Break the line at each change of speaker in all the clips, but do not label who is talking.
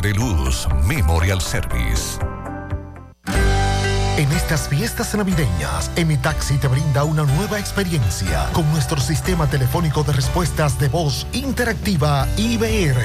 de Luz Memorial Service.
En estas fiestas navideñas, Taxi te brinda una nueva experiencia con nuestro sistema telefónico de respuestas de voz interactiva IBR.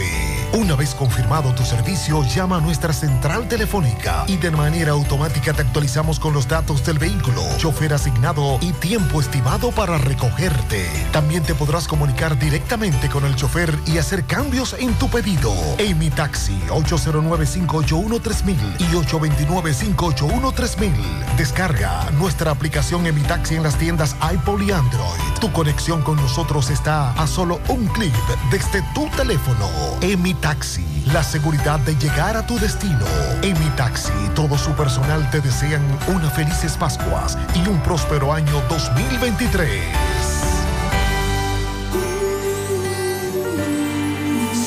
Una vez confirmado tu servicio, llama a nuestra central telefónica y de manera automática te actualizamos con los datos del vehículo, chofer asignado y tiempo estimado para recogerte. También te podrás comunicar directamente con el chofer y hacer cambios en tu pedido. Emi Taxi 809-581-3000 y 829-581-3000. Descarga nuestra aplicación En Taxi en las tiendas iPhone y Android. Tu conexión con nosotros está a solo un clic desde tu teléfono. En Taxi, la seguridad de llegar a tu destino. En Taxi, todo su personal te desean unas felices Pascuas y un próspero año 2023.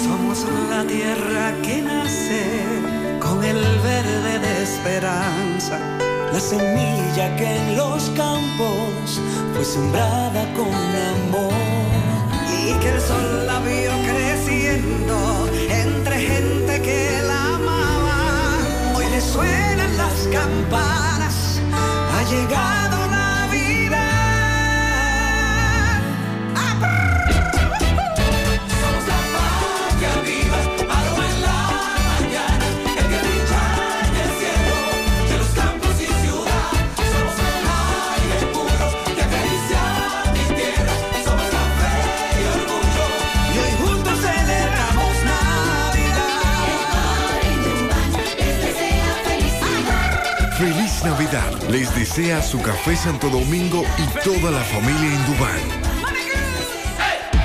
Somos la tierra que nace con el verde de esperanza la semilla que en los campos fue sembrada con amor y que el sol la vio creciendo entre gente que la amaba. Hoy le suenan las campanas, ha llegado
Les desea su café Santo Domingo y toda la familia en Dubán.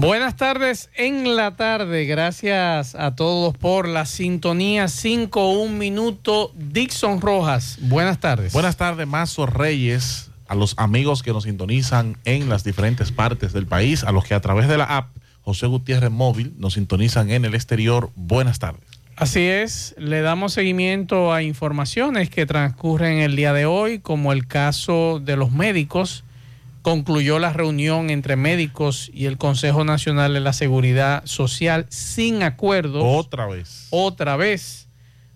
Buenas tardes en la tarde. Gracias a todos por la sintonía 5 un minuto. Dixon Rojas. Buenas tardes.
Buenas tardes, Mazo Reyes. A los amigos que nos sintonizan en las diferentes partes del país, a los que a través de la app José Gutiérrez Móvil nos sintonizan en el exterior. Buenas tardes
Así es, le damos seguimiento a informaciones que transcurren el día de hoy, como el caso de los médicos. Concluyó la reunión entre médicos y el Consejo Nacional de la Seguridad Social sin acuerdo.
Otra vez.
Otra vez.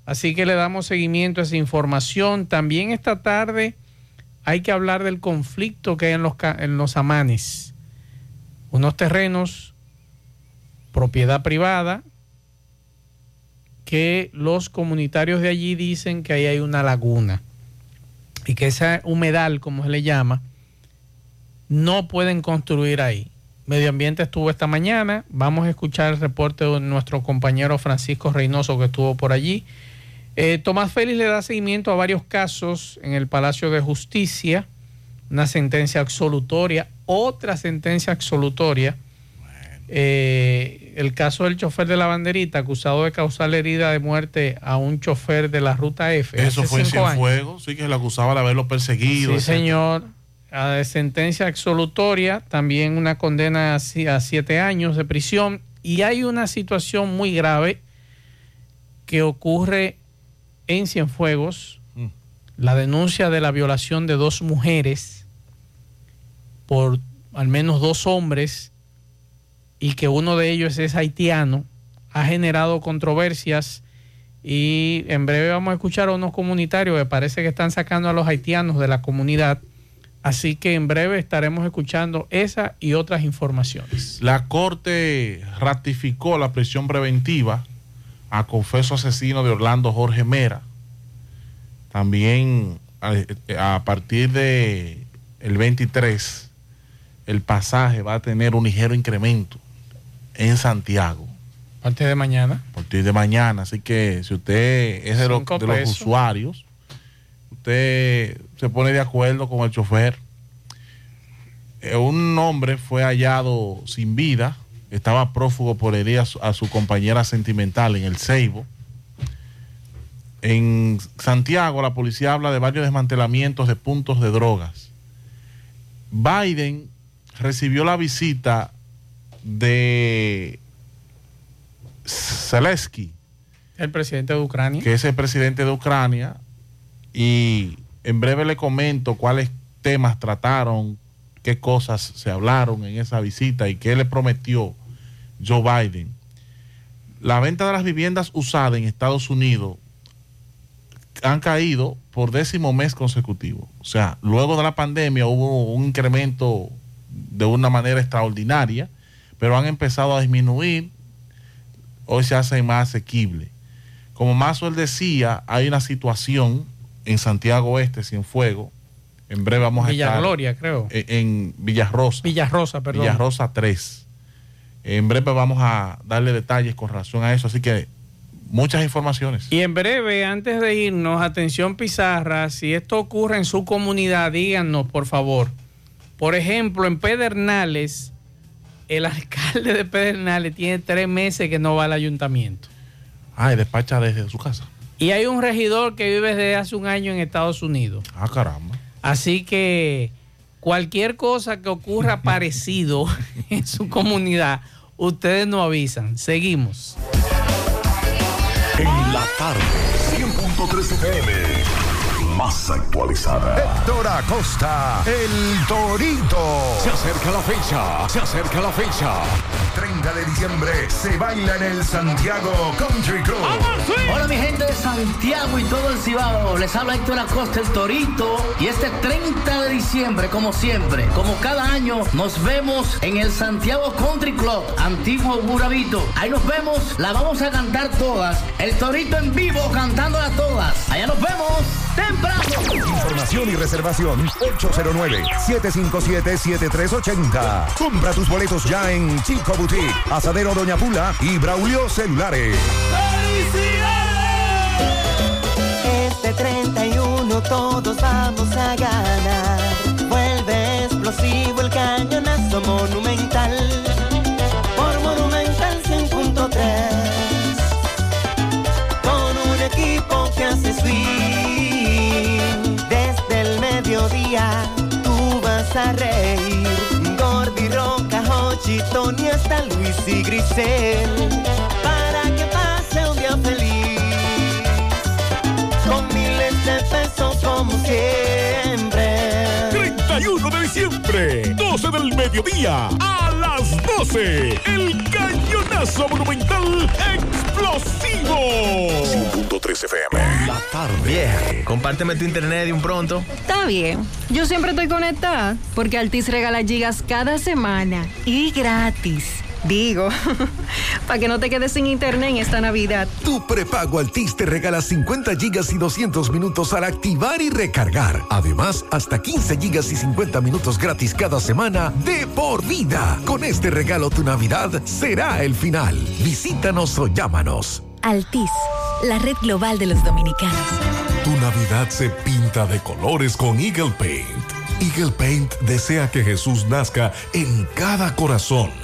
Así que le damos seguimiento a esa información. También esta tarde hay que hablar del conflicto que hay en los, en los amanes. Unos terrenos, propiedad privada, que los comunitarios de allí dicen que ahí hay una laguna y que esa humedal, como se le llama, no pueden construir ahí. Medio Ambiente estuvo esta mañana, vamos a escuchar el reporte de nuestro compañero Francisco Reynoso que estuvo por allí. Eh, Tomás Félix le da seguimiento a varios casos en el Palacio de Justicia, una sentencia absolutoria, otra sentencia absolutoria. Eh, el caso del chofer de la banderita acusado de causar herida de muerte a un chofer de la ruta F.
Eso fue en Cienfuegos, sí que le acusaba de haberlo perseguido.
Sí, señor. A sentencia absolutoria, también una condena a siete años de prisión. Y hay una situación muy grave que ocurre en Cienfuegos, mm. la denuncia de la violación de dos mujeres por al menos dos hombres y que uno de ellos es haitiano, ha generado controversias y en breve vamos a escuchar a unos comunitarios que parece que están sacando a los haitianos de la comunidad. Así que en breve estaremos escuchando esa y otras informaciones.
La Corte ratificó la prisión preventiva a confeso asesino de Orlando Jorge Mera. También a, partir de el 23 el pasaje va a tener un ligero incremento en Santiago.
A partir de mañana.
A partir de mañana. Así que si usted es de, los usuarios, usted se pone de acuerdo con el chofer. Eh, un hombre fue hallado sin vida, estaba prófugo por herir a su, compañera sentimental en el Ceibo. En Santiago la policía habla de varios desmantelamientos de puntos de drogas. Biden recibió la visita de Zelensky.
El presidente de Ucrania.
Que es el presidente de Ucrania. Y en breve le comento cuáles temas trataron, qué cosas se hablaron en esa visita y qué le prometió Joe Biden. La venta de las viviendas usadas en Estados Unidos han caído por décimo mes consecutivo. O sea, luego de la pandemia hubo un incremento de una manera extraordinaria, pero han empezado a disminuir. Hoy se hace más asequible. Como Mazuel decía, hay una situación en Santiago Oeste, sin fuego. En breve vamos a
Villa Gloria, creo.
En, en Villarrosa.
Villarrosa, perdón.
Villarrosa 3. En breve vamos a darle detalles con relación a eso. Así que muchas informaciones.
Y en breve, antes de irnos, atención Pizarra, si esto ocurre en su comunidad, díganos, por favor. Por ejemplo, en Pedernales, el alcalde de Pedernales tiene tres meses que no va al ayuntamiento.
Ah, y despacha desde su casa.
Y hay un regidor que vive desde hace un año en Estados Unidos.
Ah, caramba.
Así que cualquier cosa que ocurra parecido en su comunidad, ustedes nos avisan. Seguimos.
En la tarde, 100.3 FM más actualizada.
Héctor Acosta, el Torito.
Se acerca la fecha, se acerca la fecha.
30 de diciembre se baila en el Santiago Country Club.
Hola mi gente de Santiago y todo el Cibao. Les habla Héctor Acosta, el Torito. Y este 30 de diciembre, como siempre, como cada año, nos vemos en el Santiago Country Club, antiguo Burabito. Ahí nos vemos, la vamos a cantar todas. El Torito en vivo cantándolas todas. Allá nos vemos.
Información y reservación 809-757-7380. Compra tus boletos ya en Chico Boutique, Asadero Doña Pula y Braulio Celulares.
Este 31 todos vamos a ganar. Vuelve explosivo Y Grisel para que pase un día feliz. Con miles de pesos como siempre.
31 de diciembre, 12 del mediodía, a las 12, el cañonazo monumental explosivo.
5.3 FM.
La tarde. Bien, compárteme tu internet de un pronto.
Está bien. Yo siempre estoy conectada porque Altis regala gigas cada semana y gratis. Digo, para que no te quedes sin internet en esta Navidad.
Tu prepago Altis te regala 50 gigas y 200 minutos al activar y recargar. Además, hasta 15 gigas y 50 minutos gratis cada semana de por vida. Con este regalo tu Navidad será el final. Visítanos o llámanos.
Altis, la red global de los dominicanos.
Tu Navidad se pinta de colores con Eagle Paint. Eagle Paint desea que Jesús nazca en cada corazón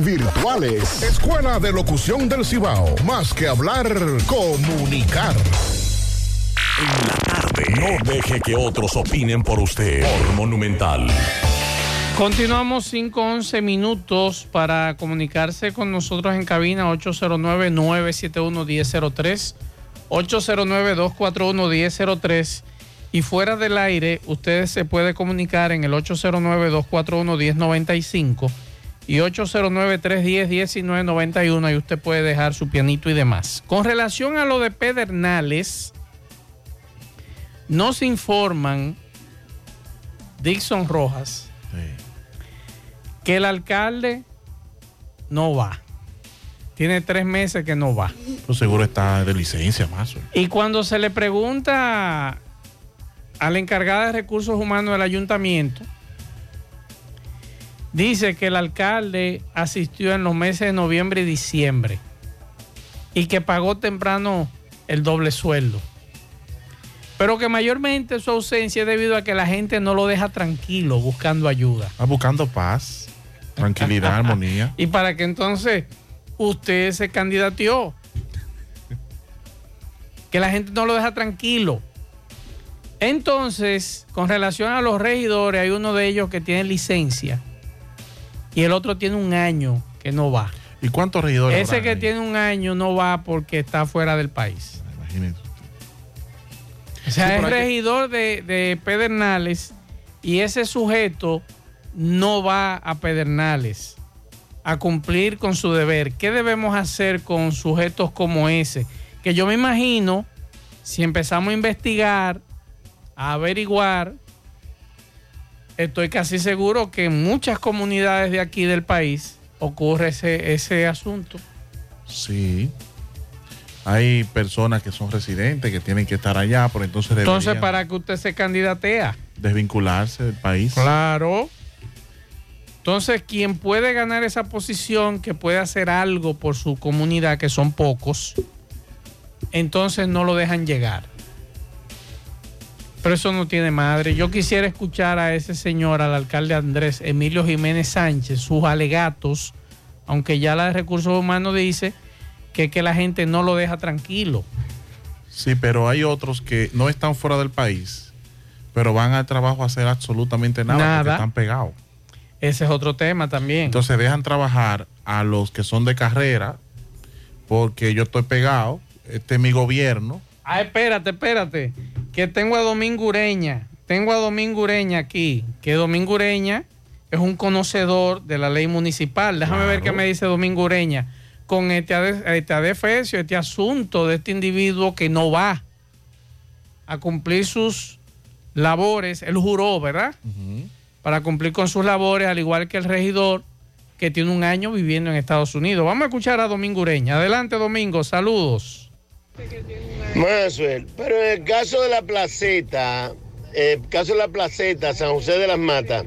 virtuales.
Escuela de Locución del Cibao. Más que hablar, comunicar.
En la tarde. No deje que otros opinen por usted. Por Monumental.
Continuamos 5-11 minutos para comunicarse con nosotros en cabina 809-971-1003, 809-241-1003 y fuera del aire usted se puede comunicar en el 809-241-1095 y 809-310-1991 y usted puede dejar su pianito y demás. Con relación a lo de Pedernales, nos informan Dixon Rojas que el alcalde no va. Tiene tres meses que no va.
Pues seguro está de licencia más.
Y cuando se le pregunta a la encargada de recursos humanos del ayuntamiento, dice que el alcalde asistió en los meses de noviembre y diciembre y que pagó temprano el doble sueldo. Pero que mayormente su ausencia es debido a que la gente no lo deja tranquilo buscando ayuda.
Está buscando paz, tranquilidad, armonía.
Y para que entonces usted se candidateó. Que la gente no lo deja tranquilo. Entonces, con relación a los regidores, hay uno de ellos que tiene licencia y el otro tiene un año que no va.
¿Y cuántos regidores?
Ese
habrá
que
ahí?
tiene un año no va porque está fuera del país.
Imagínense.
O sea,
Sí,
es
que-
regidor de, de Pedernales y ese sujeto no va a Pedernales a cumplir con su deber. ¿Qué debemos hacer con sujetos como ese? Que yo me imagino, si empezamos a investigar, a averiguar, estoy casi seguro que en muchas comunidades de aquí del país ocurre ese, ese asunto.
Sí. Hay personas que son residentes que tienen que estar allá, por entonces
Entonces, para que usted se candidatea.
desvincularse del país.
Claro. Entonces, quien puede ganar esa posición, que puede hacer algo por su comunidad, que son pocos, entonces no lo dejan llegar. Pero eso no tiene madre. Yo quisiera escuchar a ese señor, al alcalde Andrés Emilio Jiménez Sánchez, sus alegatos, aunque ya la de recursos humanos dice que, que la gente no lo deja tranquilo.
Sí, pero hay otros que no están fuera del país, pero van al trabajo a hacer absolutamente nada, porque
Nada.
están pegados.
Ese es otro tema también.
Entonces dejan trabajar a los que son de carrera, porque yo estoy pegado, este es mi gobierno.
Ah, espérate, espérate. Que tengo a Domingo Ureña. Tengo a Domingo Ureña aquí. Que Domingo Ureña es un conocedor de la ley municipal. Déjame ver qué me dice Domingo Ureña. Con este, este adefesio, este asunto de este individuo que no va a cumplir sus labores. Él juró, ¿verdad? Para cumplir con sus labores, al igual que el regidor que tiene un año viviendo en Estados Unidos. Vamos a escuchar a Domingo Ureña. Adelante, Domingo. Saludos.
Maxwell, pero en el caso de la placeta, el caso de la placeta, San José de las Matas,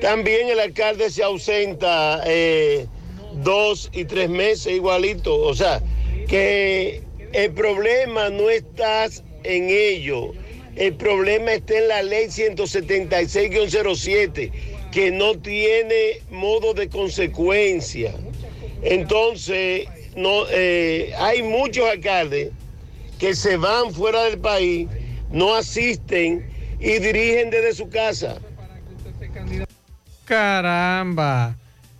también el alcalde se ausenta eh, dos y tres meses igualito. O sea, que el problema no está en ello, el problema está en la ley 176-07, que no tiene modo de consecuencia. Entonces, no, eh, hay muchos alcaldes que se van fuera del país, no asisten y dirigen desde su casa.
Caramba.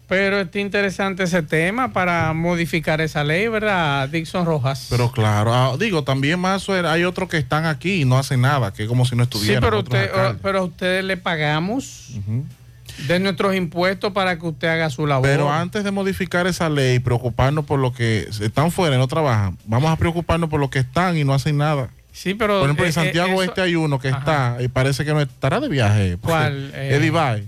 Pero está interesante ese tema para modificar esa ley, ¿verdad, Dixon Rojas?
Pero claro, ah, digo, también más hay otros que están aquí y no hacen nada, que es como si no
sí,
estuvieran.
pero,
otros
usted,
alcaldes.
pero a ustedes le pagamos de nuestros impuestos para que usted haga su labor.
Pero antes de modificar esa ley, preocuparnos por lo que están fuera y no trabajan, vamos a preocuparnos por los que están y no hacen nada.
Sí, pero.
Por ejemplo,
eh,
en Santiago
eh, eso-
Este hay uno que está y parece que no estará de viaje.
¿Cuál? Eh,
Eddie.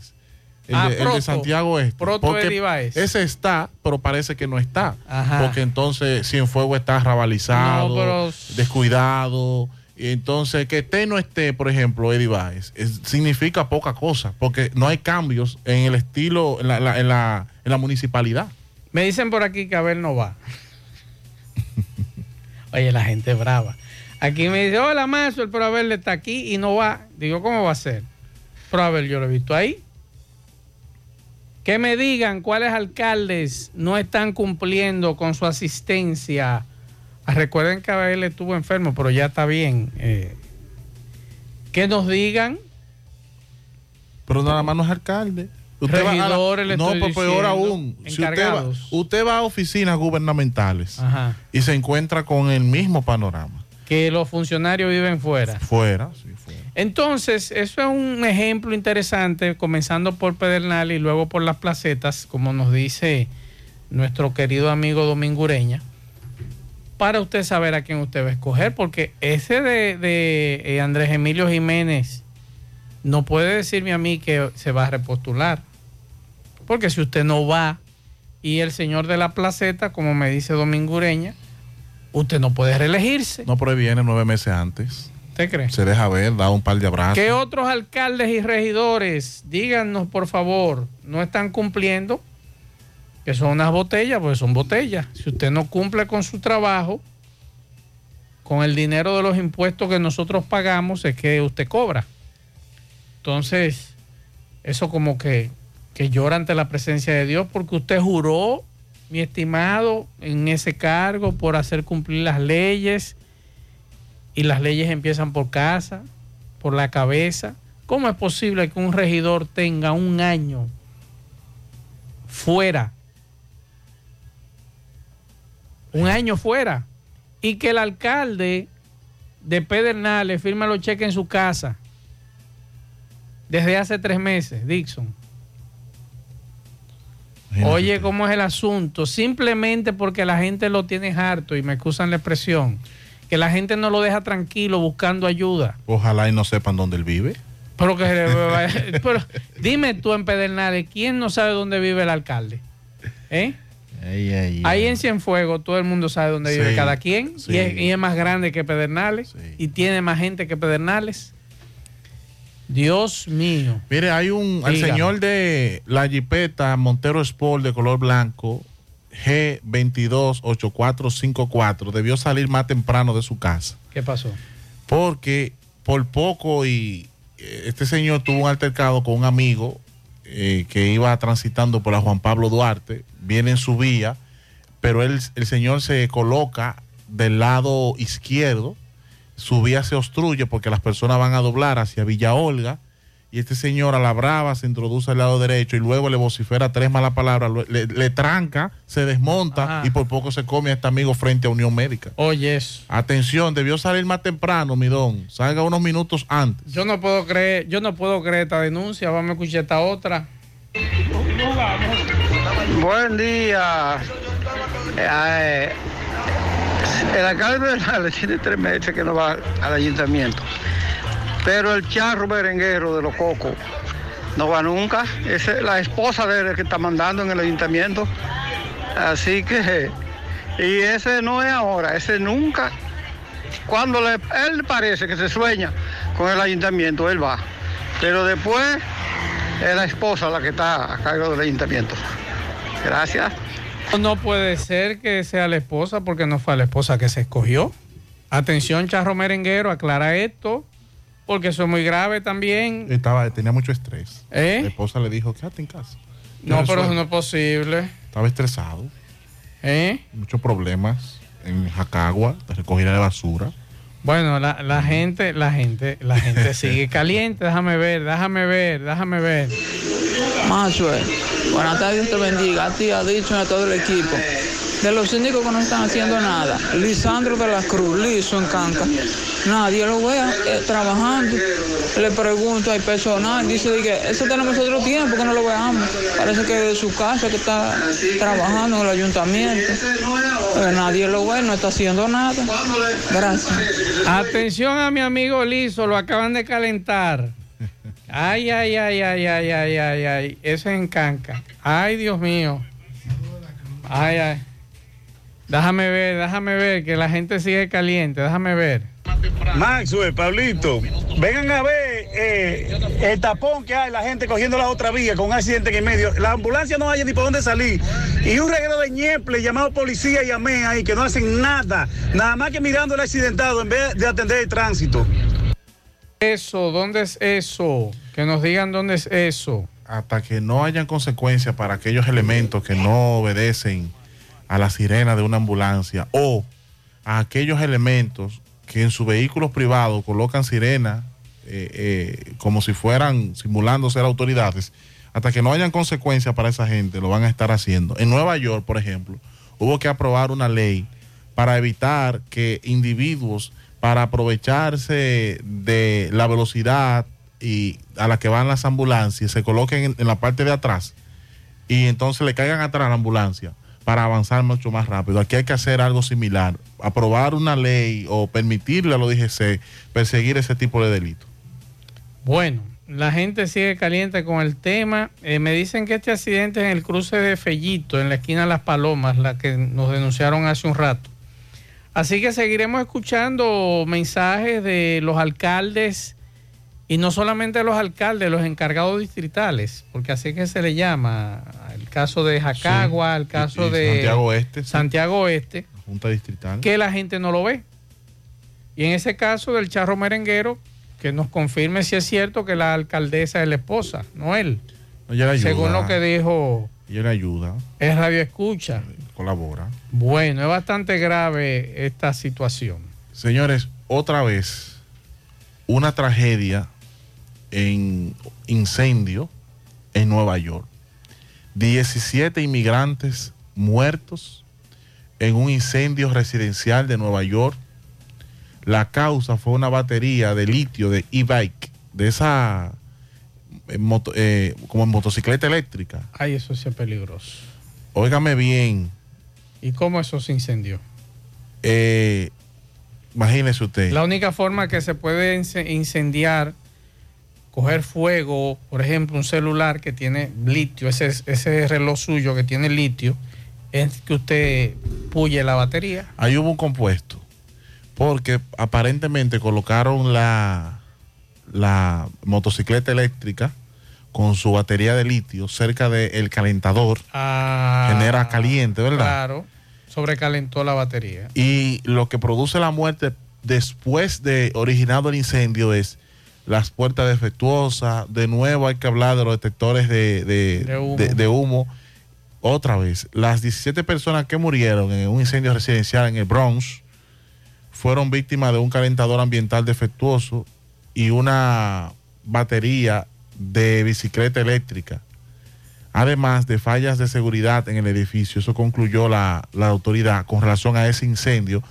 El,
Ah,
de, el de. Santiago Este.
Proto.
Ese está, pero parece que no está.
Ajá.
Porque entonces Cienfuegos está rabalizado,
No, pero-
descuidado. Y entonces que esté no esté, por ejemplo, Eddie Baez, significa poca cosa, porque no hay cambios en el estilo, en la, en la, en la municipalidad.
Me dicen por aquí que Abel no va. Oye, la gente brava. Aquí me dice, hola Maxwell, pero Abel está aquí y no va. Digo, ¿cómo va a ser? Pero Abel yo lo he visto ahí. Que me digan cuáles alcaldes no están cumpliendo con su asistencia. Recuerden que Abel estuvo enfermo, pero ya está bien. Eh, que nos digan
Pero nada más no es alcalde. va a la-
Regidores,
no, pero peor
diciendo,
aún. Si usted va,
encargados.
usted va a oficinas gubernamentales
Ajá.
y se encuentra con el mismo panorama.
que los funcionarios viven fuera.
Fuera, sí, fuera.
Entonces, eso es un ejemplo interesante, comenzando por Pedernal y luego por las placetas, como nos dice nuestro querido amigo Domingo Ureña, para usted saber a quién usted va a escoger, porque ese de, de, eh, Andrés Emilio Jiménez no puede decirme a mí que se va a repostular, porque si usted no va y el señor de la placeta, como me dice Domingo Ureña, usted no puede reelegirse.
No previene nueve meses antes.
¿Usted cree?
Se deja ver, da un par de abrazos.
¿Qué otros alcaldes y regidores, díganos por favor, no están cumpliendo? Que son unas botellas, pues son botellas. Si usted no cumple con su trabajo, con el dinero de los impuestos que nosotros pagamos es que usted cobra. Entonces, eso como que, que llora ante la presencia de Dios porque usted juró, mi estimado, en ese cargo por hacer cumplir las leyes y las leyes empiezan por casa, por la cabeza. ¿Cómo es posible que un regidor tenga un año fuera? Un año fuera. Y que el alcalde de Pedernales firma los cheques en su casa desde hace tres meses, Dixon. Oye, ¿cómo es el asunto? Simplemente porque la gente lo tiene harto, y me excusan la expresión, que la gente no lo deja tranquilo buscando ayuda.
Ojalá y no sepan dónde él vive.
Pero, que, pero dime tú en Pedernales, ¿quién no sabe dónde vive el alcalde? ¿Eh? Ahí en Cienfuegos todo el mundo sabe dónde vive cada quien
sí.
y, es, y es más grande que Pedernales y tiene más gente que Pedernales. Dios mío.
Mire, hay un al señor de la Jipeta Montero Sport de color blanco G228454 debió salir más temprano de su casa
¿Qué pasó?
porque por poco y eh, este señor tuvo un altercado con un amigo eh, que iba transitando por la Juan Pablo Duarte, viene en su vía, pero él, el señor se coloca del lado izquierdo, su vía se obstruye porque las personas van a doblar hacia Villa Olga y este señor a la brava se introduce al lado derecho y luego le vocifera tres malas palabras, le, le tranca, se desmonta y por poco se come a este amigo frente a Unión Médica.
Oye, eso.
Atención, debió salir más temprano, mi don. Salga unos minutos antes.
Yo no puedo creer, yo no puedo creer esta denuncia. Vamos a escuchar esta otra.
Buen día. Eh, el alcalde de Bernales tiene tres meses que no va al ayuntamiento. Pero el charro merenguero de los cocos no va nunca. Es la esposa de él que está mandando en el ayuntamiento. Así que, y ese no es ahora, ese nunca. Cuando él parece que se sueña con el ayuntamiento, él va. Pero después es la esposa la que está a cargo del ayuntamiento. Gracias.
No puede ser que sea la esposa porque no fue la esposa que se escogió. Atención, charro merenguero, aclara esto, porque eso es muy grave también.
Estaba, tenía mucho estrés.
¿Eh?
La esposa le dijo, quédate en casa.
No, pero eso
resuelvo".
no es posible.
Estaba estresado.
¿Eh?
Muchos problemas en Jacagua, de recogida de basura.
Bueno, la, la gente, la gente, la gente sigue caliente. Déjame ver, déjame ver, déjame ver.
Maxwell, buenas tardes, Dios te bendiga. A ti, a dicho a todo el equipo. De los síndicos que no están haciendo nada. Lisandro de la Cruz, liso en Canca. Nadie lo vea eh, trabajando. Le pregunto al personal, dice que eso tenemos otro tiempo que no lo veamos. Parece que de su casa que está trabajando en el ayuntamiento. Nadie lo ve, no está haciendo nada. Gracias.
Atención a mi amigo Lizo, lo acaban de calentar. Ay, ay, ay, ay, ay, ay, ay, ay. Eso es en canca. Ay, Dios mío. Ay, ay. Déjame ver, déjame ver, que la gente sigue caliente. Déjame ver.
Maxwell, Pablito, vengan a ver eh, el tapón que hay, la gente cogiendo la otra vía con un accidente en el medio. La ambulancia no hay ni por dónde salir. Y un reguero de ñeple llamado policía y amén ahí que no hacen nada, nada más que mirando el accidentado en vez de atender el tránsito.
Eso, ¿dónde es eso? Que nos digan dónde es eso.
Hasta que no hayan consecuencias para aquellos elementos que no obedecen a la sirena de una ambulancia o a aquellos elementos que en sus vehículos privados colocan sirena eh, eh, como si fueran simulando ser autoridades, hasta que no hayan consecuencias para esa gente, lo van a estar haciendo. En Nueva York, por ejemplo, hubo que aprobar una ley para evitar que individuos, para aprovecharse de la velocidad y a la que van las ambulancias, se coloquen en, la parte de atrás y entonces le caigan atrás a la ambulancia para avanzar mucho más rápido. Aquí hay que hacer algo similar, aprobar una ley o permitirle a los DGC perseguir ese tipo de delitos.
Bueno, la gente sigue caliente con el tema. Eh, me dicen que este accidente en el cruce de Fellito, en la esquina de Las Palomas, la que nos denunciaron hace un rato. Así que seguiremos escuchando mensajes de los alcaldes y no solamente los alcaldes, los encargados distritales, porque así es que se le llama el caso de Jacagua, el caso
y
de
Santiago Oeste, sí.
Santiago Oeste,
Junta Distrital.
que la gente no lo ve. Y en ese caso del charro merenguero, que nos confirme si es cierto que la alcaldesa es la esposa, no él.
Ella le ayuda.
Según lo que dijo
Ella le ayuda,
es Radio Escucha.
colabora.
Bueno, es bastante grave esta situación.
Señores, otra vez, una tragedia en incendio en Nueva York. 17 inmigrantes muertos en un incendio residencial de Nueva York. La causa fue una batería de litio de e-bike, de esa eh, moto- eh, como motocicleta eléctrica.
Ay, eso sí es peligroso.
Óigame bien,
¿Y cómo eso se incendió?
eh, imagínese usted.
La única forma que se puede ince- incendiar, coger fuego, por ejemplo, un celular que tiene litio, ese, ese reloj suyo que tiene litio, es que usted puye la batería.
Ahí hubo un compuesto. Porque aparentemente colocaron la, la motocicleta eléctrica con su batería de litio cerca del calentador.
Ah,
genera caliente, ¿verdad?
Claro, sobrecalentó la batería.
Y lo que produce la muerte después de originado el incendio es las puertas defectuosas. De nuevo hay que hablar de los detectores de, de-
De humo.
de- de humo. Otra vez, las 17 personas que murieron en un incendio residencial en el Bronx fueron víctimas de un calentador ambiental defectuoso y una batería de bicicleta eléctrica. Además de fallas de seguridad en el edificio, eso concluyó la, la autoridad con relación a ese incendio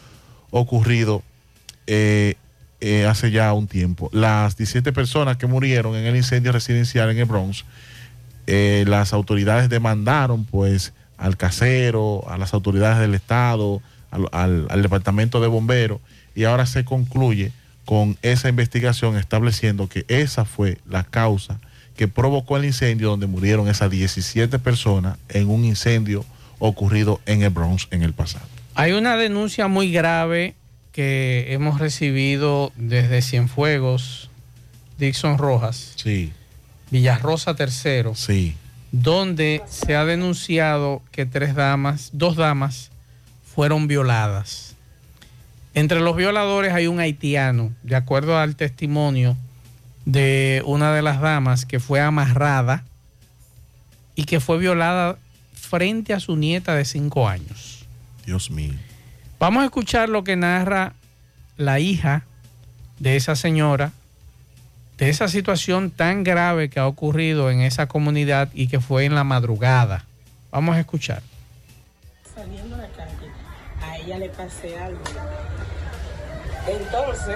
ocurrido eh, eh, hace ya un tiempo. Las 17 personas que murieron en el incendio residencial en el Bronx, eh, las autoridades demandaron pues al casero, a las autoridades del Estado, al, al- al Departamento de Bomberos, y ahora se concluye con esa investigación estableciendo que esa fue la causa que provocó el incendio donde murieron esas 17 personas en un incendio ocurrido en el Bronx en el pasado.
Hay una denuncia muy grave que hemos recibido desde Cienfuegos, Dixon Rojas,
Sí,
Villarrosa tercero,
sí.
donde se ha denunciado que tres damas, dos damas, fueron violadas. Entre los violadores hay un haitiano, de acuerdo al testimonio de una de las damas que fue amarrada y que fue violada frente a su nieta de cinco años.
Dios mío.
Vamos a escuchar lo que narra la hija de esa señora, de esa situación tan grave que ha ocurrido en esa comunidad y que fue en la madrugada. Vamos a escuchar.
saliendo a la calle, a ella le pasé algo. Entonces,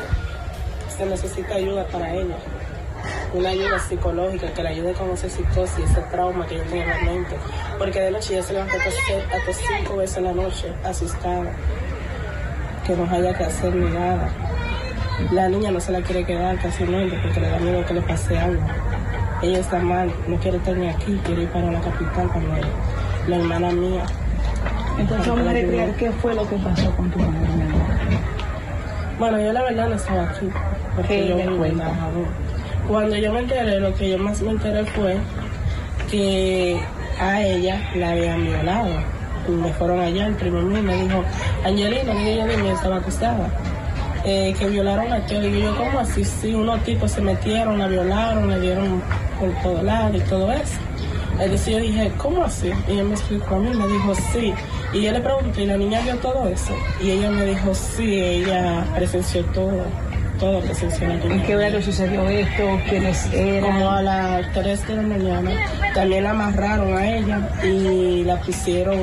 se necesita ayuda para ella. Una ayuda psicológica que le ayude con esa psicosis, ese trauma que ella tiene en la mente. Porque de noche ella se se- hasta cinco veces en la noche, asustada. Que no haya que hacer ni nada. La niña no se la quiere quedar casi nunca porque le da miedo que le pase algo. Ella está mal, no quiere estar ni aquí, quiere ir para la capital con ella. La hermana mía.
Entonces vamos a recrear qué fue lo que pasó con tu amor.
Bueno, yo la verdad no estaba aquí. Porque
¿Qué
yo
me cuenta?
Cuando yo me enteré, lo que yo más me enteré fue que a ella la habían violado. Y me fueron allá, el primo mío me dijo, Angelina, que ella niña estaba acusada. Eh, que violaron a Kelly. Y yo, ¿cómo así? Sí, unos tipos se metieron, la violaron, le dieron por todo lado y todo eso. Entonces yo dije, ¿cómo así? Y él me explicó a mí, me dijo, sí. Y yo le pregunté, ¿y la niña vio todo eso? Y ella me dijo, sí, ella presenció todo, todo presenció la niña.
¿En qué horario sucedió esto? ¿Quiénes eran?
Como a las 3 de la mañana. También la amarraron a ella y la pusieron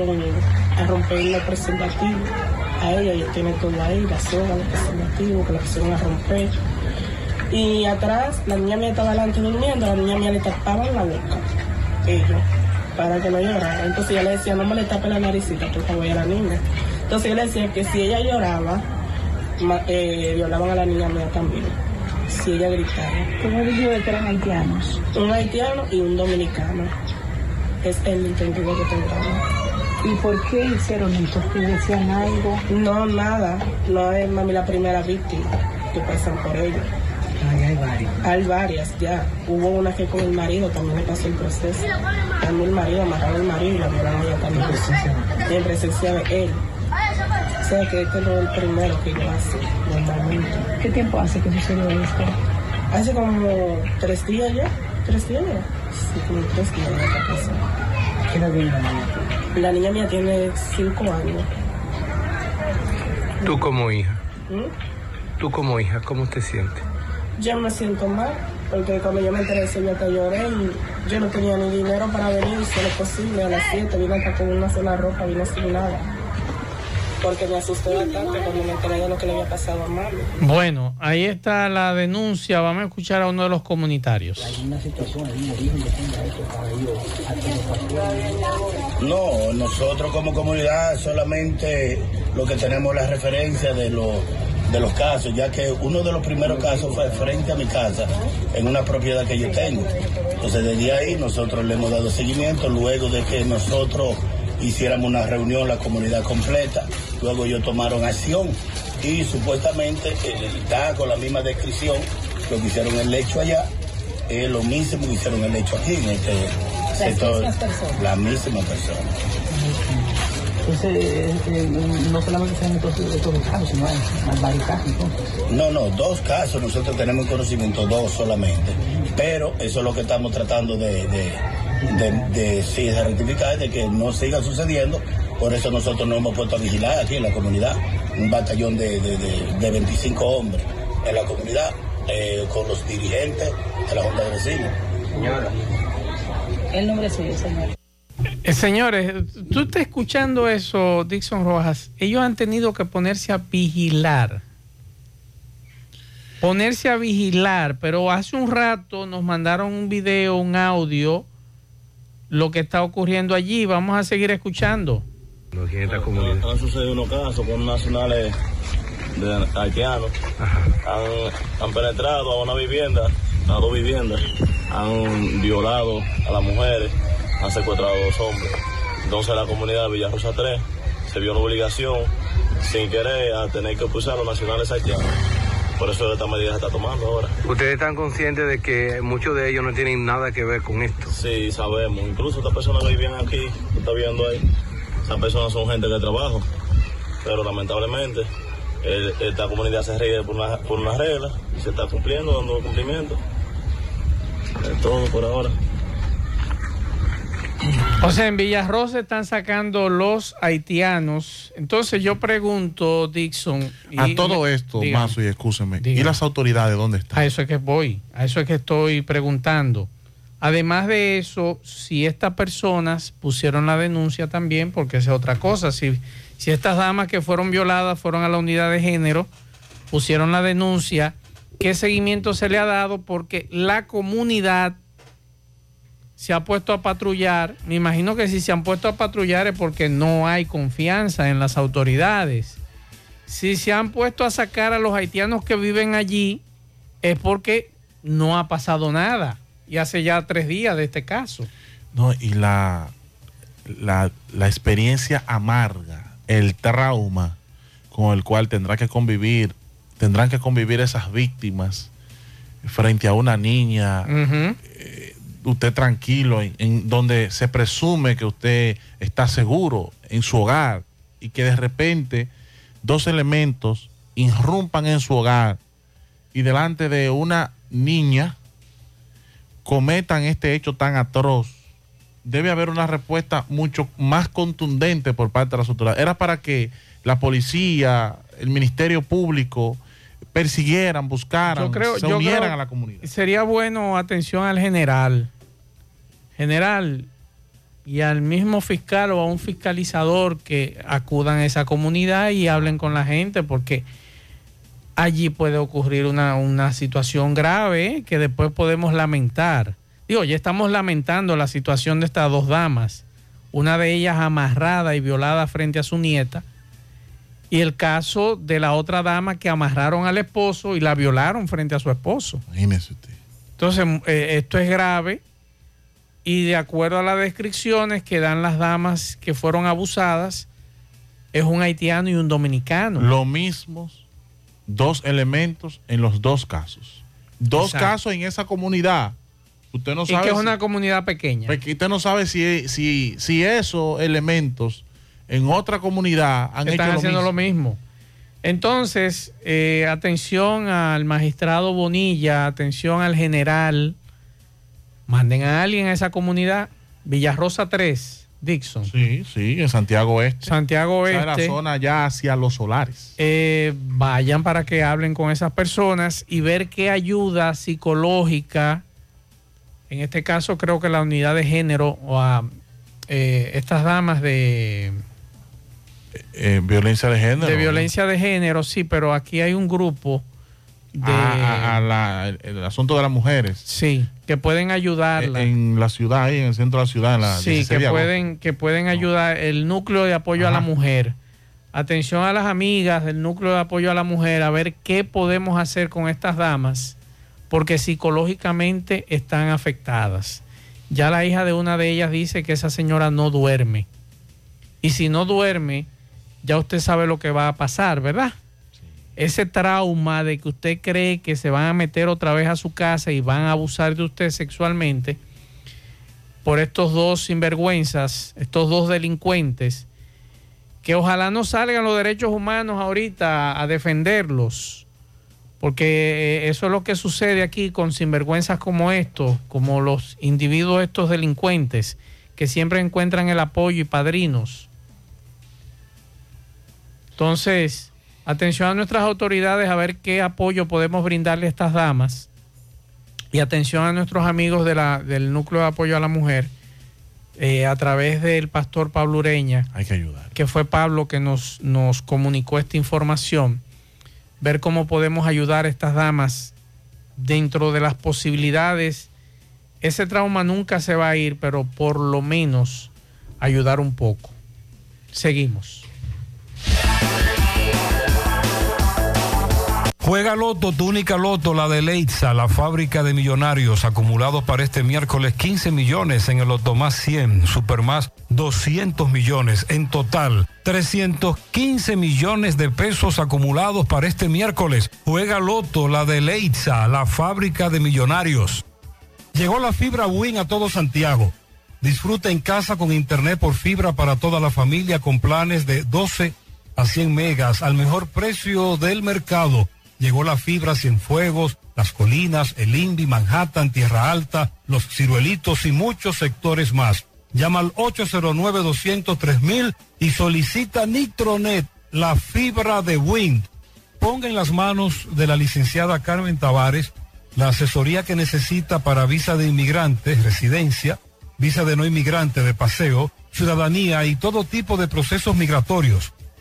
a romper los preservativos. A ella, ella tiene todo ahí, la soga, los preservativos, que la pusieron a romper. Y atrás, la niña mía estaba delante durmiendo, la niña mía le tapaban la boca, ellos, para que no llorara. Entonces yo le decía, no me le tape la naricita, por favor, a la niña. Entonces yo le decía que si ella lloraba, eh, violaban a la niña mía también, si ella gritaba.
¿Cómo dijo de que eran haitianos?
Un haitiano y un dominicano. Es el entendido que tengamos.
¿Y por qué hicieron esto? ¿Que decían algo?
No, nada. No es mami la primera víctima que pasan por ello.
Ay, hay varios.
Hay varias ya. Hubo una que con el marido también le pasó el proceso. También el marido amarraron al marido y la violaron ella también. En presencia de él. O sea que este no es el primero que yo hace normalmente.
¿Qué tiempo hace que sucedió esto?
Hace como tres días ya. ¿Tres días ya? Sí, como tres días ya que pasó.
¿Qué la niña?
La niña mía tiene cinco años.
Tú como hija,
¿Mm?
tú como hija, ¿cómo te sientes?
Yo me siento mal, porque cuando yo me enteré yo hasta lloré y yo no tenía ni dinero para venir, si era posible, a las 7 vine hasta con una sola ropa, vine sin nada. Porque me asusté bastante cuando me enteré de lo que le había pasado a.
Bueno, ahí está la denuncia. Vamos a escuchar a uno de los comunitarios.
una situación ahí, origen de tenga eso para ellos.
No, nosotros como comunidad solamente lo que tenemos es la referencia de los de los casos, ya que uno de los primeros casos fue frente a mi casa, en una propiedad que yo tengo. Entonces desde ahí nosotros le hemos dado seguimiento, luego de que nosotros hiciéramos una reunión, la comunidad completa, luego ellos tomaron acción y supuestamente eh, está con la misma descripción, lo que hicieron el hecho allá, es lo mismo que hicieron el hecho aquí en este sector,
mismas personas.
la misma persona.
Entonces, eh, eh, no solamente sean estos, estos dos casos, sino hay más varios casos.
No, no, dos casos, nosotros tenemos conocimiento, dos solamente. Pero eso es lo que estamos tratando de, de, de, de, sí, de rectificar, de que no siga sucediendo. Por eso nosotros nos hemos puesto a vigilar aquí en la comunidad, un batallón de, de, de, de 25 hombres en la comunidad, eh, con los dirigentes de la Junta de Vecinos.
Señora. El nombre suyo, señor.
Eh, señores, tú estás escuchando eso, Dixon Rojas. Ellos han tenido que ponerse a vigilar. Ponerse a vigilar, pero hace un rato nos mandaron un video, un audio, lo que está ocurriendo allí. Vamos a seguir escuchando.
Aquí en esta comunidad.
Han sucedido unos casos con nacionales de haitianos. Han, han penetrado a una vivienda, a dos viviendas. Han violado a las mujeres, han secuestrado a dos hombres. Entonces la comunidad de Villarrosa 3 se vio en obligación, sin querer, a tener que expulsar a los nacionales haitianos. Por eso esta medida se está tomando ahora.
¿Ustedes están conscientes de que muchos de ellos no tienen nada que ver con esto?
Sí, sabemos. Incluso estas personas que vivían aquí, que está viendo ahí, esas personas son gente de trabajo. Pero lamentablemente, el- esta comunidad se rige por una, por una regla y se está cumpliendo, dando cumplimiento. Es todo por ahora.
O sea, en Villarrosa están sacando los haitianos. Entonces yo pregunto, Dixon. y-
A todo esto,
Dígame.
Mazo, y escúcheme. ¿Y las autoridades dónde están?
A eso es que voy, a eso es que estoy preguntando. Además de eso, si estas personas pusieron la denuncia también, porque esa es otra cosa, si, si estas damas que fueron violadas fueron a la unidad de género, pusieron la denuncia, ¿qué seguimiento se le ha dado? Porque la comunidad se ha puesto a patrullar, me imagino que si se han puesto a patrullar es porque no hay confianza en las autoridades. Si se han puesto a sacar a los haitianos que viven allí, es porque no ha pasado nada. Y hace ya tres días de este caso.
No, y la, la, la experiencia amarga, el trauma con el cual tendrá que convivir, tendrán que convivir esas víctimas frente a una niña, usted tranquilo, en, en donde se presume que usted está seguro en su hogar y que de repente dos elementos irrumpan en su hogar y delante de una niña cometan este hecho tan atroz, debe haber una respuesta mucho más contundente por parte de las autoridades. Era para que la policía, el Ministerio Público persiguieran, buscaran,
creo,
se unieran
creo
a la comunidad.
Sería bueno atención al general. General y al mismo fiscal o a un fiscalizador que acudan a esa comunidad y hablen con la gente porque allí puede ocurrir una, una situación grave que después podemos lamentar. Digo, ya estamos lamentando la situación de estas dos damas, una de ellas amarrada y violada frente a su nieta, y el caso de la otra dama que amarraron al esposo y la violaron frente a su esposo.
Imagínese usted.
Entonces, eh, esto es grave y de acuerdo a las descripciones que dan las damas que fueron abusadas, es un haitiano y un dominicano.
Lo mismo, dos elementos en los dos casos. Dos
Exacto.
casos en esa comunidad. Usted no
y
sabe.
que es
si-
una comunidad pequeña.
Usted no sabe si, si, si esos elementos
en otra comunidad han
están
hecho lo
haciendo
mismo.
lo mismo. Entonces, eh, atención al magistrado Bonilla, atención al general. Manden a alguien a esa comunidad. Villarrosa 3, Dixon.
Sí, sí, en Santiago Oeste.
Santiago
Esa es
Este.
la zona ya hacia los solares.
eh, vayan para que hablen con esas personas y ver qué ayuda psicológica, en este caso creo que la unidad de género o a eh, estas damas de,
Eh, violencia de género.
de violencia de género, sí, pero aquí hay un grupo de...
A- a- a la- el, asunto de las mujeres.
Sí, que pueden ayudarla.
En, la ciudad, ahí en el centro de la ciudad. En la
Sí,
16
que
de
pueden, que pueden ayudar el núcleo de apoyo a la mujer. Atención a las amigas del núcleo de apoyo a la mujer, a ver qué podemos hacer con estas damas, porque psicológicamente están afectadas. Ya la hija de una de ellas dice que esa señora no duerme. Y si no duerme, ya usted sabe lo que va a pasar, ¿verdad? Ese trauma de que usted cree que se van a meter otra vez a su casa y van a abusar de usted sexualmente, por estos dos sinvergüenzas, estos dos delincuentes, que ojalá no salgan los derechos humanos ahorita a defenderlos, porque eh, eso es lo que sucede aquí con sinvergüenzas como estos, como los individuos estos delincuentes, que siempre encuentran el apoyo y padrinos. Entonces, atención a nuestras autoridades a ver qué apoyo podemos brindarle a estas damas y atención a nuestros amigos de la, del núcleo de apoyo a la mujer eh, a través del pastor Pablo Ureña.
Hay que ayudar.
Que fue Pablo que nos, nos comunicó esta información. Ver cómo podemos ayudar a estas damas dentro de las posibilidades. Ese trauma nunca se va a ir, pero por lo menos ayudar un poco. Seguimos.
Juega Loto, tu única Loto, la de Leitza, la fábrica de millonarios, acumulados para este miércoles 15 millones en el Loto más 100, Super más 200 millones, en total 315 millones de pesos acumulados para este miércoles. Juega Loto, la de Leitza, la fábrica de millonarios. Llegó la fibra Win a todo Santiago. Disfruta en casa con internet por fibra para toda la familia con planes de 12 a 100 megas al mejor precio del mercado. Llegó la fibra Cienfuegos, Las Colinas, El Indy, Manhattan, Tierra Alta, Los Ciruelitos y muchos sectores más. Llama al 809-203 y solicita Nitronet, la fibra de Wind. Ponga en las manos de la licenciada Carmen Tavares la asesoría que necesita para visa de inmigrante, residencia, visa de no inmigrante de paseo, ciudadanía y todo tipo de procesos migratorios.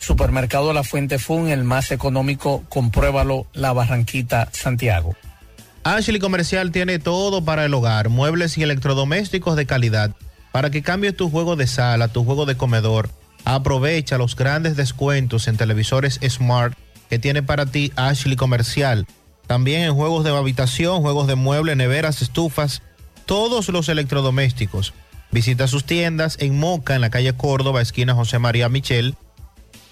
Supermercado La Fuente Fun, el más económico, compruébalo, La Barranquita, Santiago.
Ashley Comercial tiene todo para el hogar, muebles y electrodomésticos de calidad. Para que cambies tu juego de sala, tu juego de comedor, aprovecha los grandes descuentos en televisores Smart que tiene para ti Ashley Comercial. También en juegos de habitación, juegos de mueble, neveras, estufas, todos los electrodomésticos. Visita sus tiendas en Moca, en la calle Córdoba, esquina José María Michel.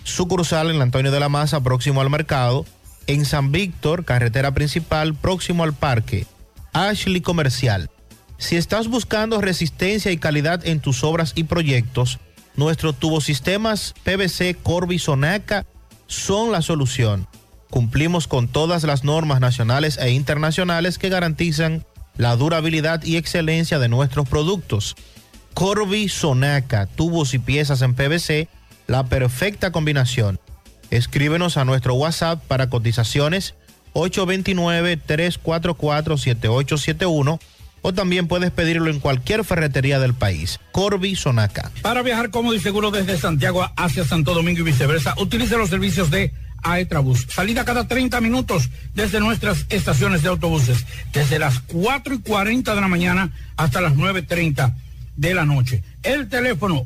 Sucursal en Antonio de la Maza, próximo al mercado. En San Víctor, carretera principal, próximo al parque. Ashley Comercial. Si estás buscando resistencia y calidad en tus obras y proyectos, nuestros tubosistemas PVC Corby Sonaca son la solución. Cumplimos con todas las normas nacionales e internacionales que garantizan la durabilidad y excelencia de nuestros productos. Corby Sonaca, tubos y piezas en PVC, la perfecta combinación. Escríbenos a nuestro WhatsApp para cotizaciones 829-344-7871 o también puedes pedirlo en cualquier ferretería del país. Corby Sonaca.
Para viajar cómodo y seguro desde Santiago hacia Santo Domingo y viceversa, utilice los servicios de Aetrabús. Salida cada 30 minutos desde nuestras estaciones de autobuses, desde las 4 y 40 de la mañana hasta las 9.30 de la noche. El teléfono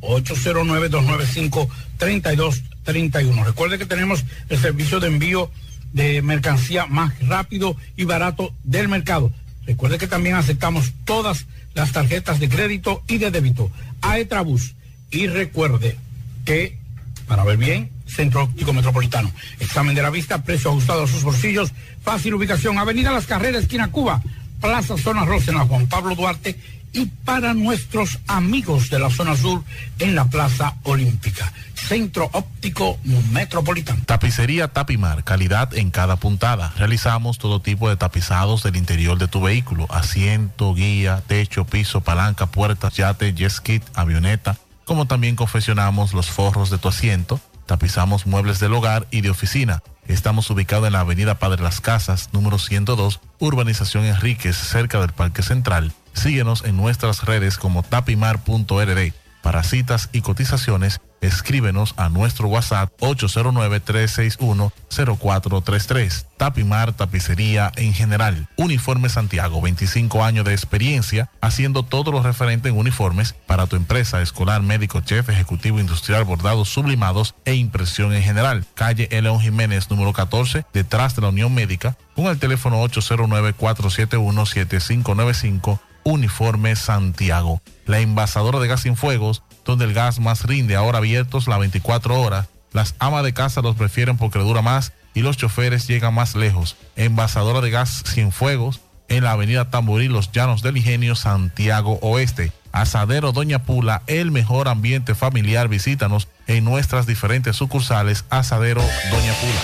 809-295-3231. Recuerde que tenemos el servicio de envío de mercancía más rápido y barato del mercado. Recuerde que también aceptamos todas las tarjetas de crédito y de débito. Aetrabús. Y recuerde que, para ver bien, Centro Óptico Metropolitano. Examen de la vista, precio ajustado a sus bolsillos, fácil ubicación, Avenida Las Carreras, esquina Cuba, Plaza Zona Rosa en la Juan Pablo Duarte y para nuestros amigos de la zona sur en la Plaza Olímpica. Centro Óptico Metropolitano.
Tapicería Tapimar, calidad en cada puntada. Realizamos todo tipo de tapizados del interior de tu vehículo, asiento, guía, techo, piso, palanca, puertas, yate, jet ski, avioneta, como también confeccionamos los forros de tu asiento, tapizamos muebles del hogar y de oficina. Estamos ubicados en la avenida Padre Las Casas, número 102, Urbanización Enríquez, cerca del Parque Central. Síguenos en nuestras redes como tapimar.rd. Para citas y cotizaciones, escríbenos a nuestro WhatsApp 809-361-0433. Tapimar Tapicería en general. Uniforme Santiago, 25 años de experiencia haciendo todo lo referente en uniformes para tu empresa, escolar, médico, chef, ejecutivo, industrial, bordados, sublimados e impresión en general. Calle León Jiménez, número 14, detrás de la Unión Médica, con el teléfono 809-471-7595 Uniforme Santiago. La envasadora de gas sin fuegos, donde el gas más rinde, ahora abiertos las 24 horas. Las amas de casa los prefieren porque dura más y los choferes llegan más lejos. Envasadora de gas sin fuegos en la avenida Tamborí, Los Llanos del Ingenio, Santiago Oeste. Asadero Doña Pula, el mejor ambiente familiar. Visítanos en nuestras diferentes sucursales. Asadero Doña Pula.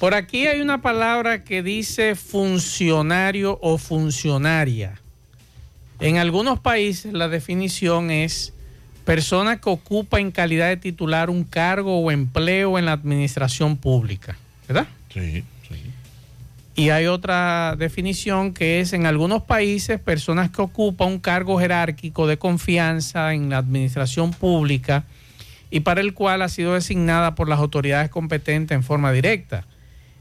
Por aquí hay una palabra que dice funcionario o funcionaria. En algunos países la definición es persona que ocupa en calidad de titular un cargo o empleo en la administración pública, ¿verdad?
Sí, sí.
Y hay otra definición que es en algunos países personas que ocupan un cargo jerárquico de confianza en la administración pública y para el cual ha sido designada por las autoridades competentes en forma directa.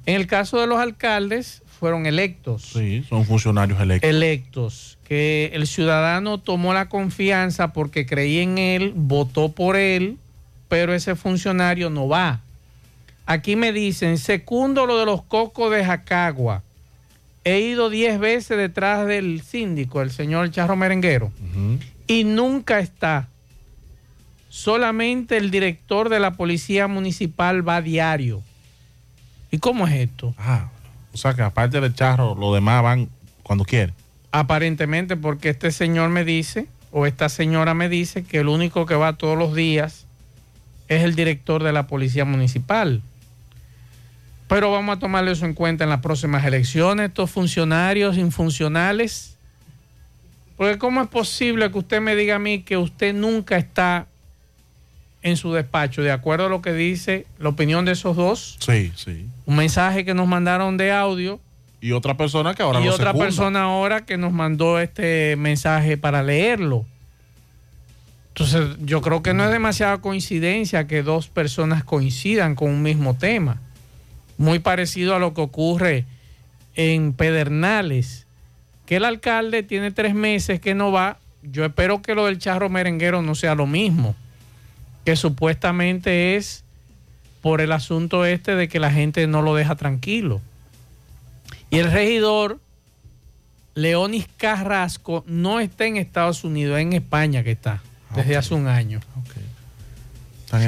En el caso de los alcaldes, fueron electos.
Sí, son funcionarios electos.
Electos, que el ciudadano tomó la confianza porque creía en él, votó por él, pero ese funcionario no va. Aquí me dicen, segundo lo de los cocos de Jacagua. He ido 10 veces detrás del síndico, el señor Charro Merenguero, y nunca está. Solamente el director de la policía municipal va a diario. ¿Y cómo es esto?
Ah, o sea que aparte del charro, los demás van cuando quieren.
Aparentemente, porque este señor me dice, o esta señora me dice, que el único que va todos los días es el director de la policía municipal. Pero vamos a tomarle eso en cuenta en las próximas elecciones, estos funcionarios infuncionales. Porque ¿cómo es posible que usted me diga a mí que usted nunca está en su despacho, de acuerdo a lo que dice la opinión de esos dos?
Sí, sí.
Un mensaje que nos mandaron de audio.
Y otra persona que ahora
Y
lo
otra
secunda.
persona ahora que nos mandó este mensaje para leerlo. Entonces, yo creo que no es demasiada coincidencia que dos personas coincidan con un mismo tema. Muy parecido a lo que ocurre en Pedernales, que el alcalde tiene tres meses que no va. Yo espero que lo del charro merenguero no sea lo mismo, que supuestamente es por el asunto este de que la gente no lo deja tranquilo. Y el regidor Leonis Carrasco no está en Estados Unidos, es en España que está, desde hace un año.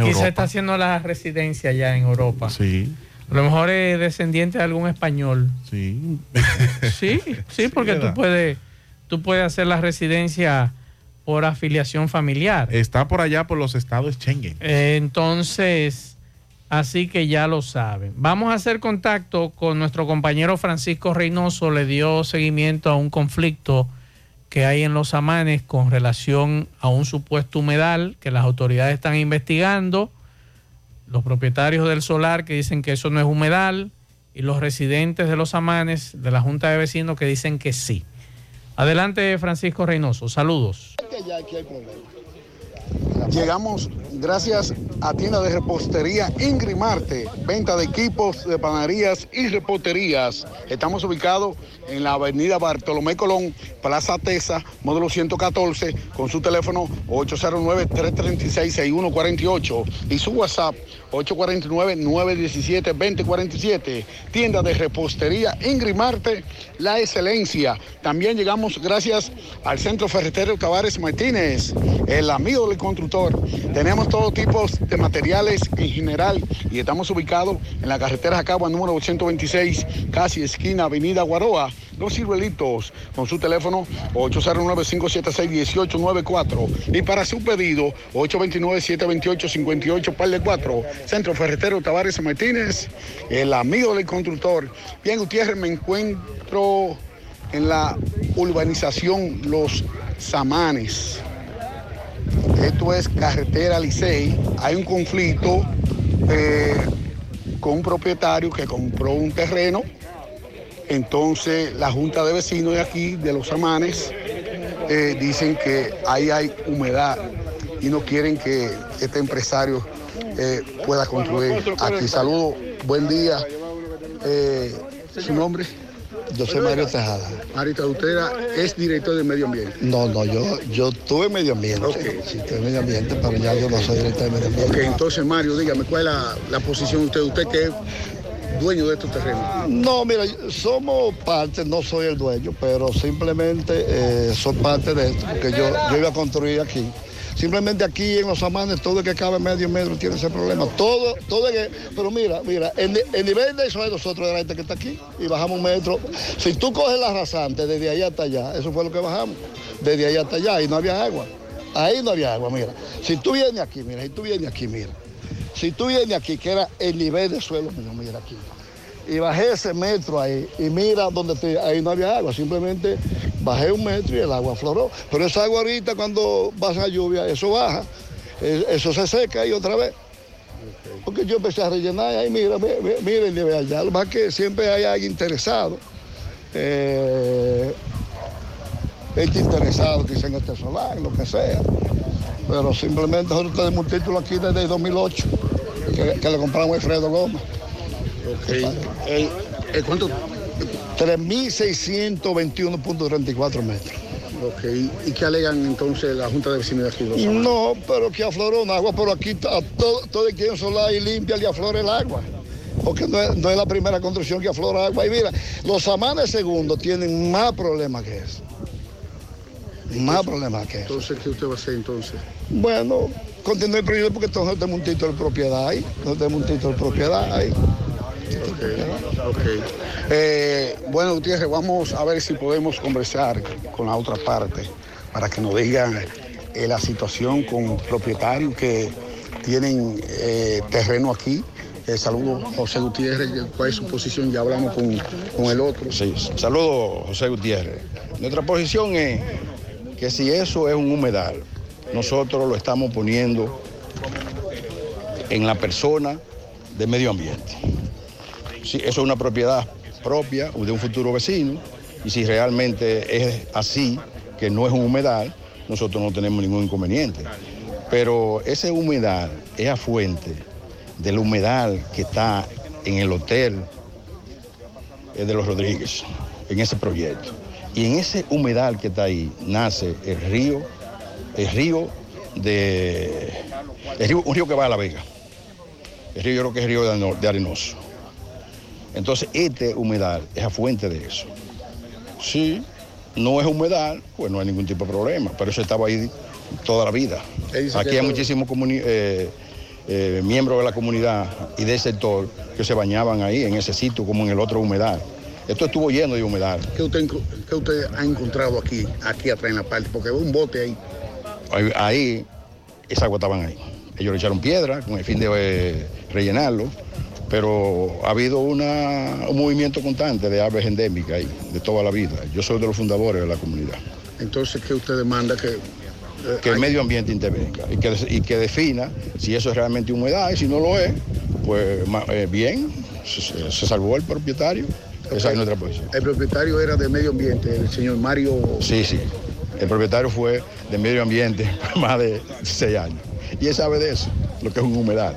Quizá está haciendo la residencia ya en Europa.
Sí.
A lo mejor es descendiente de algún español.
Sí.
Sí, sí, porque tú puedes, tú puedes hacer la residencia por afiliación familiar.
Está por allá por los estados Schengen.
Entonces, así que ya lo saben. Vamos a hacer contacto con nuestro compañero Francisco Reynoso. Le dio seguimiento a un conflicto que hay en los Amanes con relación a un supuesto humedal que las autoridades están investigando. los propietarios del solar que dicen que eso no es humedal y los residentes de los amanes de la Junta de Vecinos que dicen que sí. Adelante, Francisco Reynoso. Saludos.
Llegamos gracias a tienda de repostería Ingrimarte, venta de equipos de panaderías y reposterías. Estamos ubicados en la avenida Bartolomé Colón, Plaza Tesa, módulo 114, con su teléfono 809-336-6148 y su WhatsApp 849-917-2047. Tienda de repostería Ingrimarte, la excelencia. También llegamos gracias al Centro Ferretero Tavares Martínez, el amigo del constructor. Tenemos todo tipo de materiales en general y estamos ubicados en la carretera Jacagua número 826, casi esquina Avenida Guaroa. Los ciruelitos con su teléfono 809-576-1894 y para su pedido 829-728-58 par de 4 Centro Ferretero Tavares Martínez, el amigo del constructor. Bien, Gutiérrez, me encuentro en la urbanización Los Samanes. Esto es carretera Licey. Hay un conflicto eh, con un propietario que compró un terreno. Entonces la Junta de Vecinos de aquí, de Los Samanes, eh, dicen que ahí hay humedad y no quieren que este empresario eh, pueda construir aquí. Saludos, buen día. ¿Su nombre?
Yo soy Mario Tejada.
Marita, usted era- es director de medio ambiente.
No, no, yo, yo tuve medio ambiente. Sí, tuve medio ambiente, pero ya yo no soy director de medio ambiente.
Ok, entonces Mario, dígame, ¿cuál es la, la posición de usted? Usted que es dueño de estos terrenos.
No, mira, somos parte, no soy el dueño, pero simplemente eh, soy parte de esto, porque yo, yo iba a construir aquí. Simplemente aquí en los amanes, todo el que cabe medio metro tiene ese problema. Todo, todo el que, pero mira, mira, el, el nivel de eso es nosotros, de la gente que está aquí, y bajamos un metro. Si tú coges la rasante desde ahí hasta allá, eso fue lo que bajamos, desde ahí hasta allá, y no había agua. Ahí no había agua, mira. Si tú vienes aquí, mira, si tú vienes aquí, mira. Si tú vienes aquí, que era el nivel de suelo, mira, mira aquí. Y bajé ese metro ahí, y mira donde estoy, ahí no había agua, simplemente bajé un metro y el agua afloró. Pero esa agua ahorita cuando baja lluvia, eso baja, eh, eso se seca y otra vez. Porque yo empecé a rellenar y ahí, mira, mi- mi- mira el nivel allá. Lo más que siempre hay alguien interesado. Eh, gente interesado quizá en este solar, lo que sea. Pero simplemente nosotros tenemos un título aquí desde el 2008, que, que le compramos a Alfredo Gómez.
Eh, eh, ¿Cuánto?
3.621.34 metros.
Ok, ¿y qué alegan entonces la Junta de Vecinos de aquí?
No, pero que afloró un agua, pero aquí a todo, todo el que solar y limpia le aflora el agua. Porque no es, no es la primera construcción que aflora agua. Y mira, los samanes segundos tienen más problemas que eso. Más problemas que eso.
Entonces, ¿qué usted va a hacer entonces?
Bueno, continúe el proyecto porque entonces tenemos un título de propiedad ahí. Nosotros tenemos un título de propiedad ahí.
Ok. Eh, bueno, Gutiérrez, vamos a ver si podemos conversar con la otra parte para que nos digan eh, la situación con propietarios que tienen eh, terreno aquí. Eh, saludos, José Gutiérrez, ¿cuál es su posición? Ya hablamos con, con el otro.
Sí, saludos, José Gutiérrez. Nuestra posición es que si eso es un humedal, nosotros lo estamos poniendo en la persona de medio ambiente. Si eso es una propiedad propia de un futuro vecino, y si realmente es así, que no es un humedal, nosotros no tenemos ningún inconveniente. Pero ese humedal es a fuente del humedal que está en el hotel eh, de los Rodríguez, en ese proyecto. Y en ese humedal que está ahí nace el río, el río de. el río- un río que va a La Vega. El río yo creo que es el río de Arenoso. Entonces, este humedal es a fuente de eso. Si no es humedal, pues no hay ningún tipo de problema, pero eso estaba ahí toda la vida. Aquí hay muchísimos eh, eh, miembros de la comunidad y del sector que se bañaban ahí en ese sitio como en el otro humedal. Esto estuvo lleno de humedal.
¿Qué usted, qué usted ha encontrado aquí, aquí atrás en la parte? Porque veo un bote ahí.
Ahí, ahí, esa agua estaban ahí. Ellos le echaron piedra con el fin de eh, rellenarlo, pero ha habido una- un movimiento constante de aves endémicas ahí, de toda la vida. Yo soy de los fundadores de la comunidad.
Entonces, ¿qué usted demanda? Que
que el medio ambiente intervenga y que, y que defina si eso es realmente humedad y si no lo es, pues eh, bien, se, se salvó el propietario. Esa es nuestra posición.
El propietario era de medio ambiente, el señor Mario.
Sí, sí. El propietario fue de medio ambiente por más de seis años. Y él sabe de eso, lo que es una humedad.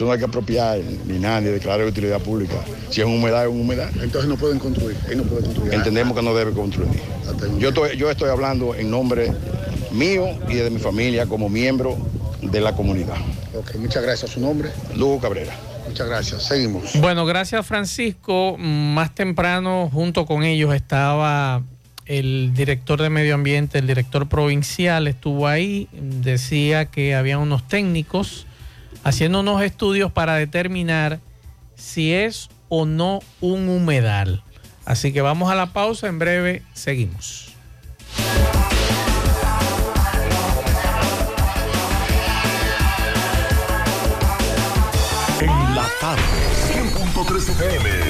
Eso no hay que apropiar ni nada, ni declarar de utilidad pública. Si es humedad, es humedad.
Entonces no pueden construir. Él no puede construir.
Entendemos que no debe construir. Yo estoy, yo estoy hablando en nombre mío y de mi familia como miembro de la comunidad.
Ok, muchas gracias. ¿Su nombre?
Lugo Cabrera.
Muchas gracias. Seguimos.
Bueno, gracias Francisco. Más temprano, junto con ellos, estaba el director de medio ambiente, el director provincial, estuvo ahí, decía que había unos técnicos haciendo unos estudios para determinar si es o no un humedal. Así que vamos a la pausa, en breve seguimos.
En la tarde, 100.3 FM.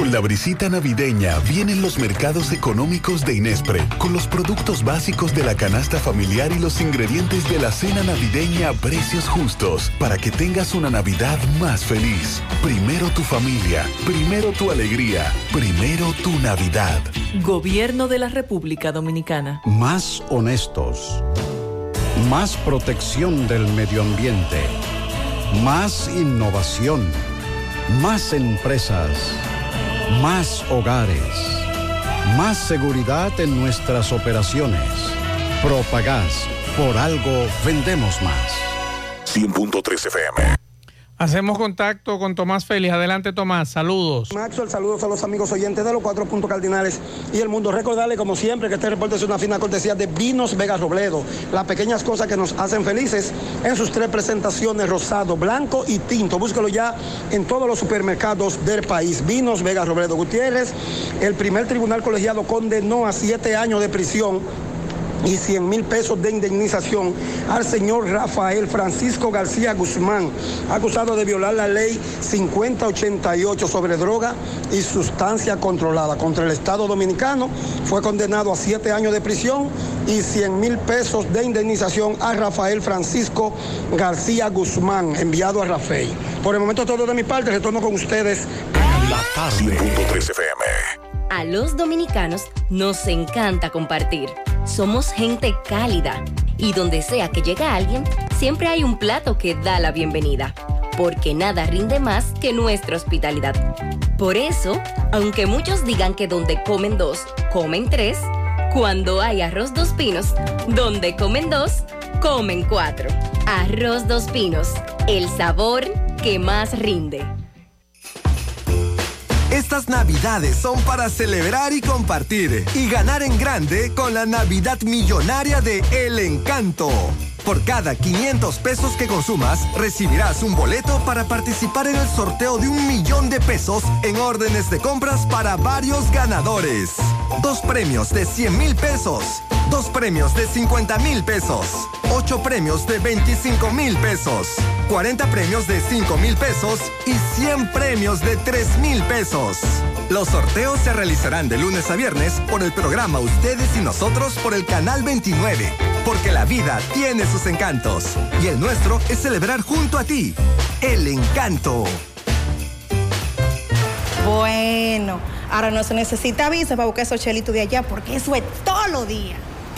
Con la brisita navideña vienen los mercados económicos de Inespre, con los productos básicos de la canasta familiar y los ingredientes de la cena navideña a precios justos, para que tengas una Navidad más feliz. Primero tu familia, primero tu alegría, primero tu Navidad.
Gobierno de la República Dominicana.
Más honestos. Más protección del medio ambiente. Más innovación. Más empresas. Más hogares. Más seguridad en nuestras operaciones. Propagás. Por algo vendemos más.
100.3 FM.
Hacemos contacto con Tomás Félix. Adelante, Tomás. Saludos.
Maxwell, saludos a los amigos oyentes de los cuatro puntos cardinales y el mundo. Recordarle, como siempre, que este reporte es una fina cortesía de Vinos Vega Robledo. Las pequeñas cosas que nos hacen felices en sus tres presentaciones, rosado, blanco y tinto. Búsquelo ya en todos los supermercados del país. Vinos Vega Robledo Gutiérrez, el primer tribunal colegiado condenó a siete años de prisión y 100 mil pesos de indemnización al señor Rafael Francisco García Guzmán, acusado de violar la ley 5088 sobre droga y sustancia controlada contra el Estado Dominicano. Fue condenado a siete años de prisión y 100 mil pesos de indemnización a Rafael Francisco García Guzmán, enviado a Rafael. Por el momento todo de mi parte, retorno con ustedes.
La tarde. 100.3 FM.
A los dominicanos nos encanta compartir. Somos gente cálida y donde sea que llega alguien, siempre hay un plato que da la bienvenida, porque nada rinde más que nuestra hospitalidad. Por eso, aunque muchos digan que donde comen dos, comen tres, cuando hay arroz dos pinos, donde comen dos, comen cuatro. Arroz dos pinos, el sabor que más rinde.
Estas navidades son para celebrar y compartir y ganar en grande con la Navidad Millonaria de El Encanto. Por cada 500 pesos que consumas, recibirás un boleto para participar en el sorteo de un millón de pesos en órdenes de compras para varios ganadores. Dos premios de 100 mil pesos, dos premios de 50 mil pesos, ocho premios de 25 mil pesos, 40 premios de 5 mil pesos y 100 premios de 3 mil pesos. Los sorteos se realizarán de lunes a viernes por el programa Ustedes y Nosotros por el Canal 29. Porque la vida tiene sus encantos y el nuestro es celebrar junto a ti. El encanto.
Bueno, ahora no se necesita visa para buscar esos chelitos de allá porque eso es todo lo día.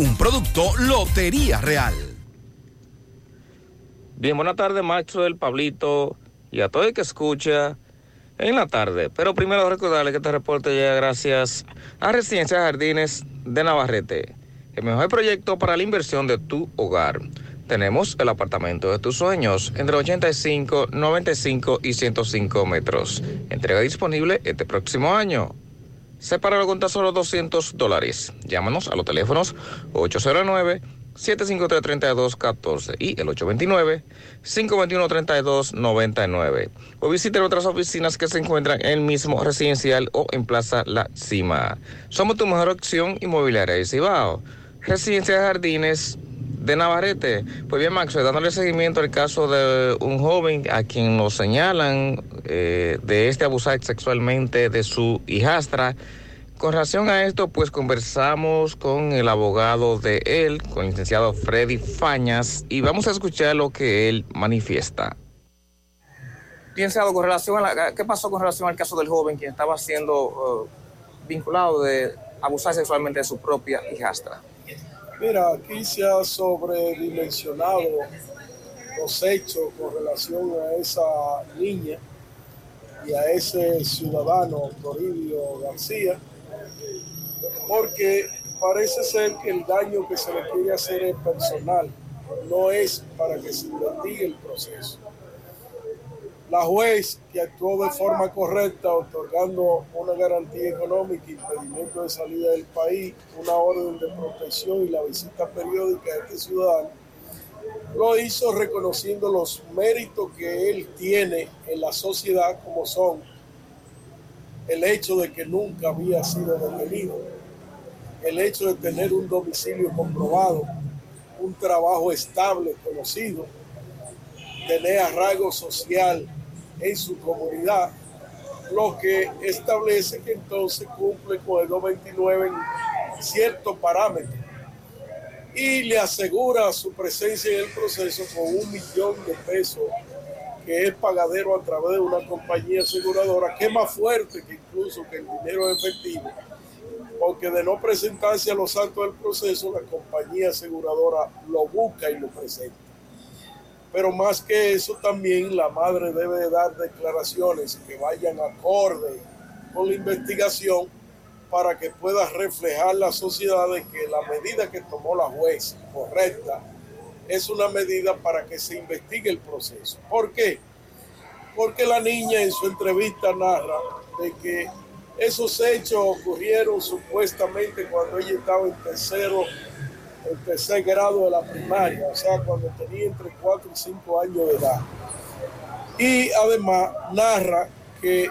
Un producto Lotería Real.
Bien, buena tarde, Maxwell, Pablito y a todo el que escucha en la tarde. Pero primero recordarle que este reporte llega gracias a Residencia Jardines de Navarrete, el mejor proyecto para la inversión de tu hogar. Tenemos el apartamento de tus sueños entre 85, 95 y 105 metros. Entrega disponible este próximo año. Sepáralo con tan solo 200 dólares. Llámanos a los teléfonos 809-753-3214 y el 829-521-3299. O visite otras oficinas que se encuentran en el mismo residencial o en Plaza La Cima. Somos tu mejor opción inmobiliaria de Cibao. Residencia de Jardines de Navarrete. Pues bien, Max, dándole seguimiento al caso de un joven a quien lo señalan eh, de este abusar sexualmente de su hijastra. Con relación a esto, pues conversamos con el abogado de él, con el licenciado Freddy Fañas, y vamos a escuchar lo que él manifiesta.
Piensa con relación a la, qué pasó con relación al caso del joven quien estaba siendo uh, vinculado de abusar sexualmente de su propia hijastra.
Mira, aquí se ha sobredimensionado los hechos con relación a esa niña y a ese ciudadano Toribio García, porque parece ser que el daño que se le quiere hacer es personal, no es para que se investigue el proceso la juez que actuó de forma correcta, otorgando una garantía económica, impedimento de salida del país, una orden de protección y la visita periódica de este ciudadano, lo hizo reconociendo los méritos que él tiene en la sociedad como son el hecho de que nunca había sido detenido, el hecho de tener un domicilio comprobado, un trabajo estable, conocido, tener arraigo social en su comunidad, lo que establece que entonces cumple con el 229 en ciertos parámetros y le asegura su presencia en el proceso con un millón de pesos que es pagadero a través de una compañía aseguradora que es más fuerte que incluso que el dinero efectivo porque de no presentarse a los actos del proceso la compañía aseguradora lo busca y lo presenta pero más que eso también la madre debe dar declaraciones que vayan acorde con la investigación para que pueda reflejar la sociedad de que la medida que tomó la juez correcta es una medida para que se investigue el proceso. ¿Por qué? Porque la niña en su entrevista narra de que esos hechos ocurrieron supuestamente cuando ella estaba en tercero el tercer grado de la primaria, o sea, cuando tenía entre 4 y 5 años de edad. Y además narra que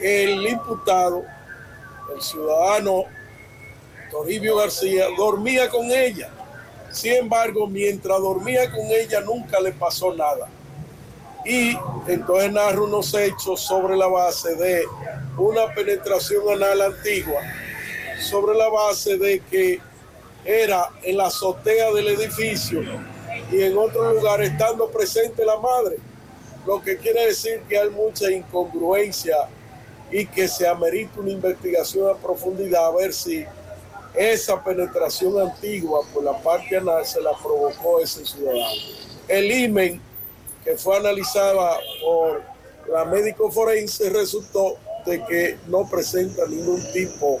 el imputado, el ciudadano Toribio García, dormía con ella. Sin embargo, mientras dormía con ella nunca le pasó nada. Y entonces narra unos hechos sobre la base de una penetración anal antigua, sobre la base de que era en la azotea del edificio y en otro lugar estando presente la madre, lo que quiere decir que hay mucha incongruencia y que se amerita una investigación a profundidad a ver si esa penetración antigua por la parte anal se la provocó ese ciudadano. El imen que fue analizada por la médico forense resultó de que no presenta ningún tipo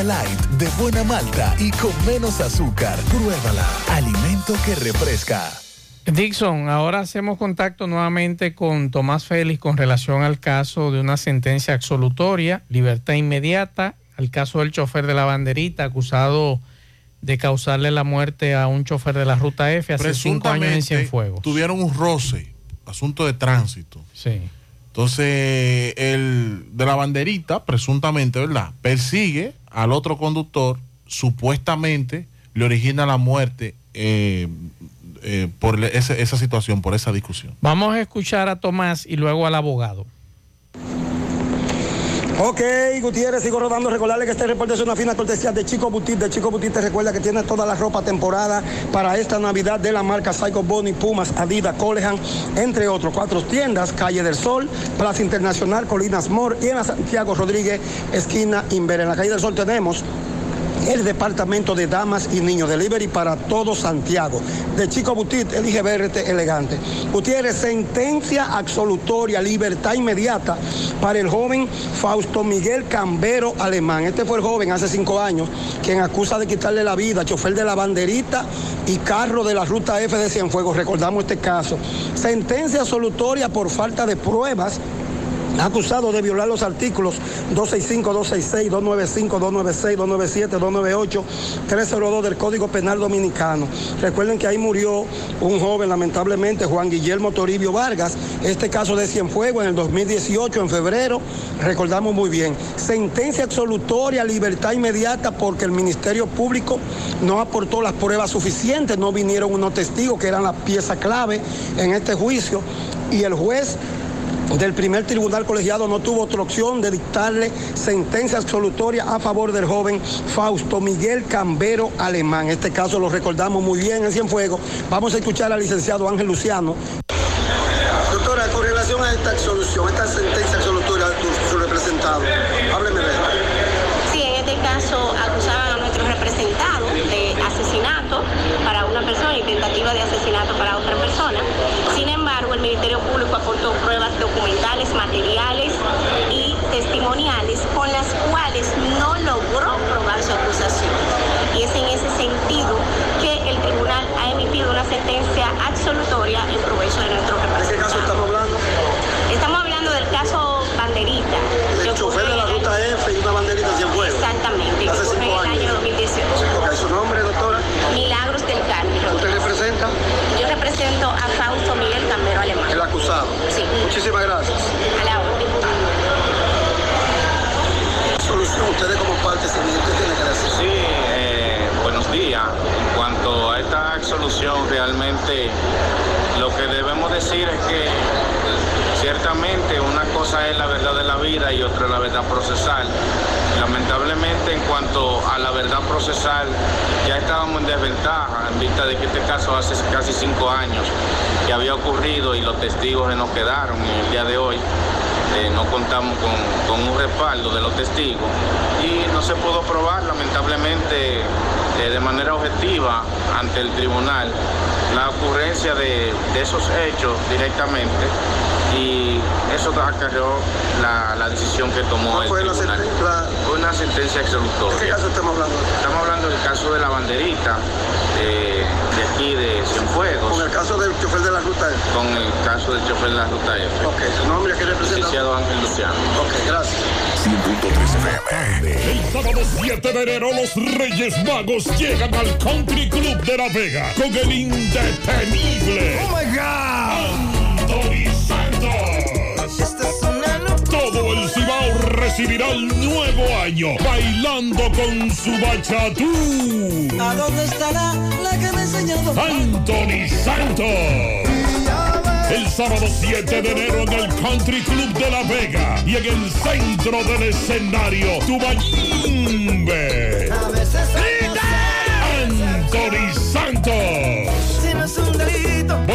Light de buena malta y con menos azúcar. Pruébala. Alimento que refresca.
Dixon, ahora hacemos contacto nuevamente con Tomás Félix con relación al caso de una sentencia absolutoria, libertad inmediata, al caso del chofer de la banderita acusado de causarle la muerte a un chofer de la ruta F hace cinco años en Cienfuegos.
Tuvieron un roce, asunto de tránsito.
Sí.
Entonces, el de la banderita, presuntamente, ¿verdad? Persigue al otro conductor, supuestamente le origina la muerte eh, eh, por ese- esa situación, por esa discusión.
Vamos a escuchar a Tomás y luego al abogado.
Ok, Gutiérrez, sigo rodando. Recordarle que este reporte es una fina cortesía de Chico Butit. De Chico Butit te recuerda que tiene toda la ropa temporada para esta Navidad de la marca Psycho Bonnie, Pumas, Adidas, Colehan, entre otros. Cuatro tiendas, Calle del Sol, Plaza Internacional, Colinas Mor y en la Santiago Rodríguez, esquina Inver. En la Calle del Sol tenemos el departamento de damas y niños delivery para todo Santiago. De Chico Butit, elige verte elegante. Gutiérrez, sentencia absolutoria, libertad inmediata para el joven Fausto Miguel Cambero Alemán. Este fue el joven hace cinco años quien acusa de quitarle la vida, chofer de la banderita y carro de la ruta F de Cienfuegos. Recordamos este caso. Sentencia absolutoria por falta de pruebas acusado de violar los artículos 265, 266, 295, 296, 297, 298, 302 del Código Penal Dominicano. Recuerden que ahí murió un joven, lamentablemente, Juan Guillermo Toribio Vargas. Este caso de Cienfuegos en el 2018, en febrero, recordamos muy bien. Sentencia absolutoria, libertad inmediata, porque el Ministerio Público no aportó las pruebas suficientes, no vinieron unos testigos que eran la pieza clave en este juicio, y el juez del primer tribunal colegiado no tuvo otra opción de dictarle sentencia absolutoria a favor del joven Fausto Miguel Cambero Alemán. Este caso lo recordamos muy bien en Cienfuegos. Vamos a escuchar al licenciado Ángel Luciano. Doctora, con relación a esta absolución, esta sentencia absolutoria de su representado, hábleme de esto.
Sí, en este caso acusaban a nuestro representado de asesinato para una persona y tentativa de asesinato para otra persona. Ministerio Público aportó pruebas documentales, materiales y testimoniales con las cuales no logró probar su acusación. Y es en ese sentido que el tribunal ha emitido una sentencia absolutoria en provecho de nuestro representado.
¿De qué caso estamos hablando?
Estamos hablando del caso Banderita.
El chofer de la ruta F y una banderita en Cienfuegos.
Exactamente,
Hace
que ocurre
cinco
en el
años.
año 2018.
Ok, ¿Su nombre, doctora?
Milagros del Carmen.
¿Usted representa?
Yo represento a Fausto Miguel Cambero Alemán.
El acusado.
Sí.
Muchísimas gracias.
A la orden.
Solución, ustedes como parte civil, ¿qué tienen que decir?
Sí, eh, buenos días. En cuanto a esta absolución, realmente lo que debemos decir es que ciertamente una cosa es la verdad de la vida y otra la verdad procesal. Lamentablemente en cuanto a la verdad procesal ya estábamos en desventaja en vista de que este caso hace casi cinco años que había ocurrido y los testigos que nos quedaron en el día de hoy. eh, no contamos con, un respaldo de los testigos y no se pudo probar lamentablemente eh, de manera objetiva ante el tribunal la ocurrencia de esos hechos directamente y eso acarreó la, la decisión que tomó
¿Cuál
el
fue
tribunal. una sentencia
¿De qué caso estamos hablando?
Estamos hablando del caso de la banderita eh, de aquí de Cienfuegos.
Con el caso del chofer de la ruta F.
Con el caso del chofer de la ruta F.
Ok, ¿su nombre qué representa?
Licenciado Ángel Luciano.
Ok, gracias.
100.3 FM. El sábado 7 de enero los Reyes Magos llegan al Country Club de La Vega con el indetenible.
Oh my God.
Recibirá el nuevo año bailando con su bachatú.
¿A dónde estará la que me ha enseñado?
Anthony Santos. El sábado 7 de enero en el Country Club de La Vega y en el centro del escenario, Tubayimbe.
A veces
Anthony Santos.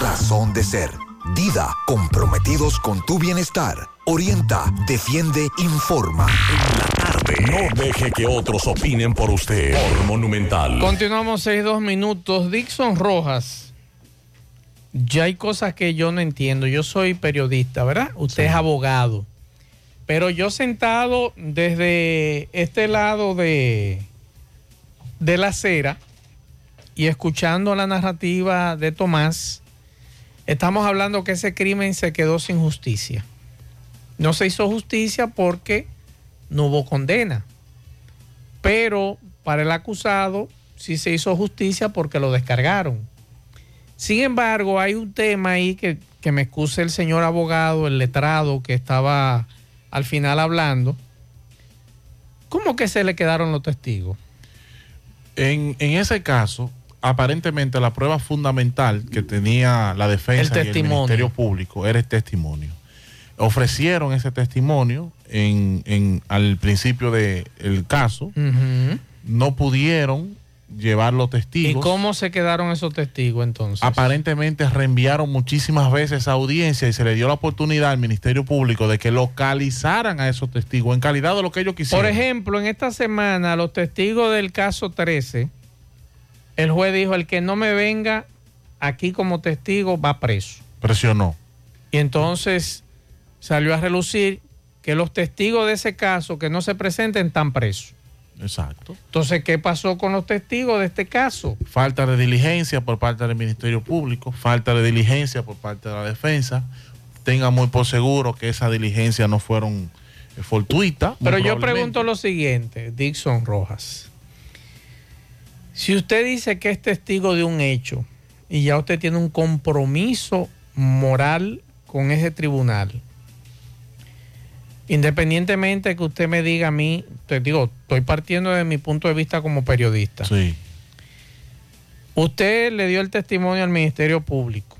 razón de ser. Dida, comprometidos con tu bienestar. Orienta, defiende, informa.
No deje que otros opinen por usted. Por Monumental.
Continuamos seis, dos minutos. Dixon Rojas. Ya hay cosas que yo no entiendo. Yo soy periodista, ¿verdad? Usted es abogado. Pero yo sentado desde este lado de, de la acera y escuchando la narrativa de Tomás, estamos hablando que ese crimen se quedó sin justicia. No se hizo justicia porque no hubo condena. Pero para el acusado sí se hizo justicia porque lo descargaron. Sin embargo, hay un tema ahí que, que me excuse el señor abogado, el letrado que estaba al final hablando. ¿Cómo que se le quedaron los testigos?
En, en ese caso, aparentemente la prueba fundamental que tenía la defensa
El
y el. Ministerio Público era el testimonio. Ofrecieron ese testimonio en, en- al principio del caso, no pudieron llevar los
¿Y
testigos.
cómo se quedaron esos testigos entonces?
Aparentemente reenviaron muchísimas veces a audiencia y se le dio la oportunidad al Ministerio Público de que localizaran a esos testigos en calidad de lo que ellos quisieran.
Por ejemplo, en esta semana, los testigos del caso 13, el juez dijo, el que no me venga aquí como testigo va preso.
Presionó.
Y entonces salió a relucir que los testigos de ese caso que no se presenten están presos.
Exacto.
Entonces, ¿qué pasó con los testigos de este caso?
Falta de diligencia por parte del Ministerio Público, falta de diligencia por parte de la defensa. Tenga muy por seguro que esas diligencias no fueron eh, fortuitas.
Pero yo pregunto lo siguiente, Dixon Rojas. Si usted dice que es testigo de un hecho y ya usted tiene un compromiso moral con ese tribunal, independientemente que usted me diga a mí, te digo, estoy partiendo de mi punto de vista como periodista.
Sí.
Usted le dio el testimonio al Ministerio Público,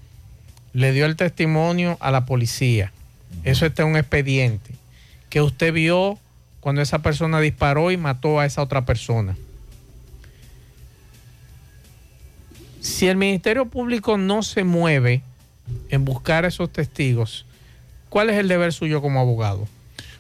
le dio el testimonio a la policía. Eso está en un expediente que usted vio cuando esa persona disparó y mató a esa otra persona. Si el Ministerio Público no se mueve en buscar esos testigos, ¿cuál es el deber suyo como abogado?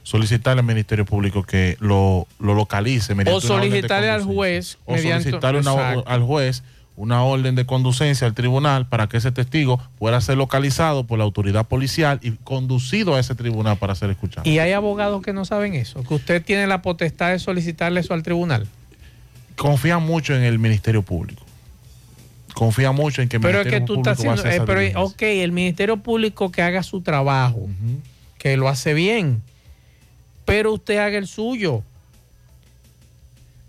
Solicitarle al Ministerio Público que lo, lo localice.
O solicitarle al juez
O
mediante-
solicitarle una- al juez una orden de conducencia al tribunal para que ese testigo pueda ser localizado por la autoridad policial y conducido a ese tribunal para ser escuchado.
Y hay abogados que no saben eso, que usted tiene la potestad de solicitarle eso al tribunal.
Confía mucho en el Ministerio Público. Confía mucho en que el
Pero es que tú
Público
estás
va a
haciendo,
hacer
eh, pero, ok, el Ministerio Público que haga su trabajo, que lo hace bien, pero usted haga el suyo.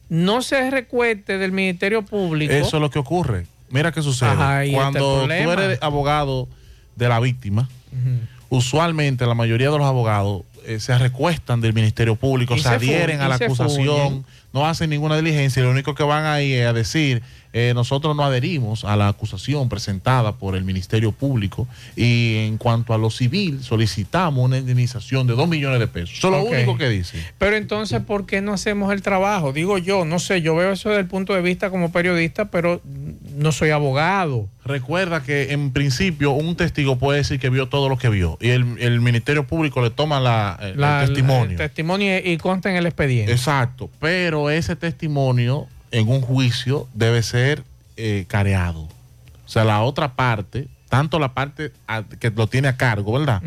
No se recueste del Ministerio Público.
Eso es lo que ocurre. Mira qué sucede.
Ajá, el
Cuando tú eres abogado de la víctima, usualmente la mayoría de los abogados eh, se recuestan del Ministerio Público, se
se
adhieren a la acusación, no hacen ninguna diligencia y lo único que van ahí es a decir, eh, nosotros no adherimos a la acusación presentada por el Ministerio Público y en cuanto a lo civil solicitamos una indemnización de dos millones de pesos. Eso es lo único que dice.
Pero entonces, ¿por qué no hacemos el trabajo? Digo yo, no sé, yo veo eso desde el punto de vista como periodista, pero no soy abogado.
Recuerda que en principio un testigo puede decir que vio todo lo que vio y el, el Ministerio Público le toma la, eh,
La-
el testimonio.
el testimonio y consta en el expediente.
Exacto, pero ese testimonio en un juicio debe ser eh, careado. O sea, la otra parte, tanto la parte a- que lo tiene a cargo, ¿verdad?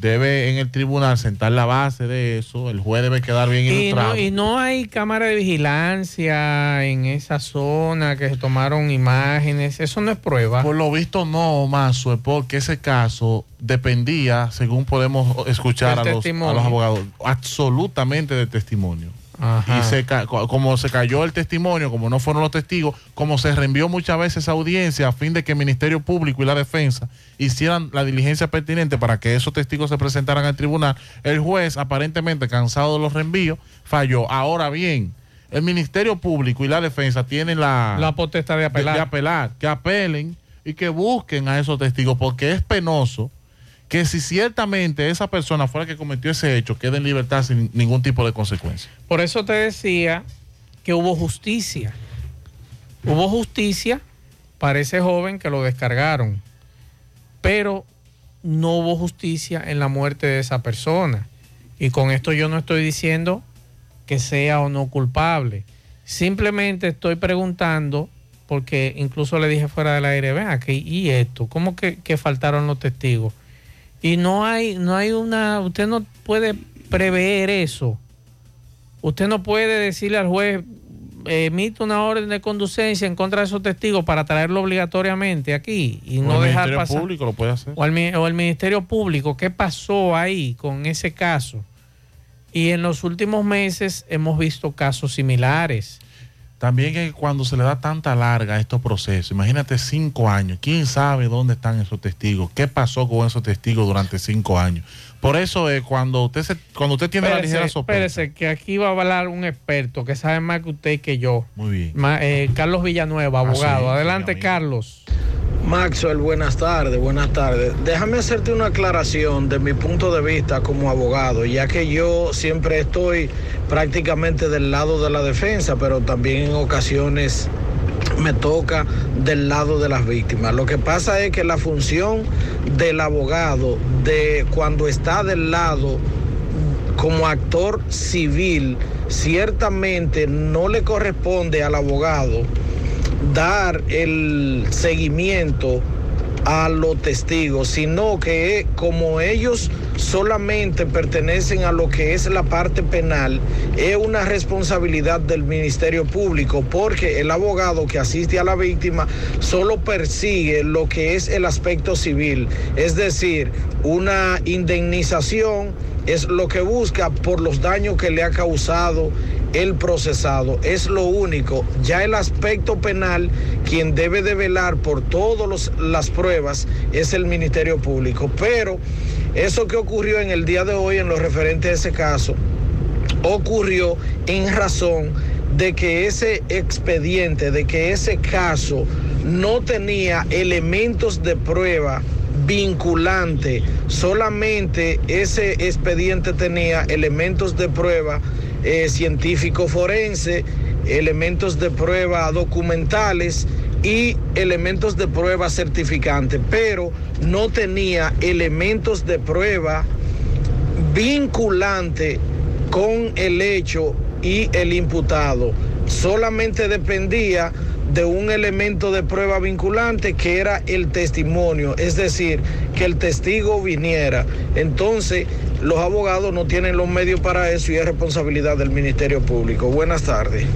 Debe en el tribunal sentar la base de eso, el juez debe quedar bien
Y
ilustrado.
no, y no hay cámara de vigilancia en esa zona que se tomaron imágenes. Eso no es prueba.
Por lo visto no, Mazo, es porque ese caso dependía, según podemos escuchar a los, a los abogados, absolutamente de testimonio. Y se como se cayó el testimonio, como no fueron los testigos, como se reenvió muchas veces esa audiencia a fin de que el Ministerio Público y la defensa hicieran la diligencia pertinente para que esos testigos se presentaran al tribunal, el juez, aparentemente cansado de los reenvíos, falló. Ahora bien, el Ministerio Público y la defensa tienen la,
La potestad de apelar.
de apelar, que apelen y que busquen a esos testigos, porque es penoso que si ciertamente esa persona fuera que cometió ese hecho, quede en libertad sin ningún tipo de consecuencia.
Por eso te decía que hubo justicia. Hubo justicia para ese joven que lo descargaron, pero no hubo justicia en la muerte de esa persona. Y con esto yo no estoy diciendo que sea o no culpable. Simplemente estoy preguntando, porque incluso le dije fuera del aire, ven aquí, ¿y esto? ¿Cómo que, que faltaron los testigos? Y no hay, no hay una, usted no puede prever eso. Usted no puede decirle al juez, emite una orden de conducencia en contra de esos testigos para traerlo obligatoriamente aquí y
O
no
el
dejar
Ministerio
pasar.
Público lo puede hacer.
O mi- o el Ministerio Público, ¿qué pasó ahí con ese caso? Y en los últimos meses hemos visto casos similares.
También que cuando se le da tanta larga a estos procesos, imagínate cinco años, ¿quién sabe dónde están esos testigos? ¿Qué pasó con esos testigos durante cinco años? Por eso es cuando usted se, cuando usted tiene la ligera sospecha.
espérese, que aquí va a hablar un experto que sabe más que usted y que yo.
Muy bien.
Ma- eh, Carlos Villanueva,
Ah,
abogado.
sí,
Adelante, Carlos.
Maxwell, buenas tardes, buenas tardes. Déjame hacerte una aclaración de mi punto de vista como abogado, ya que yo siempre estoy prácticamente del lado de la defensa, pero también en ocasiones me toca del lado de las víctimas. Lo que pasa es que la función del abogado, de cuando está del lado como actor civil, ciertamente no le corresponde al abogado dar el seguimiento a los testigos, sino que como ellos solamente pertenecen a lo que es la parte penal, es una responsabilidad del Ministerio Público, porque el abogado que asiste a la víctima solo persigue lo que es el aspecto civil, es decir, una indemnización es lo que busca por los daños que le ha causado el procesado. Es lo único. Ya el aspecto penal, quien debe de velar por todas las pruebas es el Ministerio Público. Pero eso que ocurrió en el día de hoy en lo referente a ese caso, ocurrió en razón de que ese expediente, de que ese caso no tenía elementos de prueba vinculante, solamente ese expediente tenía elementos de prueba eh, científico forense, elementos de prueba documentales y elementos de prueba certificante, pero no tenía elementos de prueba vinculante con el hecho y el imputado. Solamente dependía de un elemento de prueba vinculante que era el testimonio, es decir, que el testigo viniera. Entonces, los abogados no tienen los medios para eso y es responsabilidad del Ministerio Público. Buenas tardes.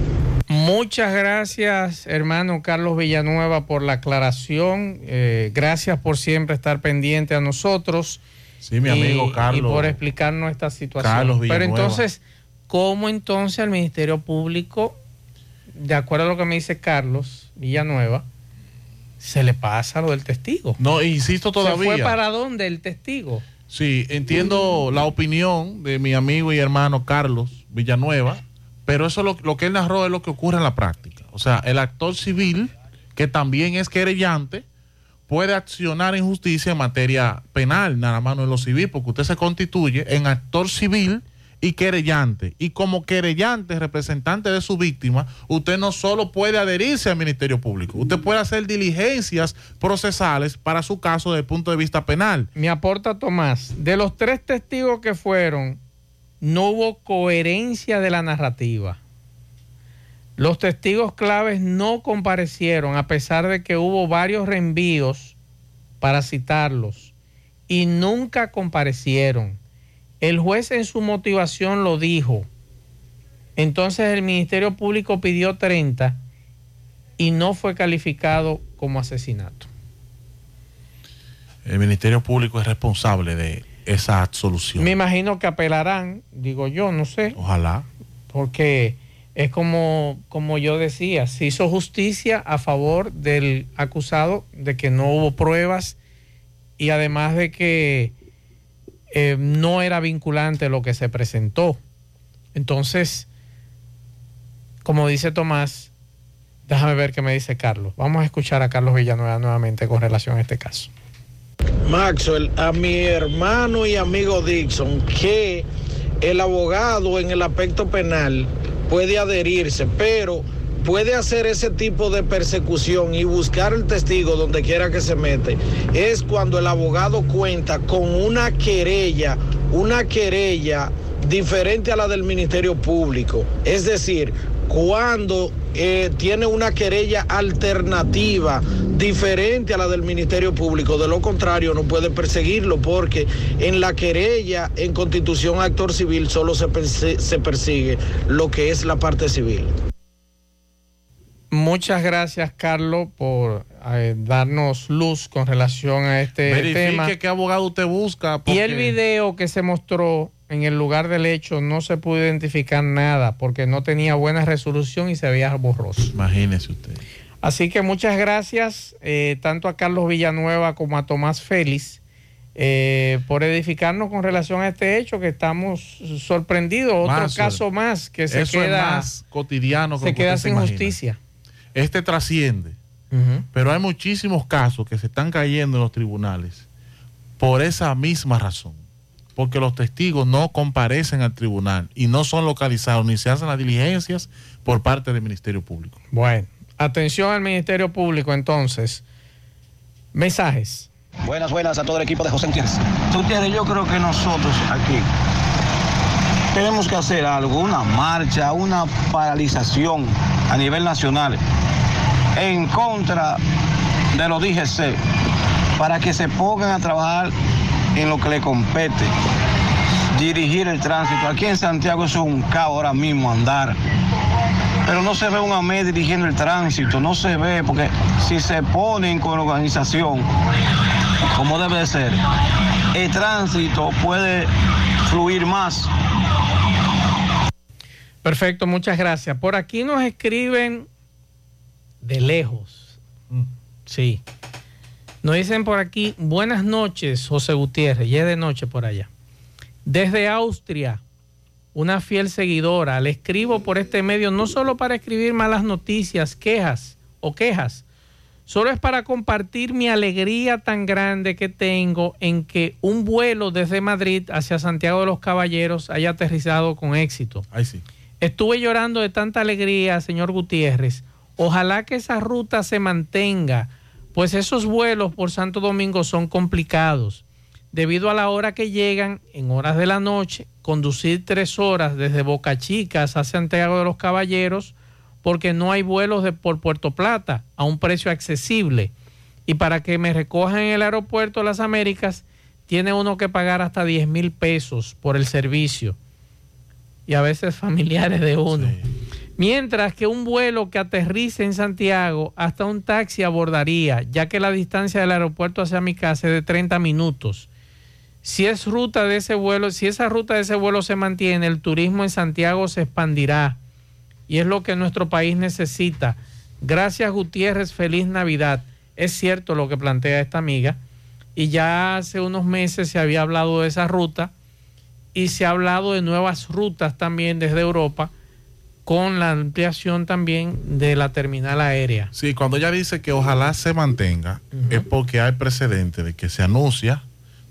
Muchas gracias, hermano Carlos Villanueva, por la aclaración. Eh, gracias por siempre estar pendiente a nosotros.
Sí, mi amigo Carlos.
Y por explicarnos esta situación.
Carlos
Pero
Villanueva.
entonces, ¿cómo entonces el Ministerio Público, de acuerdo a lo que me dice Carlos Villanueva, se le pasa lo del testigo?
No, insisto
¿Se
todavía.
fue para dónde el testigo?
Sí, entiendo la opinión de mi amigo y hermano Carlos Villanueva, pero eso lo, lo que él narró es lo que ocurre en la práctica. O sea, el actor civil, que también es querellante, puede accionar en justicia en materia penal, nada más no en lo civil, porque usted se constituye en actor civil y querellante. Y como querellante, representante de su víctima, usted no solo puede adherirse al Ministerio Público, usted puede hacer diligencias procesales para su caso desde el punto de vista penal.
Me aporta Tomás, de los tres testigos que fueron, no hubo coherencia de la narrativa. Los testigos claves no comparecieron a pesar de que hubo varios reenvíos para citarlos y nunca comparecieron. El juez en su motivación lo dijo. Entonces el Ministerio Público pidió 30 y no fue calificado como asesinato.
El Ministerio Público es responsable de esa absolución.
Me imagino que apelarán, digo yo, no sé.
Ojalá.
porque es como, como yo decía, se hizo justicia a favor del acusado de que no hubo pruebas y además de que eh, no era vinculante lo que se presentó. Entonces, como dice Tomás, déjame ver qué me dice Carlos. Vamos a escuchar a Carlos Villanueva nuevamente con relación a este caso.
Maxwell, a mi hermano y amigo Dixon, que el abogado en el aspecto penal puede adherirse, pero puede hacer ese tipo de persecución y buscar el testigo donde quiera que se mete, es cuando el abogado cuenta con una querella, una querella diferente a la del Ministerio Público. Es decir, cuando eh, tiene una querella alternativa diferente a la del Ministerio Público. De lo contrario, no puede perseguirlo porque en la querella en constitución actor civil solo se, persigue lo que es la parte civil.
Muchas gracias, Carlos, por eh, darnos luz con relación a este
Verifique
tema.
qué abogado usted busca.
Y el
porque-
video que se mostró en el lugar del hecho no se pudo identificar nada porque no tenía buena resolución y se veía borroso.
Imagínese usted.
Así que muchas gracias eh, tanto a Carlos Villanueva como a Tomás Félix eh, por edificarnos con relación a este hecho que estamos sorprendidos. Otro
Más,
caso más que se queda,
más cotidiano
se
que
queda
se
sin justicia.
Este trasciende. Pero hay muchísimos casos que se están cayendo en los tribunales por esa misma razón. Porque los testigos no comparecen al tribunal y no son localizados ni se hacen las diligencias por parte del Ministerio Público.
Bueno, atención al Ministerio Público entonces. Mensajes.
Buenas, buenas a todo el equipo de José Gutiérrez. Gutiérrez, yo creo que nosotros aquí tenemos que hacer algo, una marcha, una paralización a nivel nacional en contra de los DGC para que se pongan a trabajar en lo que le compete, dirigir el tránsito. Aquí en Santiago es un caos ahora mismo andar. Pero no se ve un AME dirigiendo el tránsito, no se ve, porque si se ponen con organización, como debe de ser, el tránsito puede fluir más.
Perfecto, muchas gracias. Por aquí nos escriben de lejos. Sí. Nos dicen por aquí, buenas noches, José Gutiérrez, ya es de noche por allá. Desde Austria, una fiel seguidora, le escribo por este medio no solo para escribir malas noticias, quejas o quejas, solo es para compartir mi alegría tan grande que tengo en que un vuelo desde Madrid hacia Santiago de los Caballeros haya aterrizado con éxito.
Ahí sí.
Estuve llorando de tanta alegría, señor Gutiérrez. Ojalá que esa ruta se mantenga, pues esos vuelos por Santo Domingo son complicados. Debido a la hora que llegan, en horas de la noche, conducir tres horas desde Boca Chica hacia Santiago de los Caballeros, porque no hay vuelos de, por Puerto Plata a un precio accesible. Y para que me recojan en el aeropuerto de las Américas, tiene uno que pagar hasta 10 mil pesos por el servicio y a veces familiares de uno. Mientras que un vuelo que aterrice en Santiago hasta un taxi abordaría, ya que la distancia del aeropuerto hacia mi casa es de 30 minutos. Si es ruta de ese vuelo, si esa ruta de ese vuelo se mantiene, el turismo en Santiago se expandirá y es lo que nuestro país necesita. Gracias Gutiérrez, feliz Navidad. Es cierto lo que plantea esta amiga y ya hace unos meses se había hablado de esa ruta y se ha hablado de nuevas rutas también desde Europa con la ampliación también de la terminal aérea.
Sí, cuando ella dice que ojalá se mantenga, es porque hay precedente de que se anuncia,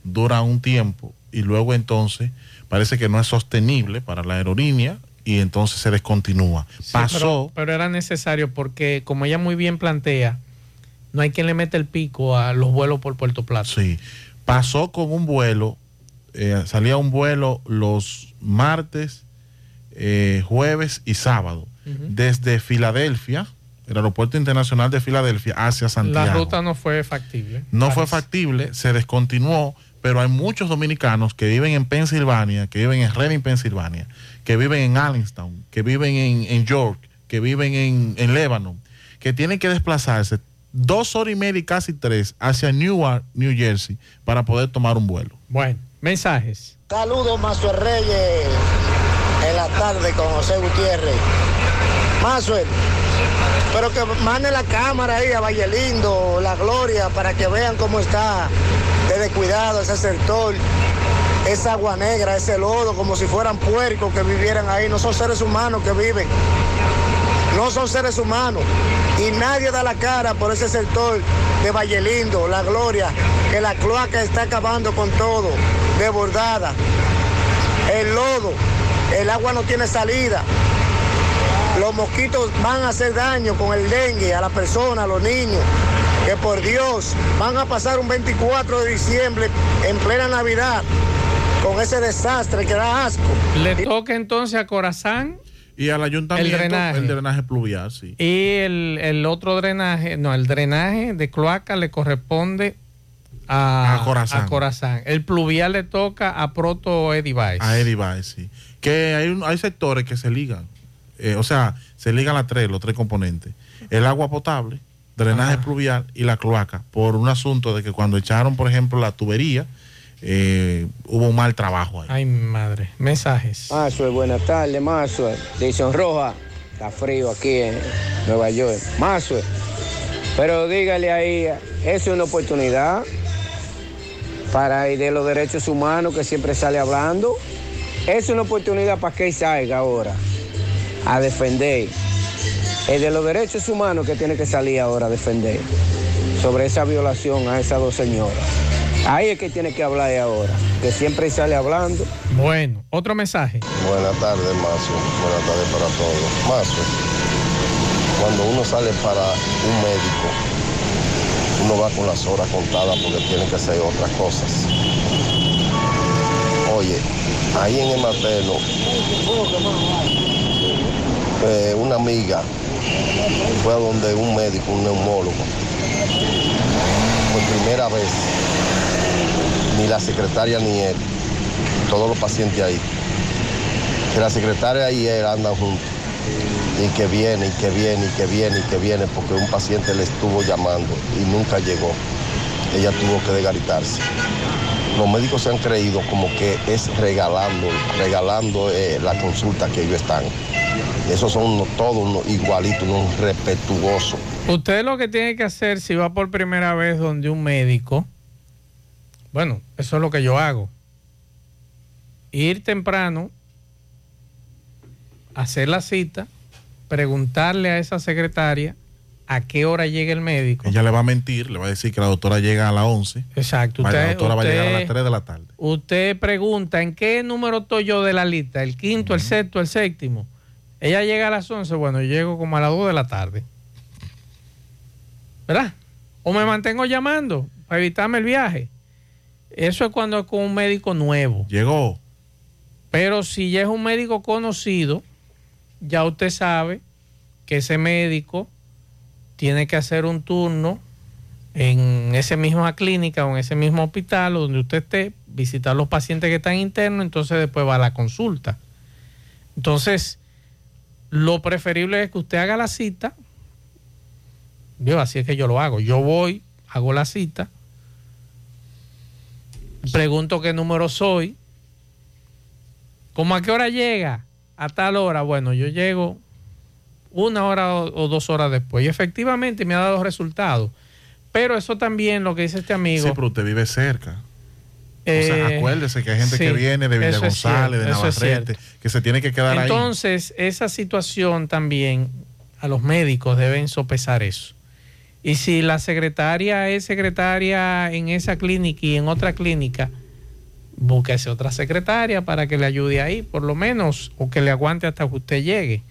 dura un tiempo y luego entonces parece que no es sostenible para la aerolínea y entonces se descontinúa.
Sí,
Pasó,
pero, pero era necesario porque, como ella muy bien plantea, no hay quien le mete el pico a los vuelos por Puerto Plata.
Sí, pasó con un vuelo, eh, salía un vuelo los martes, eh, jueves y sábado, desde Filadelfia, el aeropuerto internacional de Filadelfia, hacia Santiago.
La ruta no fue factible.
no fue factible, se descontinuó, pero hay muchos dominicanos que viven en Pensilvania, que viven en Reading, Pensilvania, que viven en Allentown, que viven en, en York, que viven en, en Lebanon, que tienen que desplazarse dos horas y media y casi tres hacia Newark, New Jersey, para poder tomar un vuelo.
Bueno, mensajes.
Saludos, Mazo Reyes, la tarde con José Gutiérrez. Maxwell, pero que mande la cámara ahí a Valle Lindo, La Gloria, para que vean cómo está de descuidado ese sector. Esa agua negra, ese lodo, como si fueran puercos que vivieran ahí. No son seres humanos que viven. No son seres humanos. Y nadie da la cara por ese sector de Valle Lindo, La Gloria, que la cloaca está acabando con todo, desbordada. El lodo, el agua no tiene salida. Los mosquitos van a hacer daño con el dengue a la persona, a los niños. Que por Dios van a pasar un 24 de diciembre en plena Navidad con ese desastre que da asco.
Le toca entonces a Corazán
Y al ayuntamiento,
El drenaje.
el drenaje pluvial, sí.
y el, el otro drenaje, no, el drenaje de cloaca le corresponde a,
A Corazán.
a Corazán. El pluvial le toca a Proto Edivice.
A Eddie Baez, sí. Que hay, un- hay sectores que se ligan. Eh, o sea, se ligan las tres, los tres componentes. El agua potable, drenaje pluvial y la cloaca. Por un asunto de que cuando echaron, por ejemplo, la tubería, eh, hubo un mal trabajo ahí.
Ay, madre. Mensajes.
Maxwell, buenas tardes, Maxwell. Dicen Roja, está frío aquí en Nueva York. Maxwell, pero dígale ahí, es una oportunidad para ir de los derechos humanos que siempre sale hablando. Es una oportunidad para que él salga ahora a defender. Es de los derechos humanos que tiene que salir ahora a defender sobre esa violación a esas dos señoras. Ahí es que tiene que hablar ahora, que siempre sale hablando.
Bueno, otro mensaje.
Buenas tardes, Mazo. Buenas tardes para todos. Mazo, cuando uno sale para un médico, uno va con las horas contadas porque tiene que hacer otras cosas. Oye, ahí en el materno, eh, una amiga fue a donde un médico, un neumólogo, por primera vez, ni la secretaria ni él, todos los pacientes ahí, que la secretaria y él andan juntos, y que viene, y que viene, y que viene, y que viene, porque un paciente le estuvo llamando y nunca llegó. Ella tuvo que desgaritarse. Los médicos se han creído como que es regalando, regalando eh, la consulta que ellos están. Esos son todos igualitos, unos respetuosos.
Usted lo que tiene que hacer si va por primera vez donde un médico, bueno, eso es lo que yo hago. Ir temprano, hacer la cita, preguntarle a esa secretaria a qué hora llega el médico.
Ella le va a mentir, le va a decir que la doctora llega a las 11.
Exacto.
la
Usted-
doctora va a llegar a las
usted-
3 de la tarde.
Usted pregunta, ¿en qué número estoy yo de la lista? ¿El quinto, el sexto, el séptimo? Ella llega a las 11, bueno, yo llego como a las 2 de la tarde. ¿Verdad? O me mantengo llamando para evitarme el viaje. Eso es cuando es con un médico nuevo.
Llegó.
Pero si ya es un médico conocido, ya usted sabe que ese médico tiene que hacer un turno en esa misma clínica o en ese mismo hospital o donde usted esté, visitar los pacientes que están internos, entonces después va a la consulta. Entonces, lo preferible es que usted haga la cita. Yo, así es que yo lo hago. Yo voy, hago la cita, pregunto qué número soy, ¿cómo a qué hora llega? A tal hora. Bueno, yo llego una hora o, o dos horas después y efectivamente me ha dado resultados. Pero eso también, lo que dice este amigo.
Sí, pero usted vive cerca. o sea,
eh,
acuérdese que hay gente
sí,
que viene de Villa González, de Navarrete, que se tiene que quedar ahí.
Entonces, esa situación también a los médicos deben sopesar eso. Y si la secretaria es secretaria en esa clínica y en otra clínica, búsquese otra secretaria para que le ayude ahí, por lo menos, o que le aguante hasta que usted llegue.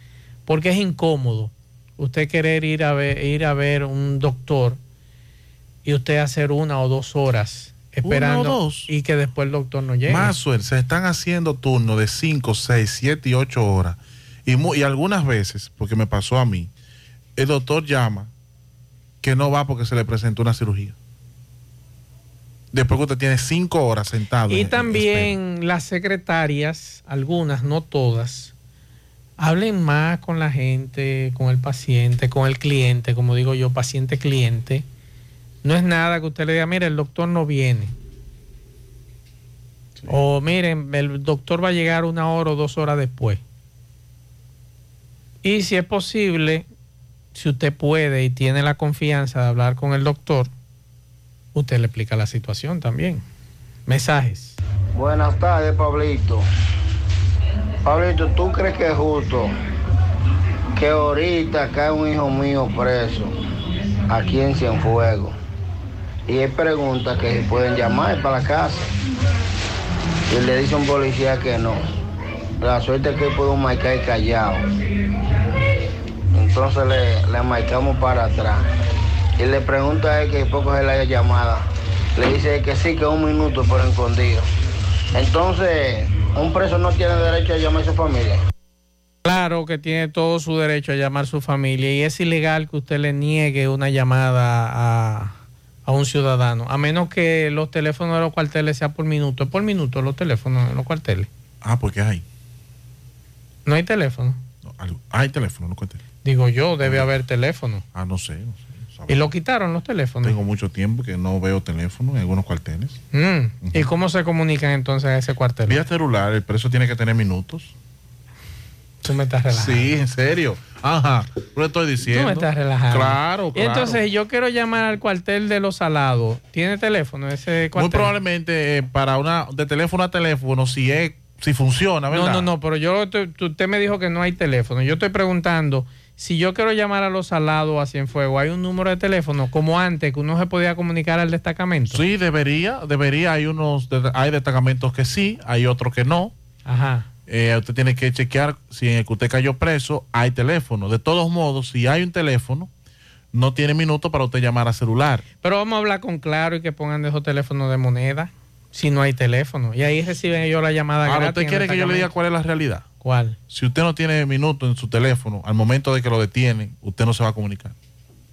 Porque es incómodo usted querer ir a ver, ir a ver un doctor y usted hacer una o dos horas esperando
dos.
y que después el doctor no llegue.
Más suerte, se están haciendo turnos de 5, 6, 7 y 8 horas. Y, y algunas veces, porque me pasó a mí, el doctor llama que no va porque se le presentó una cirugía. Después que usted tiene 5 horas sentado.
Y
en- en
también las secretarias, algunas, no todas, hablen más con la gente, con el paciente, con el cliente, como digo yo, paciente-cliente. No es nada que usted le diga, mire, el doctor no viene. O miren, el doctor va a llegar una hora o dos horas después. Y si es posible, si usted puede y tiene la confianza de hablar con el doctor, usted le explica la situación también. Mensajes.
Buenas tardes, Pablito. Pablito, ¿tú crees que es justo que ahorita cae un hijo mío preso aquí en Cienfuegos? Y él pregunta que pueden llamar para la casa. Y le dice a un policía que no. La suerte es que puedo marcar callado. Entonces le, le marcamos para atrás. Y le pregunta a él que poco se la llamada. Le dice que sí, que un minuto por escondido. Entonces, un preso no tiene derecho a llamar a su familia.
Claro que tiene todo su derecho a llamar a su familia y es ilegal que usted le niegue una llamada a, a un ciudadano, a menos que los teléfonos de los cuarteles sea por minuto. Es por minuto los teléfonos de los cuarteles.
Ah, porque hay.
No hay teléfono.
No, hay teléfono, no cuente.
Digo yo, debe haber teléfono.
Ah, no sé. no sé.
Y lo quitaron los teléfonos.
Tengo mucho tiempo que no veo teléfono en algunos cuarteles.
Mm. ¿Y cómo se comunican entonces a ese cuartel?
Vía celular, el preso tiene que tener minutos.
Tú me estás relajando.
Sí, en serio. Ajá, lo estoy diciendo.
Tú me estás relajando.
Claro, claro.
entonces yo quiero llamar al cuartel de los salados. ¿Tiene teléfono ese cuartel?
Muy probablemente eh, para una de teléfono a teléfono, si es, si funciona, ¿verdad?
No, no, no, pero yo, usted me dijo que no hay teléfono. Yo estoy preguntando, si yo quiero llamar a los salados a Cienfuegos, ¿hay un número de teléfono como antes que uno se podía comunicar al destacamento?
Sí, debería, debería. Hay unos, hay destacamentos que sí, hay otros que no.
Ajá.
Eh, usted tiene que chequear si en el que usted cayó preso hay teléfono. De todos modos, si hay un teléfono, no tiene minuto para usted llamar a celular.
Pero vamos a hablar con claro y que pongan de esos teléfonos de moneda, si no hay teléfono. Y ahí reciben ellos la llamada
Ahora, ¿usted quiere que yo le diga cuál es la realidad?
¿Cuál?
Si usted no tiene minuto en su teléfono, al momento de que lo detienen, usted no se va a comunicar.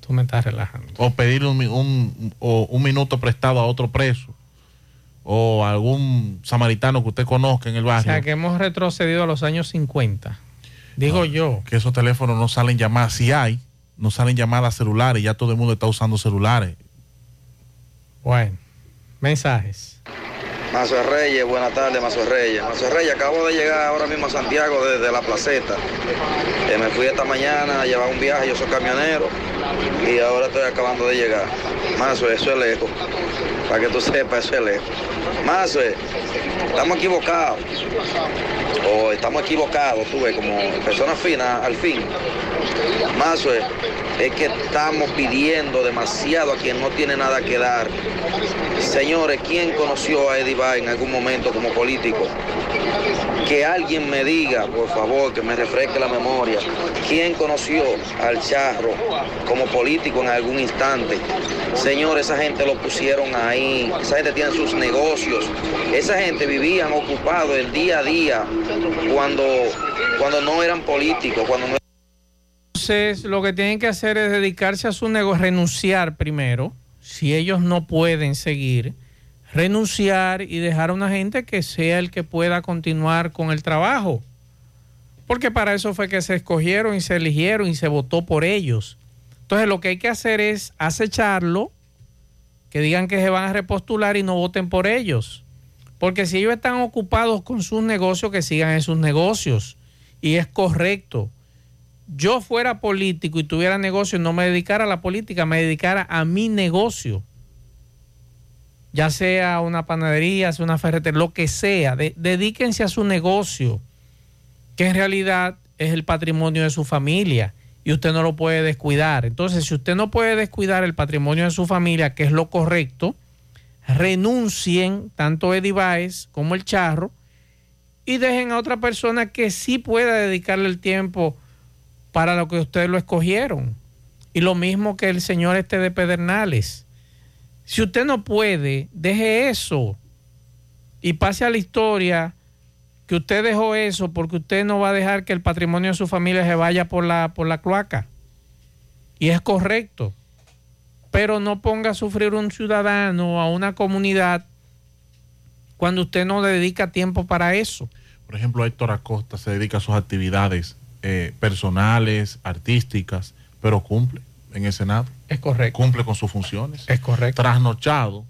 Tú me estás relajando.
O pedir un, un- o un minuto prestado a otro preso. O a algún samaritano que usted conozca en el
O
barrio.
sea, que hemos retrocedido a los años 50. Digo yo.
que esos teléfonos no salen llamadas. Si hay, no salen llamadas celulares. Ya todo el mundo está usando celulares.
Bueno, mensajes.
Mazo Reyes, buenas tardes, Mazo Reyes. Mazo Reyes, acabo de llegar ahora mismo a Santiago desde la placeta. Eh, me fui esta mañana a llevar un viaje, yo soy camionero y ahora estoy acabando de llegar. Mazo, eso es lejos. Para que tú sepas, eso es lejos. Mazo, estamos equivocados. O estamos equivocados, tú ves, como personas finas al fin. Mazo, es que estamos pidiendo demasiado a quien no tiene nada que dar. Señores, ¿quién conoció a Eddie Bay en algún momento como político? Que alguien me diga, por favor, que me refresque la memoria, ¿quién conoció al Charro como político en algún instante? Señor, esa gente lo pusieron ahí, esa gente tiene sus negocios, esa gente vivían ocupados el día a día cuando, cuando no eran políticos, cuando no
Entonces, lo que tienen que hacer es dedicarse a su negocio, renunciar primero, si ellos no pueden seguir, renunciar y dejar a una gente que sea el que pueda continuar con el trabajo. Porque para eso fue que se escogieron y se eligieron y se votó por ellos. Entonces, lo que hay que hacer es acecharlo, que digan que se van a repostular y no voten por ellos. Porque si ellos están ocupados con sus negocios, que sigan en sus negocios. Y es correcto yo fuera político y tuviera negocio, no me dedicara a la política, me dedicara a mi negocio. Ya sea una panadería, sea una ferretería, lo que sea, de- dedíquense a su negocio, que en realidad es el patrimonio de su familia y usted no lo puede descuidar. Entonces, si usted no puede descuidar el patrimonio de su familia, que es lo correcto, renuncien tanto Eddie Baez como el Charro y dejen a otra persona que sí pueda dedicarle el tiempo para lo que ustedes lo escogieron. Y lo mismo que el señor este de Pedernales. Si usted no puede, deje eso y pase a la historia que usted dejó eso porque usted no va a dejar que el patrimonio de su familia se vaya por la, por la cloaca. Y es correcto. Pero no ponga a sufrir un ciudadano, a una comunidad, cuando usted no dedica tiempo para eso.
Por ejemplo, Héctor Acosta se dedica a sus actividades eh, personales, artísticas, pero cumple en el Senado.
Es correcto.
Cumple con sus funciones.
Es correcto.
Trasnochado.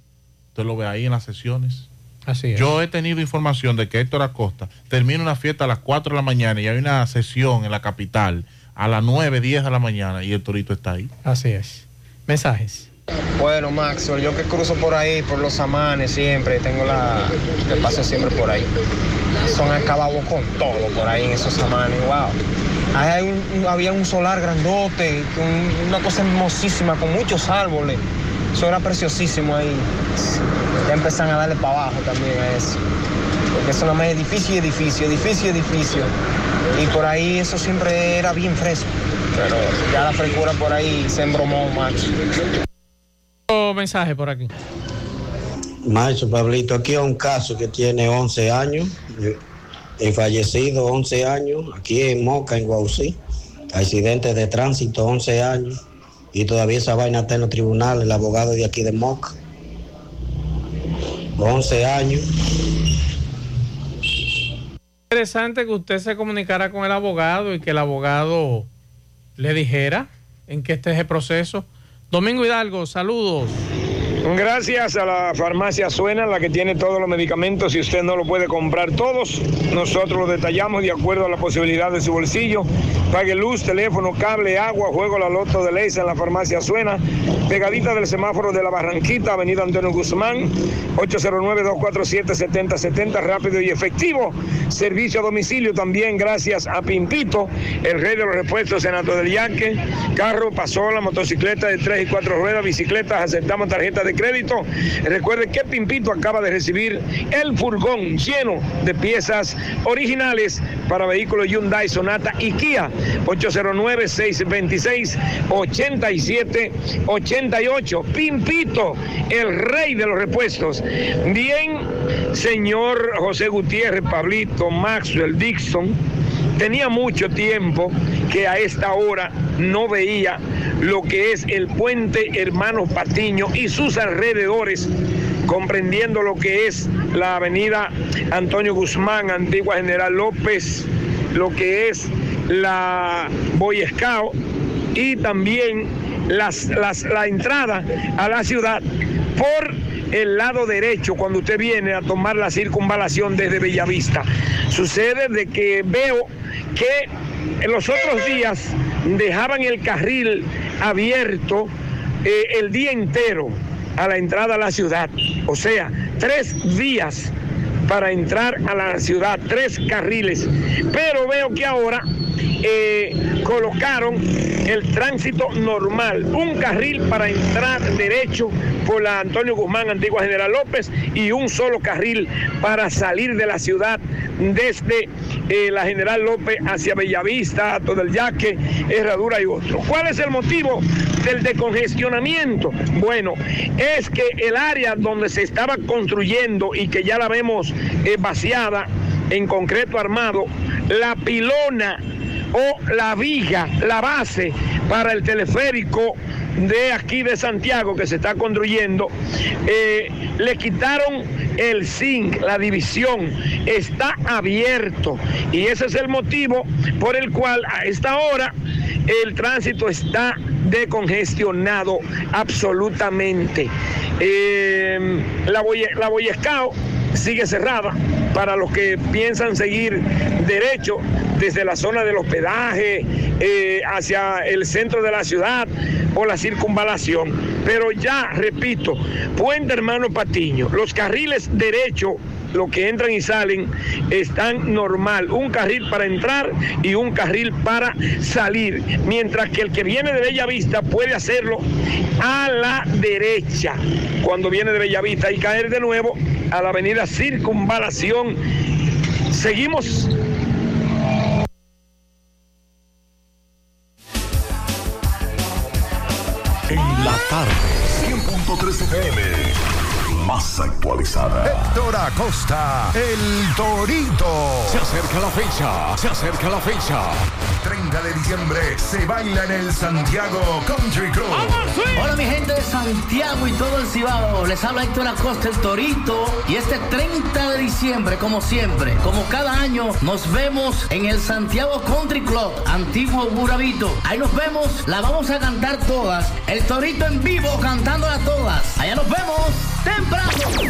Usted lo ve ahí en las sesiones.
Así es.
Yo he tenido información de que Héctor Acosta termina una fiesta a las 4 de la mañana y hay una sesión en la capital a las 9, 10 de la mañana y el torito está ahí.
Así es. Mensajes.
Bueno, Maxwell, yo que cruzo por ahí, por los amanes siempre, tengo la. que paso siempre por ahí. Son acabados con todo por ahí en esos amanes, wow. Ahí había un solar grandote, un- una cosa hermosísima, con muchos árboles. Eso era preciosísimo ahí. Ya empiezan a darle para abajo también a eso. Porque eso nada más edificio y edificio, edificio y edificio. Y por ahí eso siempre era bien fresco. Pero ya la frescura por ahí se embromó, Max.
Mensaje por aquí.
Maestro Pablito, aquí hay un caso que tiene 11 años, eh, el fallecido 11 años, aquí en Moca, en Guausí, accidente de tránsito 11 años, y todavía esa vaina está en los tribunales, el abogado de aquí de Moca. 11 años.
Interesante que usted se comunicara con el abogado y que el abogado le dijera en qué está ese proceso. Domingo Hidalgo, saludos.
Gracias a la farmacia Suena, la que tiene todos los medicamentos. Si usted no lo puede comprar todos, nosotros los detallamos de acuerdo a la posibilidad de su bolsillo. Pague luz, teléfono, cable, agua, juego la loto de Leisa en la farmacia Suena, pegadita del semáforo de la Barranquita, Avenida Antonio Guzmán, 809-247-7070, rápido y efectivo. Servicio a domicilio también, gracias a Pimpito, el rey de los repuestos en Alto del Yaque. Carro, pasola, motocicleta de tres y cuatro ruedas, bicicletas, aceptamos tarjetas de crédito. Recuerde que Pimpito acaba de recibir el furgón lleno de piezas originales para vehículos Hyundai, Sonata y Kia. 809-626-8788. Pimpito, el rey de los repuestos. Bien, señor José Gutiérrez, Pablito, Maxwell, Dixon. Tenía mucho tiempo que a esta hora no veía lo que es el puente Hermano Patiño y sus alrededores, comprendiendo lo que es la avenida Antonio Guzmán, antigua General López, lo que es la Boy Scout y también las, las- la entrada a la ciudad por el lado derecho cuando usted viene a tomar la circunvalación desde Bellavista. Sucede de que veo que en los otros días dejaban el carril abierto eh, el día entero a la entrada a la ciudad. O sea, tres días para entrar a la ciudad, tres carriles. Pero veo que ahora eh, colocaron el tránsito normal, un carril para entrar derecho por la Antonio Guzmán, antigua General López, y un solo carril para salir de la ciudad desde eh, la General López hacia Bellavista, todo el Yaque, Herradura y otro. ¿Cuál es el motivo del decongestionamiento? Bueno, es que el área donde se estaba construyendo y que ya la vemos eh, vaciada, en concreto armado, la pilona o la viga, la base para el teleférico de aquí de Santiago que se está construyendo, eh, le quitaron el zinc, la división, está abierto y ese es el motivo por el cual a esta hora el tránsito está decongestionado absolutamente. Eh, la, la Boy Scout sigue cerrada para los que piensan seguir derecho desde la zona del hospedaje eh, hacia el centro de la ciudad o la circunvalación. Pero ya, repito, Puente Hermano Patiño, los carriles derecho los que entran y salen están normal, un carril para entrar y un carril para salir, mientras que el que viene de Bellavista puede hacerlo a la derecha cuando viene de Bellavista y caer de nuevo a la avenida Circunvalación. Seguimos
En la tarde. 100.3 FM. Más actualizada.
Héctor Acosta, el Torito.
Se acerca la fecha. Se acerca la fecha.
30 de diciembre se baila en el Santiago Country Club.
Hola mi gente de San
Santiago y todo el Cibao. Les habla Héctor Acosta, el Torito. Y este 30 de diciembre, como siempre, como cada año, nos vemos en el Santiago Country Club, antiguo Burabito. Ahí nos vemos, la vamos a cantar todas. El Torito en vivo cantándola todas. Allá nos vemos temprano.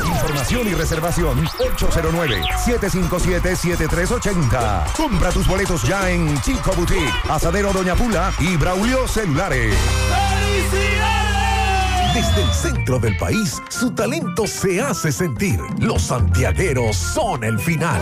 Información y reservación 809-757-7380. Compra tus boletos ya en Chico Boutique, Asadero Doña Pula y Braulio Celulares. Desde el centro del país, su talento se hace sentir. Los santiagueros son el final.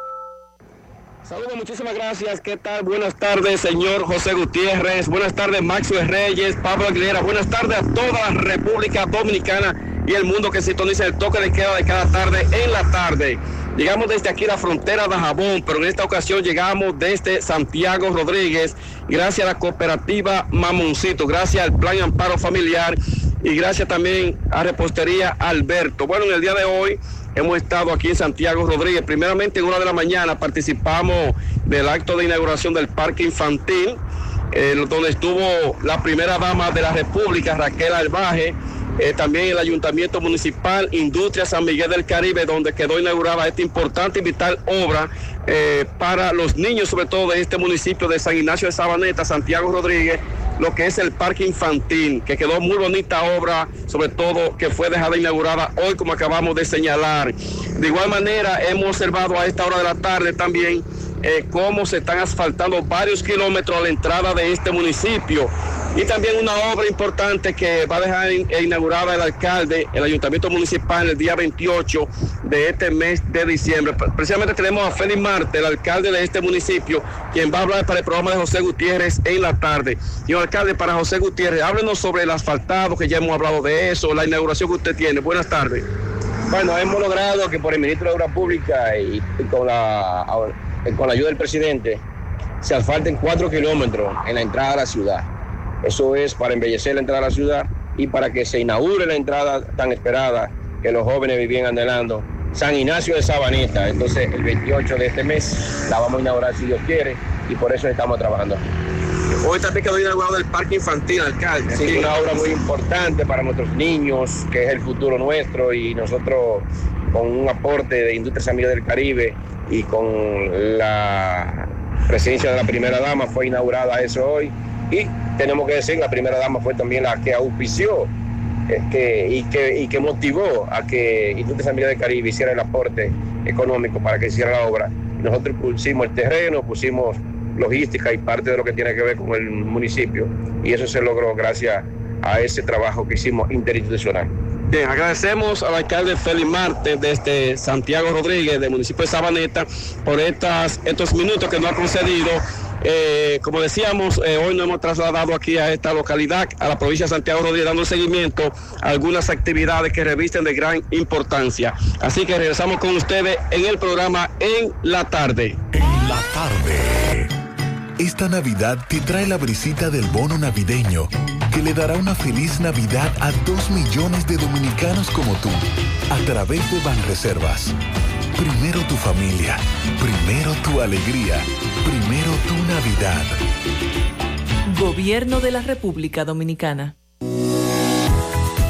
Saludos, muchísimas gracias. ¿Qué tal? Buenas tardes, señor José Gutiérrez. Buenas tardes, Maxwell Reyes, Pablo Aguilera. Buenas tardes a toda la República Dominicana y el mundo que sintoniza el toque de queda de cada tarde en la tarde. Llegamos desde aquí a la frontera de Jabón, pero en esta ocasión llegamos desde Santiago Rodríguez, gracias a la cooperativa Mamoncito, gracias al Plan Amparo Familiar y gracias también a Repostería Alberto. Bueno, en el día de hoy hemos estado aquí en Santiago Rodríguez. Primeramente en una de la mañana participamos del acto de inauguración del parque infantil, eh, donde estuvo la primera dama de la República, Raquel Albaje. eh, también el Ayuntamiento Municipal Industria San Miguel del Caribe, donde quedó inaugurada esta importante y vital obra eh, para los niños, sobre todo de este municipio de San Ignacio de Sabaneta, Santiago Rodríguez, lo que es el parque infantil, que quedó muy bonita obra, sobre todo que fue dejada inaugurada hoy, como acabamos de señalar. De igual manera, hemos observado a esta hora de la tarde también eh, cómo se están asfaltando varios kilómetros a la entrada de este municipio. Y también una obra importante que va a dejar eh, inaugurada el alcalde, el ayuntamiento municipal, el día 28 de este mes de diciembre. Pre- Precisamente tenemos a Félix Marte, el alcalde de este municipio, quien va a hablar para el programa de José Gutiérrez en la tarde. Señor alcalde, para José Gutiérrez, háblenos sobre el asfaltado, que ya hemos hablado de eso, la inauguración que usted tiene. Buenas tardes.
Bueno, hemos logrado que por el ministro de Obras Públicas y, y con, la, con la ayuda del presidente se asfalten cuatro kilómetros en la entrada a la ciudad. Eso es para embellecer la entrada a la ciudad y para que se inaugure la entrada tan esperada que los jóvenes vivían anhelando. San Ignacio de Sabaneta. Entonces, el 28 de este mes la vamos a inaugurar si Dios quiere y por eso estamos trabajando.
Hoy también quedó inaugurado el parque infantil, alcalde.
Sí, una obra muy importante para nuestros niños, que es el futuro nuestro, y nosotros con un aporte de Industria San Miguel del Caribe y con la presidencia de la primera dama fue inaugurada eso hoy. Y tenemos que decir, la primera dama fue también la que auspició este, y, que, y que motivó a que Industria San Miguel del Caribe hiciera el aporte económico para que hiciera la obra. Nosotros pusimos el terreno, pusimos logística y parte de lo que tiene que ver con el municipio. Y eso se logró gracias a ese trabajo que hicimos interinstitucional.
Bien, agradecemos al alcalde Félix Marte desde Santiago Rodríguez, del municipio de Sabaneta, por estas, estos minutos que nos ha concedido. Eh, como decíamos, eh, hoy nos hemos trasladado aquí a esta localidad, a la provincia de Santiago Rodríguez, dando seguimiento a algunas actividades que revisten de gran importancia. Así que regresamos con ustedes en el programa en la tarde.
La tarde. Esta Navidad te trae la brisita del bono navideño que le dará una feliz Navidad a dos millones de dominicanos como tú a través de Banreservas. Primero tu familia, primero tu alegría, primero tu Navidad.
Gobierno de la República Dominicana.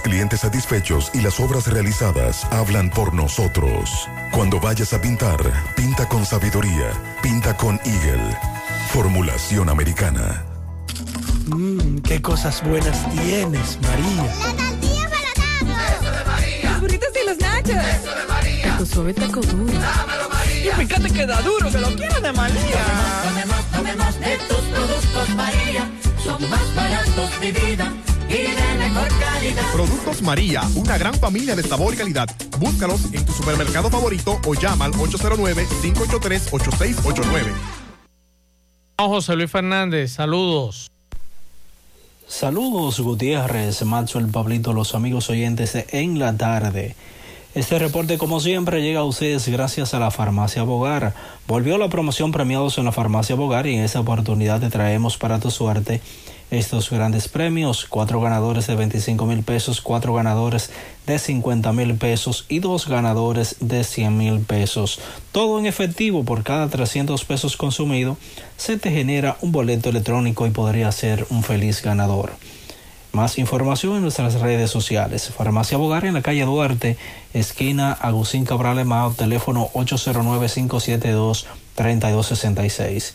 clientes satisfechos y las obras realizadas hablan por nosotros. Cuando vayas a pintar, pinta con sabiduría, pinta con Eagle. Formulación americana.
Mmm, qué cosas buenas tienes, María.
Los burritos y los nachos. Taco suave, taco duro. Y
Y fíjate que da duro, que lo quiero de María.
Tomemos, tomemos de tus productos María. Son más baratos de vida y de mejor calidad.
Productos María, una gran familia de sabor y calidad. Búscalos en tu supermercado favorito o llama al 809-583-8689.
José Luis Fernández, saludos.
Saludos Gutiérrez, Macho, el Pablito, los amigos oyentes de En la Tarde. Este reporte, como siempre, llega a ustedes gracias a la Farmacia Bogar. Volvió la promoción premiados en la Farmacia Bogar y en esta oportunidad te traemos para tu suerte estos grandes premios. Cuatro ganadores de 25 mil pesos, cuatro ganadores de 50 mil pesos y dos ganadores de 100 mil pesos. Todo en efectivo por cada 300 pesos consumido. Se te genera un boleto electrónico y podría ser un feliz ganador. Más información en nuestras redes sociales. Farmacia Bogar en la calle Duarte, esquina Agustín Cabral Emao, teléfono 809-572-3266.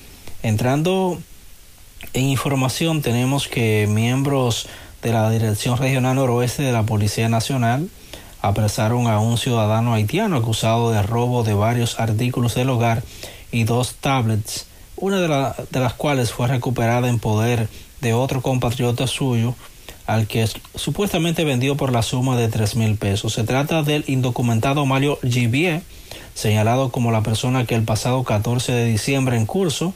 Entrando en información, tenemos que miembros de la Dirección Regional Noroeste de la Policía Nacional apresaron a un ciudadano haitiano acusado de robo de varios artículos del hogar y dos tablets, una de, la, de las cuales fue recuperada en poder de otro compatriota suyo, al que supuestamente vendió por la suma de tres mil pesos. Se trata del indocumentado Mario Givier, señalado como la persona que el pasado 14 de diciembre en curso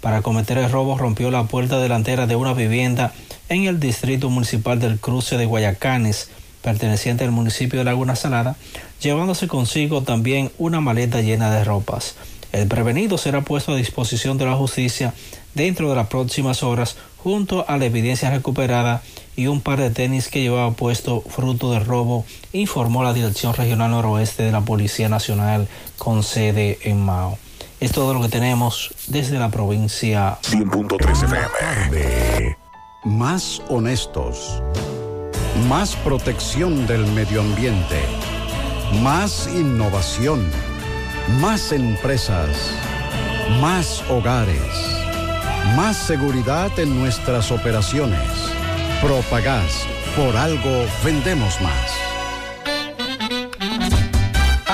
para cometer el robo rompió la puerta delantera de una vivienda en el distrito municipal del cruce de Guayacanes, perteneciente al municipio de Laguna Salada, llevándose consigo también una maleta llena de ropas. El prevenido será puesto a disposición de la justicia dentro de las próximas horas junto a la evidencia recuperada y un par de tenis que llevaba puesto fruto del robo, informó la Dirección Regional Noroeste de la Policía Nacional con sede en Mao. Es todo lo que tenemos desde la provincia
100.3 FM.
Más honestos. Más protección del medio ambiente. Más innovación. Más empresas. Más hogares. Más seguridad en nuestras operaciones. Propagás. Por algo vendemos más.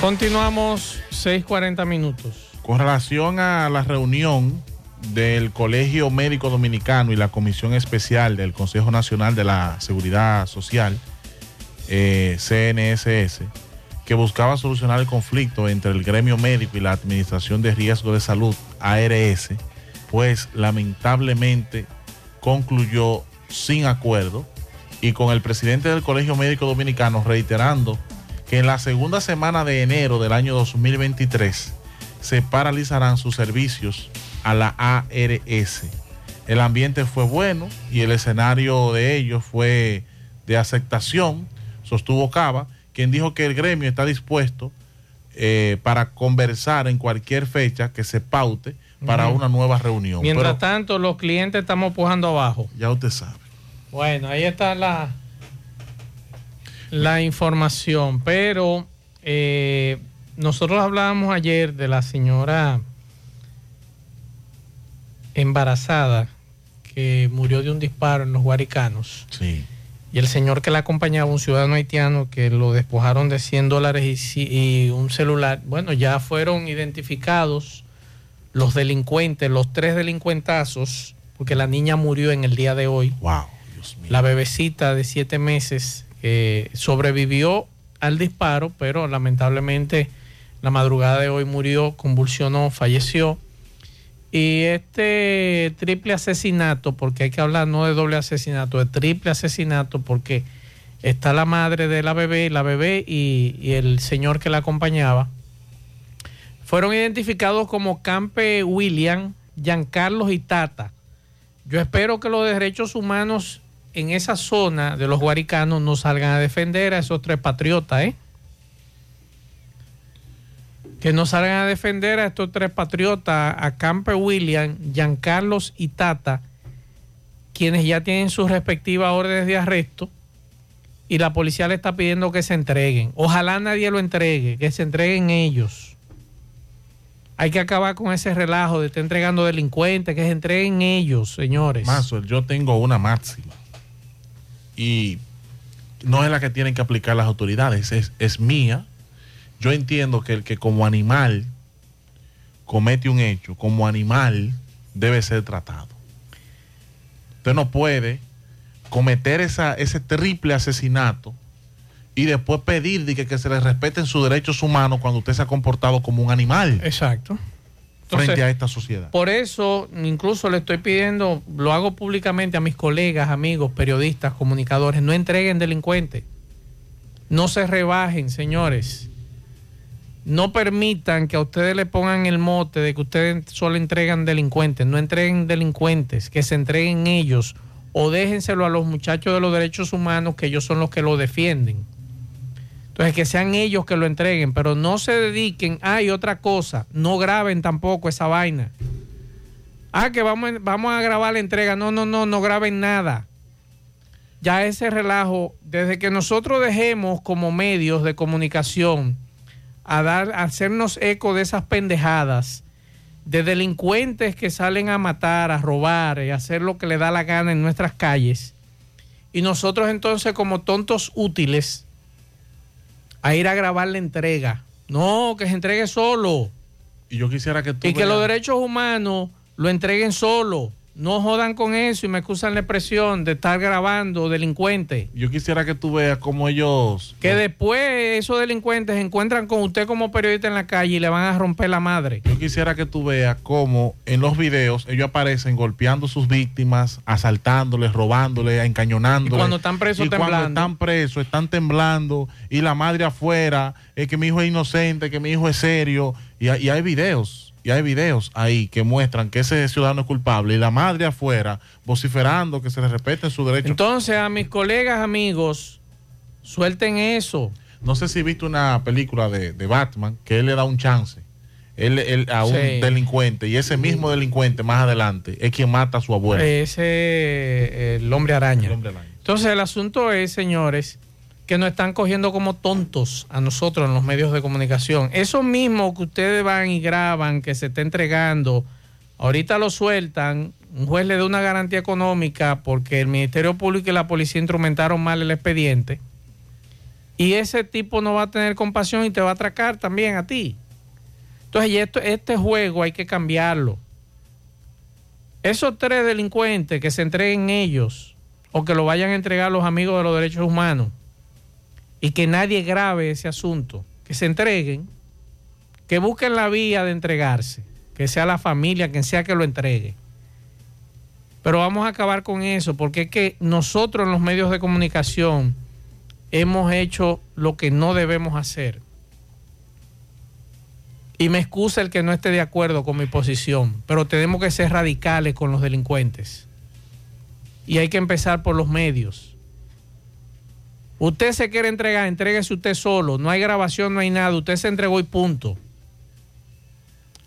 Continuamos 6:40 minutos.
Con relación a la reunión del Colegio Médico Dominicano y la Comisión Especial del Consejo Nacional de la Seguridad Social, eh, CNSS, que buscaba solucionar el conflicto entre el gremio médico y la Administración de Riesgo de Salud, ARS, pues lamentablemente concluyó sin acuerdo y con el presidente del Colegio Médico Dominicano reiterando que en la segunda semana de enero del año 2023 se paralizarán sus servicios a la ARS. El ambiente fue bueno y el escenario de ellos fue de aceptación, sostuvo Cava, quien dijo que el gremio está dispuesto eh, para conversar en cualquier fecha que se paute para una nueva reunión.
Mientras
Pero
tanto, los clientes estamos pujando abajo.
ya usted sabe.
Bueno, ahí está la, la información, pero eh, nosotros hablábamos ayer de la señora embarazada que murió de un disparo en los Guaricanos.
Sí.
Y el señor que la acompañaba, un ciudadano haitiano, que lo despojaron de 100 dólares y, un celular. Bueno, ya fueron identificados los delincuentes, los tres delincuentazos, porque la niña murió en el día de hoy.
Wow,
La bebecita de siete meses eh, sobrevivió al disparo, pero lamentablemente la madrugada de hoy murió, convulsionó, falleció. Y este triple asesinato, porque hay que hablar no de doble asesinato, de triple asesinato, porque está la madre de la bebé, la bebé y, y el señor que la acompañaba, fueron identificados como Campe William, Giancarlos y Tata. Yo espero que los derechos humanos en esa zona de los guaricanos no salgan a defender a esos tres patriotas, ¿eh? Que no salgan a defender a estos tres patriotas, a Camper William, Giancarlos y Tata, quienes ya tienen sus respectivas órdenes de arresto y la policía le está pidiendo que se entreguen. Ojalá nadie lo entregue, que se entreguen ellos. Hay que acabar con ese relajo de estar entregando delincuentes, que se entreguen ellos, señores.
Mazo, yo tengo una máxima. Y no es la que tienen que aplicar las autoridades, es, es mía. Yo entiendo que el que como animal comete un hecho, como animal debe ser tratado. Usted no puede cometer esa, ese triple asesinato y después pedir de que, que se le respeten sus derechos humanos cuando usted se ha comportado como un animal.
Exacto.
Frente a esta sociedad.
Por eso, incluso le estoy pidiendo, lo hago públicamente a mis colegas, amigos, periodistas, comunicadores, no entreguen delincuentes. No se rebajen, señores. No permitan que a ustedes le pongan el mote de que ustedes solo entregan delincuentes. No entreguen delincuentes, que se entreguen ellos o déjenselo a los muchachos de los derechos humanos, que ellos son los que lo defienden. Entonces, que sean ellos que lo entreguen, pero no se dediquen. Ah, y otra cosa, no graben tampoco esa vaina. Ah, que vamos, vamos a grabar la entrega. No, no, no, no graben nada. Ya ese relajo, desde que nosotros dejemos como medios de comunicación a dar, a hacernos eco de esas pendejadas, de delincuentes que salen a matar, a robar y a hacer lo que le da la gana en nuestras calles. Y nosotros entonces como tontos útiles a ir a grabar la entrega. No, que se entregue solo.
Y yo quisiera que tú
Y que los derechos humanos lo entreguen solo. No jodan con eso y me excusan la expresión de estar grabando delincuentes.
Yo quisiera que tú veas cómo ellos
Que después esos delincuentes se encuentran con usted como periodista en la calle y le van a romper la madre.
Yo quisiera que tú veas cómo en los videos ellos aparecen golpeando a sus víctimas, asaltándoles, robándoles, encañonándoles.
Y cuando están presos,
Y cuando están presos, están temblando. Y la madre afuera, es que mi hijo es inocente, que mi hijo es serio. Y hay videos, y hay videos ahí que muestran que ese ciudadano es culpable. Y la madre afuera vociferando que se le respeten sus derechos.
Entonces a mis colegas, amigos, suelten eso.
No sé si viste una película de, de Batman que él le da un chance él, él- a un
Sí.
delincuente y ese mismo delincuente más adelante es quien mata a su abuelo.
Ese, eh, el hombre araña. Entonces el asunto es, señores, que nos están cogiendo como tontos a nosotros en los medios de comunicación. Eso mismo que ustedes van y graban, que se está entregando, ahorita lo sueltan, un juez le da una garantía económica porque el Ministerio Público y la policía instrumentaron mal el expediente. Y ese tipo no va a tener compasión y te va a atracar también a ti. Entonces, y esto, este juego hay que cambiarlo. Esos tres delincuentes que se entreguen ellos o que lo vayan a entregar los amigos de los derechos humanos y que nadie grabe ese asunto, que se entreguen, que busquen la vía de entregarse, que sea la familia, quien sea que lo entregue. Pero vamos a acabar con eso, porque es que nosotros en los medios de comunicación hemos hecho lo que no debemos hacer. Y me excusa el que no esté de acuerdo con mi posición, pero tenemos que ser radicales con los delincuentes. Y hay que empezar por los medios. Usted se quiere entregar, entréguese usted solo. No hay grabación, no hay nada. Usted se entregó y punto.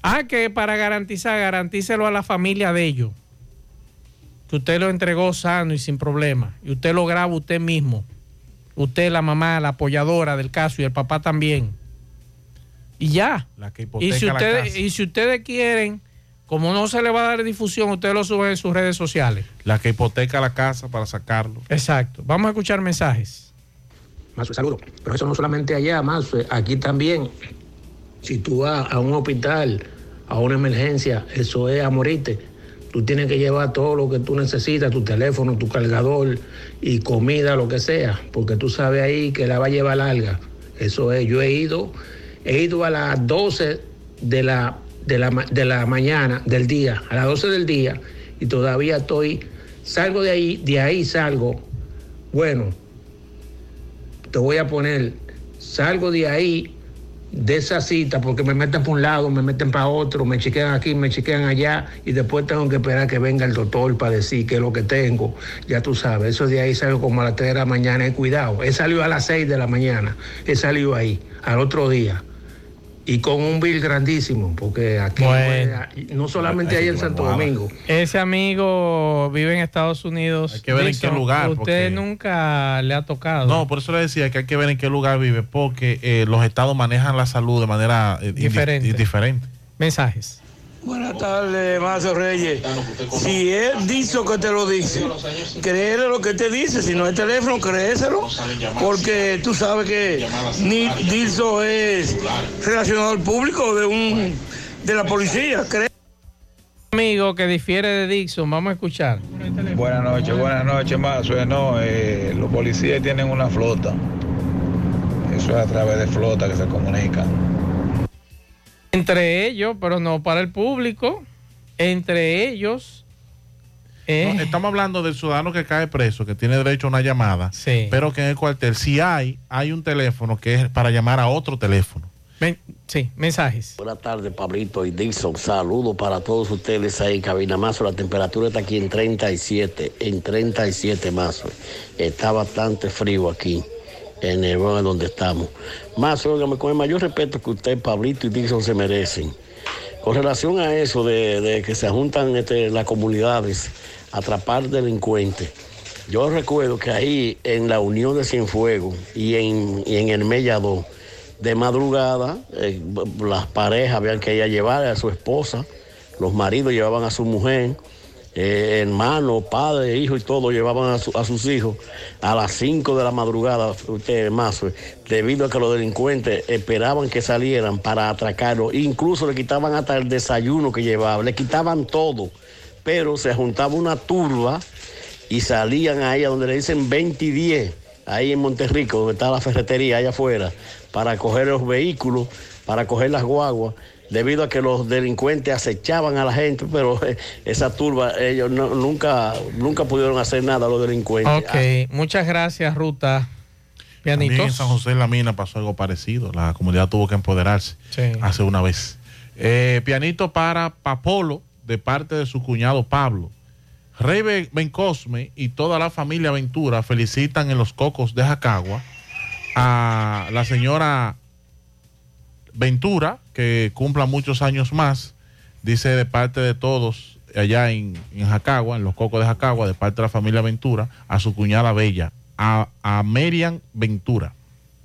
Ah, que para garantizar, garantícelo a la familia de ellos. Que usted lo entregó sano y sin problema. Y usted lo graba usted mismo. Usted, la mamá, la apoyadora del caso y el papá también. Y ya.
La que
Y
hipoteca
si,
la
ustedes,
casa.
y si ustedes quieren, como no se le va a dar difusión, ustedes lo suben en sus redes sociales.
La que hipoteca la casa para sacarlo.
Exacto. Vamos a escuchar mensajes.
Mazo, saludo. Pero eso no solamente allá, Mazo, aquí también. Si tú vas a un hospital, a una emergencia, eso es a morirte. Tú tienes que llevar todo lo que tú necesitas, tu teléfono, tu cargador y comida, lo que sea, porque tú sabes ahí que la va a llevar larga. Eso es, yo he ido, he ido a las 12 de la, de la, de la mañana, del día, a las 12 del día, y todavía estoy, salgo de ahí, de ahí salgo, bueno, te voy a poner, salgo de ahí, de esa cita, porque me meten para un lado, me meten para otro, me chequean aquí, me chequean allá, y después tengo que esperar que venga el doctor para decir qué es lo que tengo. Ya tú sabes, eso de ahí salgo como a las 3 de la mañana, he cuidado. He salido a las 6 de la mañana, he salido ahí, al otro día. Y con un bill grandísimo, porque aquí,
Bueno.
no solamente ahí en Santo Domingo.
Ese amigo vive en Estados Unidos. Hay
que ver en qué lugar,
Usted
porque-
nunca le ha tocado.
No, por eso le decía que hay que ver en qué lugar vive, porque eh, los estados manejan la salud de manera eh, indi-
Diferente.
diferente.
Mensajes.
Buenas tardes, Mazo Reyes. Si él dice que te lo dice, créele lo que te dice. Si no es teléfono, créeselo. Porque tú sabes que ni Dilso es relacionado al público de un de la policía. Cree-
Amigo que difiere de Dixon, vamos a escuchar.
Buenas noches, buenas noches, Mazo. No, eh, los policías tienen una flota. Eso es a través de flota que se comunican.
Entre ellos, pero no para el público. Entre ellos. eh,
No, estamos hablando del ciudadano que cae preso, que tiene derecho a una llamada, pero que en el cuartel, si hay, hay un teléfono que es para llamar a otro teléfono.
sí, mensajes.
Buenas tardes, Pablito y Dixon. Saludos para todos ustedes ahí en Cabina Mazo. La temperatura está aquí en 37, en 37 Mazo. Está bastante frío aquí, en el lugar donde estamos. Mazo, óigame, con el mayor respeto que usted, Pablito y Dixon se merecen. Con relación a eso de, que se juntan este, las comunidades a atrapar delincuentes, yo recuerdo que ahí en la Unión de Cienfuegos y en, y en el Mellado, de madrugada, eh, las parejas habían que ir a llevar a su esposa, los maridos llevaban a su mujer, eh, hermanos, padres, hijos y todo llevaban a, su- a sus hijos a las 5 de la madrugada, usted más, eh, debido a que los delincuentes esperaban que salieran para atracarlo, incluso le quitaban hasta el desayuno que llevaban, le quitaban todo, pero se juntaba una turba y salían ahí a donde le dicen 20 y 10, ahí en Monterrico, donde está la ferretería allá afuera, para coger los vehículos, para coger las guaguas, debido a que los delincuentes acechaban a la gente, pero eh, esa turba, ellos no- nunca, nunca pudieron hacer nada los delincuentes.
Ok, muchas gracias, Ruta.
También en
Pianitos.
San José de la Mina pasó algo parecido. La comunidad tuvo que empoderarse
Sí.
hace una vez. Eh, pianito para Papolo, de parte de su cuñado Pablo. Rey Be- Bencosme y toda la familia Ventura felicitan en los cocos de Jacagua a la señora Ventura, que cumpla muchos años más, dice de parte de todos allá en, en Jacagua, en los cocos de Jacagua, de parte de la familia Ventura, a su cuñada Bella, a, a Merian Ventura.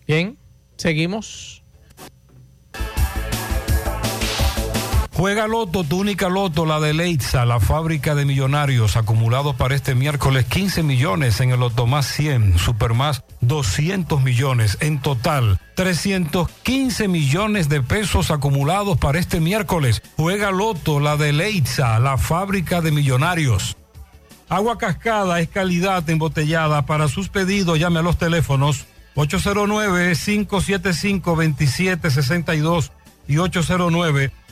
Bien, seguimos.
Juega Loto, tu única Loto, la de Leitza, la fábrica de millonarios, acumulados para este miércoles 15 millones en el Loto más 100, Super más 200 millones, en total 315 millones de pesos acumulados para este miércoles. Juega Loto, la de Leitza, la fábrica de millonarios. Agua Cascada es calidad embotellada. Para sus pedidos llame a los teléfonos 809-575-2762 y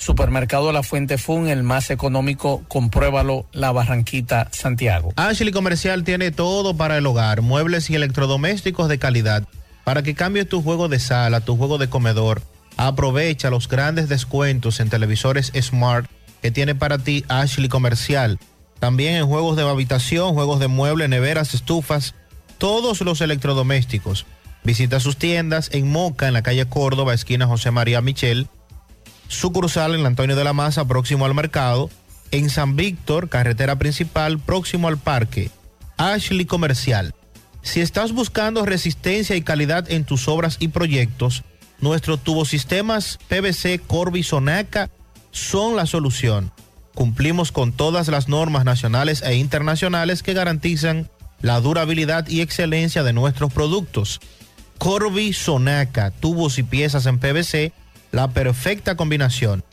Supermercado La Fuente Fun, el más económico, compruébalo, La Barranquita, Santiago.
Ashley Comercial tiene todo para el hogar, muebles y electrodomésticos de calidad. Para que cambies tu juego de sala, tu juego de comedor, aprovecha los grandes descuentos en televisores Smart que tiene para ti Ashley Comercial. También en juegos de habitación, juegos de muebles, neveras, estufas, todos los electrodomésticos. Visita sus tiendas en Moca, en la calle Córdoba, esquina José María Michel sucursal en Antonio de la Maza, próximo al mercado, en San Víctor, carretera principal, próximo al parque, Ashley Comercial. Si estás buscando resistencia y calidad en tus obras y proyectos, nuestros tubosistemas PVC Corby Sonaca son la solución. Cumplimos con todas las normas nacionales e internacionales que garantizan la durabilidad y excelencia de nuestros productos. Corby Sonaca, tubos y piezas en PVC la perfecta combinación.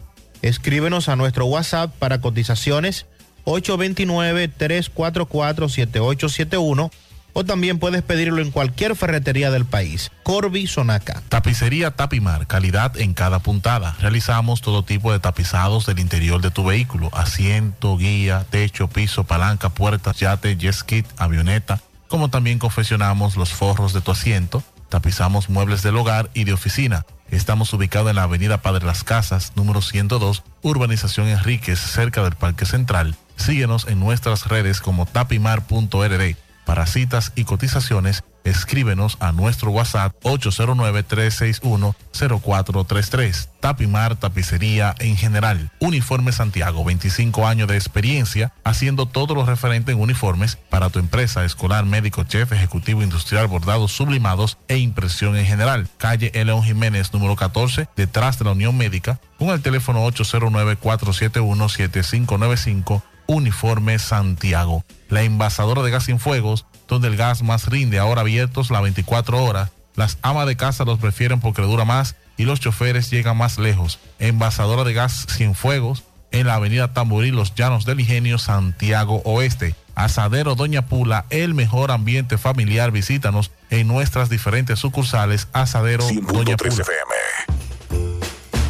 Escríbenos a nuestro WhatsApp para cotizaciones 829-344-7871 o también puedes pedirlo en cualquier ferretería del país. Corby Sonaca.
Tapicería Tapimar, calidad en cada puntada. Realizamos todo tipo de tapizados del interior de tu vehículo, asiento, guía, techo, piso, palanca, puertas, yate, jet ski, avioneta, como también confeccionamos los forros de tu asiento, tapizamos muebles del hogar y de oficina Estamos ubicados en la avenida Padre Las Casas, número 102, Urbanización Enríquez, cerca del Parque Central. Síguenos en nuestras redes como tapimar.rd. Para citas y cotizaciones, escríbenos a nuestro WhatsApp 809-361-0433. Tapimar Tapicería en general. Uniforme Santiago, 25 años de experiencia haciendo todo lo referente en uniformes para tu empresa, escolar, médico, chef, ejecutivo, industrial, bordados, sublimados e impresión en general. Calle León Jiménez, número 14, detrás de la Unión Médica, con el teléfono 809-471-7595. Uniforme Santiago. La envasadora de gas sin fuegos donde el gas más rinde, ahora abiertos las 24 horas. Las amas de casa los prefieren porque dura más y los choferes llegan más lejos. Envasadora de gas Cienfuegos en la avenida Tamboril, Los Llanos del Ingenio, Santiago Oeste. Asadero Doña Pula, el mejor ambiente familiar. Visítanos en nuestras diferentes sucursales. Asadero Doña Pula.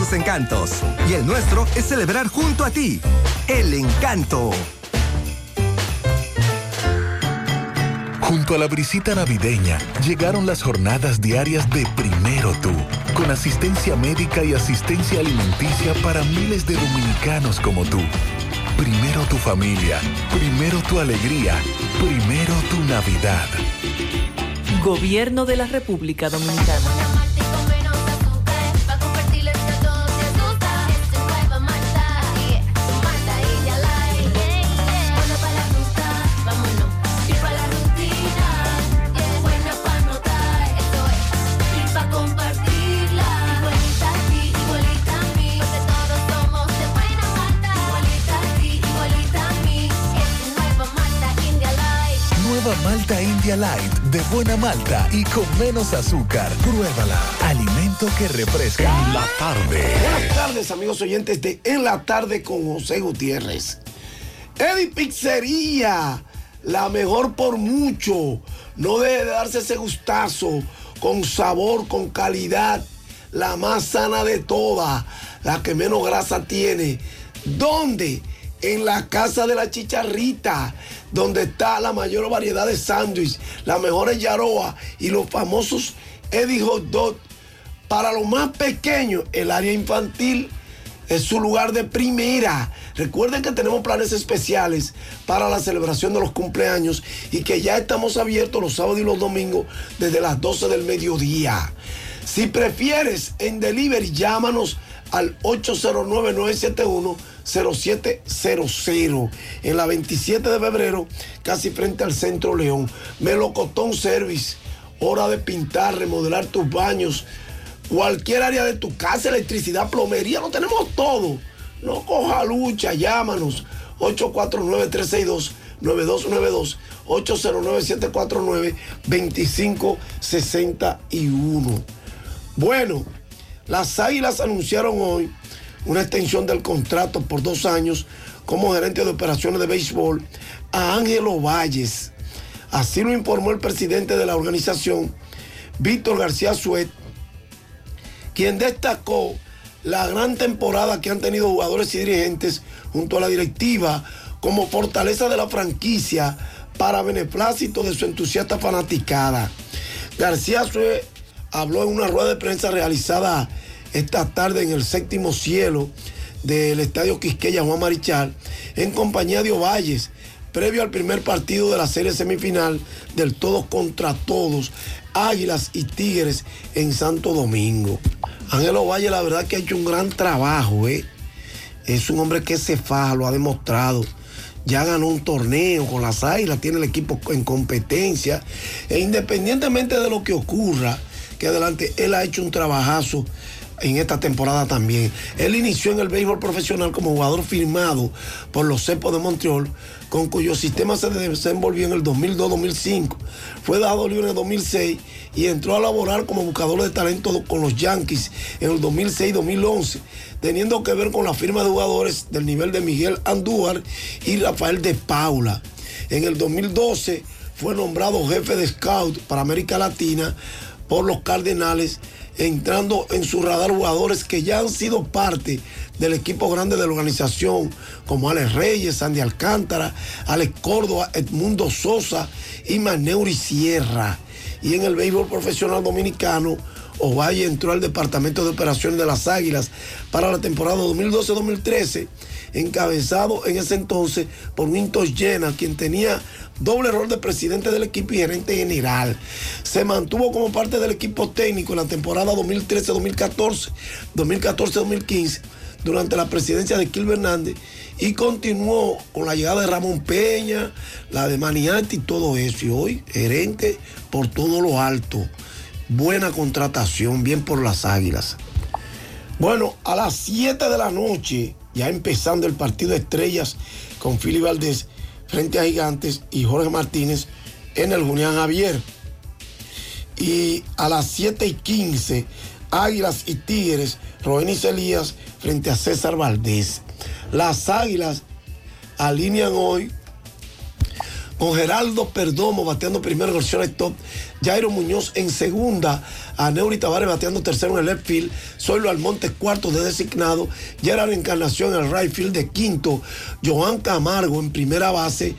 sus encantos y el nuestro es celebrar junto a ti. El encanto.
Junto a la brisita navideña llegaron las jornadas diarias de Primero Tú, con asistencia médica y asistencia alimenticia para miles de dominicanos como tú. Primero tu familia, primero tu alegría, primero tu Navidad.
Gobierno de la República Dominicana.
Nueva Malta India Light de buena malta y con menos azúcar. Pruébala. Alimenta momento que refresca la tarde.
Buenas tardes, amigos oyentes de En la Tarde con José Gutiérrez. Eddie Pizzería, la mejor por mucho. No deje de darse ese gustazo, con sabor, con calidad. La más sana de todas, la que menos grasa tiene. ¿Dónde? En la casa de la chicharrita, donde está la mayor variedad de sándwiches, las mejores yaroa y los famosos Eddie Hot Dog. Para los más pequeños, el área infantil es su lugar de primera. Recuerden que tenemos planes especiales para la celebración de los cumpleaños y que ya estamos abiertos los sábados y los domingos desde las 12 del mediodía. Si prefieres en delivery, llámanos al 809-971-0700 en la 27 de febrero, casi frente al Centro León. Melocotón Service, hora de pintar, remodelar tus baños, cualquier área de tu casa, electricidad, plomería, lo tenemos todo. No coja lucha, llámanos 849-362-9292, 809-749-2561. Bueno, las Águilas anunciaron hoy una extensión del contrato por dos años como gerente de operaciones de béisbol a Ángelo Valles. Así lo informó el presidente de la organización, Víctor García Suet, quien destacó la gran temporada que han tenido jugadores y dirigentes junto a la directiva como fortaleza de la franquicia para beneplácito de su entusiasta fanaticada. García Suet habló en una rueda de prensa realizada esta tarde en el séptimo cielo del Estadio Quisqueya Juan Marichal en compañía de Ovalles previo al primer partido de la serie semifinal del todos contra todos, Águilas y Tigres en Santo Domingo. Ángelo Valle la verdad que ha hecho un gran trabajo, ¿eh? Es un hombre que se faja, lo ha demostrado. Ya ganó un torneo con las Águilas, tiene el equipo en competencia. E independientemente de lo que ocurra, que adelante, él ha hecho un trabajazo en esta temporada también. Él inició en el béisbol profesional como jugador firmado por los Cepos de Montreal, con cuyo sistema se desenvolvió en el 2002-2005. Fue dado libre en el 2006 y entró a laborar como buscador de talento con los Yankees en el 2006-2011, teniendo que ver con la firma de jugadores del nivel de Miguel Andújar y Rafael de Paula. En el 2012 fue nombrado jefe de scout para América Latina por los Cardenales entrando en su radar jugadores que ya han sido parte del equipo grande de la organización, como Alex Reyes, Sandy Alcántara, Alex Córdoba, Edmundo Sosa y Maneuri Sierra. Y en el béisbol profesional dominicano, Ovalle entró al Departamento de Operaciones de las Águilas para la temporada 2012-2013, encabezado en ese entonces por Wintos Llena, quien tenía doble rol de presidente del equipo y gerente general. Se mantuvo como parte del equipo técnico en la temporada 2013-2014, 2014-2015, durante la presidencia de Kilber Hernández y continuó con la llegada de Ramón Peña, la de Maniati y todo eso. Y hoy, gerente por todo lo alto. Buena contratación, bien por las águilas. Bueno, a las 7 de la noche, ya empezando el partido de estrellas con Fili Valdés frente a Gigantes y Jorge Martínez en el Julián Javier. Y a las 7 y 15, Águilas y Tigres, Roenis Elías frente a César Valdés. Las Águilas alinean hoy con Geraldo Perdomo bateando primero en el shortstop, Jairo Muñoz en segunda, a Neuri Tavares bateando tercero en el left field, Zoilo Almonte cuarto de designado, Gerard Encarnación en el right field de quinto, Joan Camargo en primera base,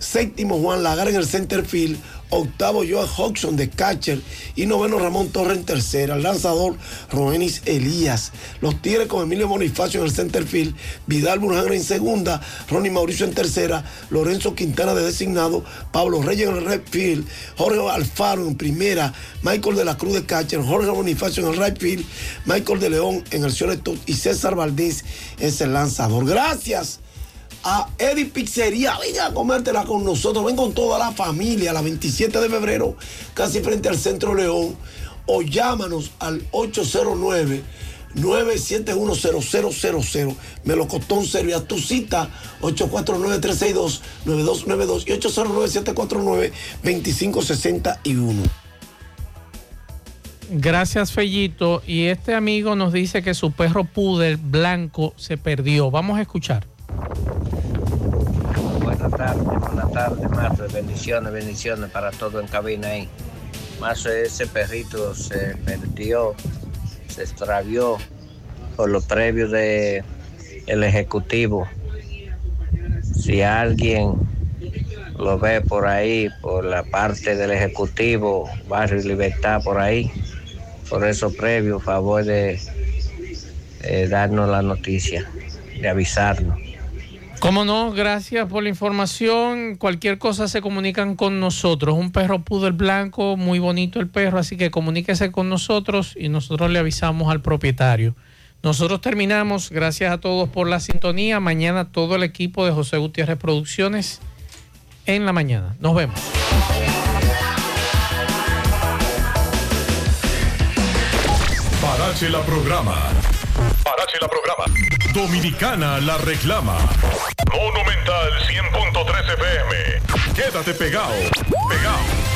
séptimo Juan Lagar en el center field, octavo Joan Hodgson de catcher y noveno Ramón Torre en tercera, el lanzador Roenis Elías. Los Tigres con Emilio Bonifacio en el center field, Vidal Burján en segunda, Ronnie Mauricio en tercera, Lorenzo Quintana de designado, Pablo Reyes en el right field, Jorge Alfaro en primera, Michael de la Cruz de catcher, Jorge Bonifacio en el right field, Michael de León en el shortstop y César Valdés es el lanzador. Gracias a Eddie Pizzería. Venga a comértela con nosotros. Ven con toda la familia, la 27 de febrero, casi frente al Centro León. O llámanos al 809 9710000. Melocotón Servia, tu cita 849-362-9292 y 809-749-2561.
Gracias, Fellito. Y este amigo nos dice que su perro poodle blanco se perdió. Vamos a escuchar.
Buenas tardes, buenas tardes, Mazo. Bendiciones, bendiciones para todo en cabina ahí. Mazo, ese perrito se perdió, se extravió por los previos de el ejecutivo. Si alguien lo ve por ahí, por la parte del ejecutivo, Barrio Libertad por ahí, por eso previo, favor de eh, darnos la noticia, de avisarnos.
Cómo no, gracias por la información. Cualquier cosa se comunican con nosotros. Un perro poodle blanco, muy bonito el perro, así que comuníquese con nosotros y nosotros le avisamos al propietario. Nosotros terminamos. Gracias a todos por la sintonía. Mañana todo el equipo de José Gutiérrez Producciones en la mañana. Nos vemos.
Parache la programa. Parache la programa. Dominicana la reclama. Monumental 100.13 FM. Quédate pegado. Pegado.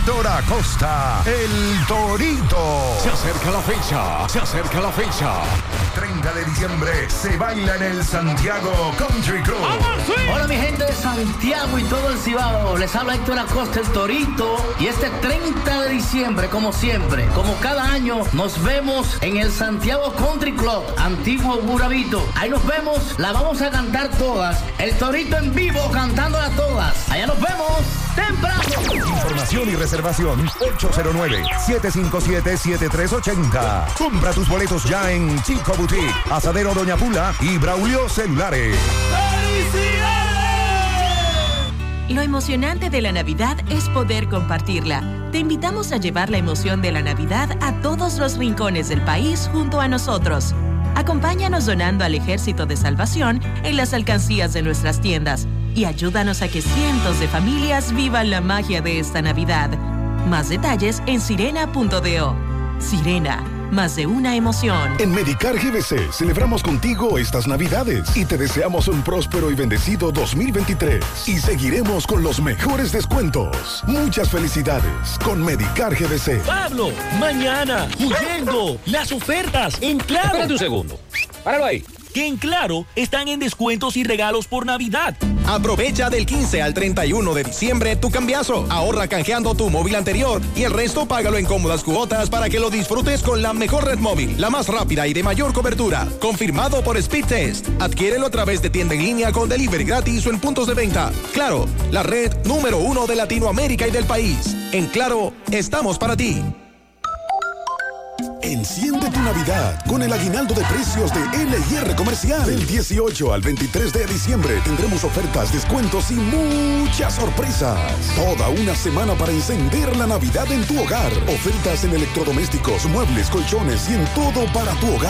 Héctor Acosta, el Torito. Se acerca la fecha, se acerca la fecha. 30 de diciembre se baila en el Santiago Country Club.
Hola mi gente de Santiago y todo el Cibao, les habla Héctor Acosta el Torito y este 30 de diciembre como siempre, como cada año nos vemos en el Santiago Country Club, antiguo Burabito. Ahí nos vemos, la vamos a cantar todas, el Torito en vivo cantándolas todas. Allá nos vemos temprano.
Información y reservación 809-757-7380. Compra tus boletos ya en Chico Boutique, Asadero Doña Pula y Braulio Celulares.
Lo emocionante de la Navidad es poder compartirla. Te invitamos a llevar la emoción de la Navidad a todos los rincones del país junto a nosotros. Acompáñanos donando al Ejército de Salvación en las alcancías de nuestras tiendas y ayúdanos a que cientos de familias vivan la magia de esta Navidad. Más detalles en sirena.do. Sirena, más de una emoción.
En Medicar GBC celebramos contigo estas Navidades y te deseamos un próspero y bendecido 2023. Y seguiremos con los mejores descuentos. Muchas felicidades con Medicar GBC.
Pablo, mañana, huyendo, las ofertas en Claro.
Espérate un segundo. Páralo ahí.
Que en Claro están en descuentos y regalos por Navidad.
Aprovecha del 15 al 31 de diciembre tu cambiazo. Ahorra canjeando tu móvil anterior y el resto págalo en cómodas cuotas para que lo disfrutes con la mejor red móvil, la más rápida y de mayor cobertura. Confirmado por Speedtest. Adquiérelo a través de tienda en línea con delivery gratis o en puntos de venta. Claro, la red número uno de Latinoamérica y del país. En Claro, estamos para ti.
Enciende tu Navidad con el aguinaldo de precios de LIR Comercial. Del 18 al 23 de diciembre tendremos ofertas, descuentos y muchas sorpresas. Toda una semana para encender la Navidad en tu hogar. Ofertas en electrodomésticos, muebles, colchones y en todo para tu hogar.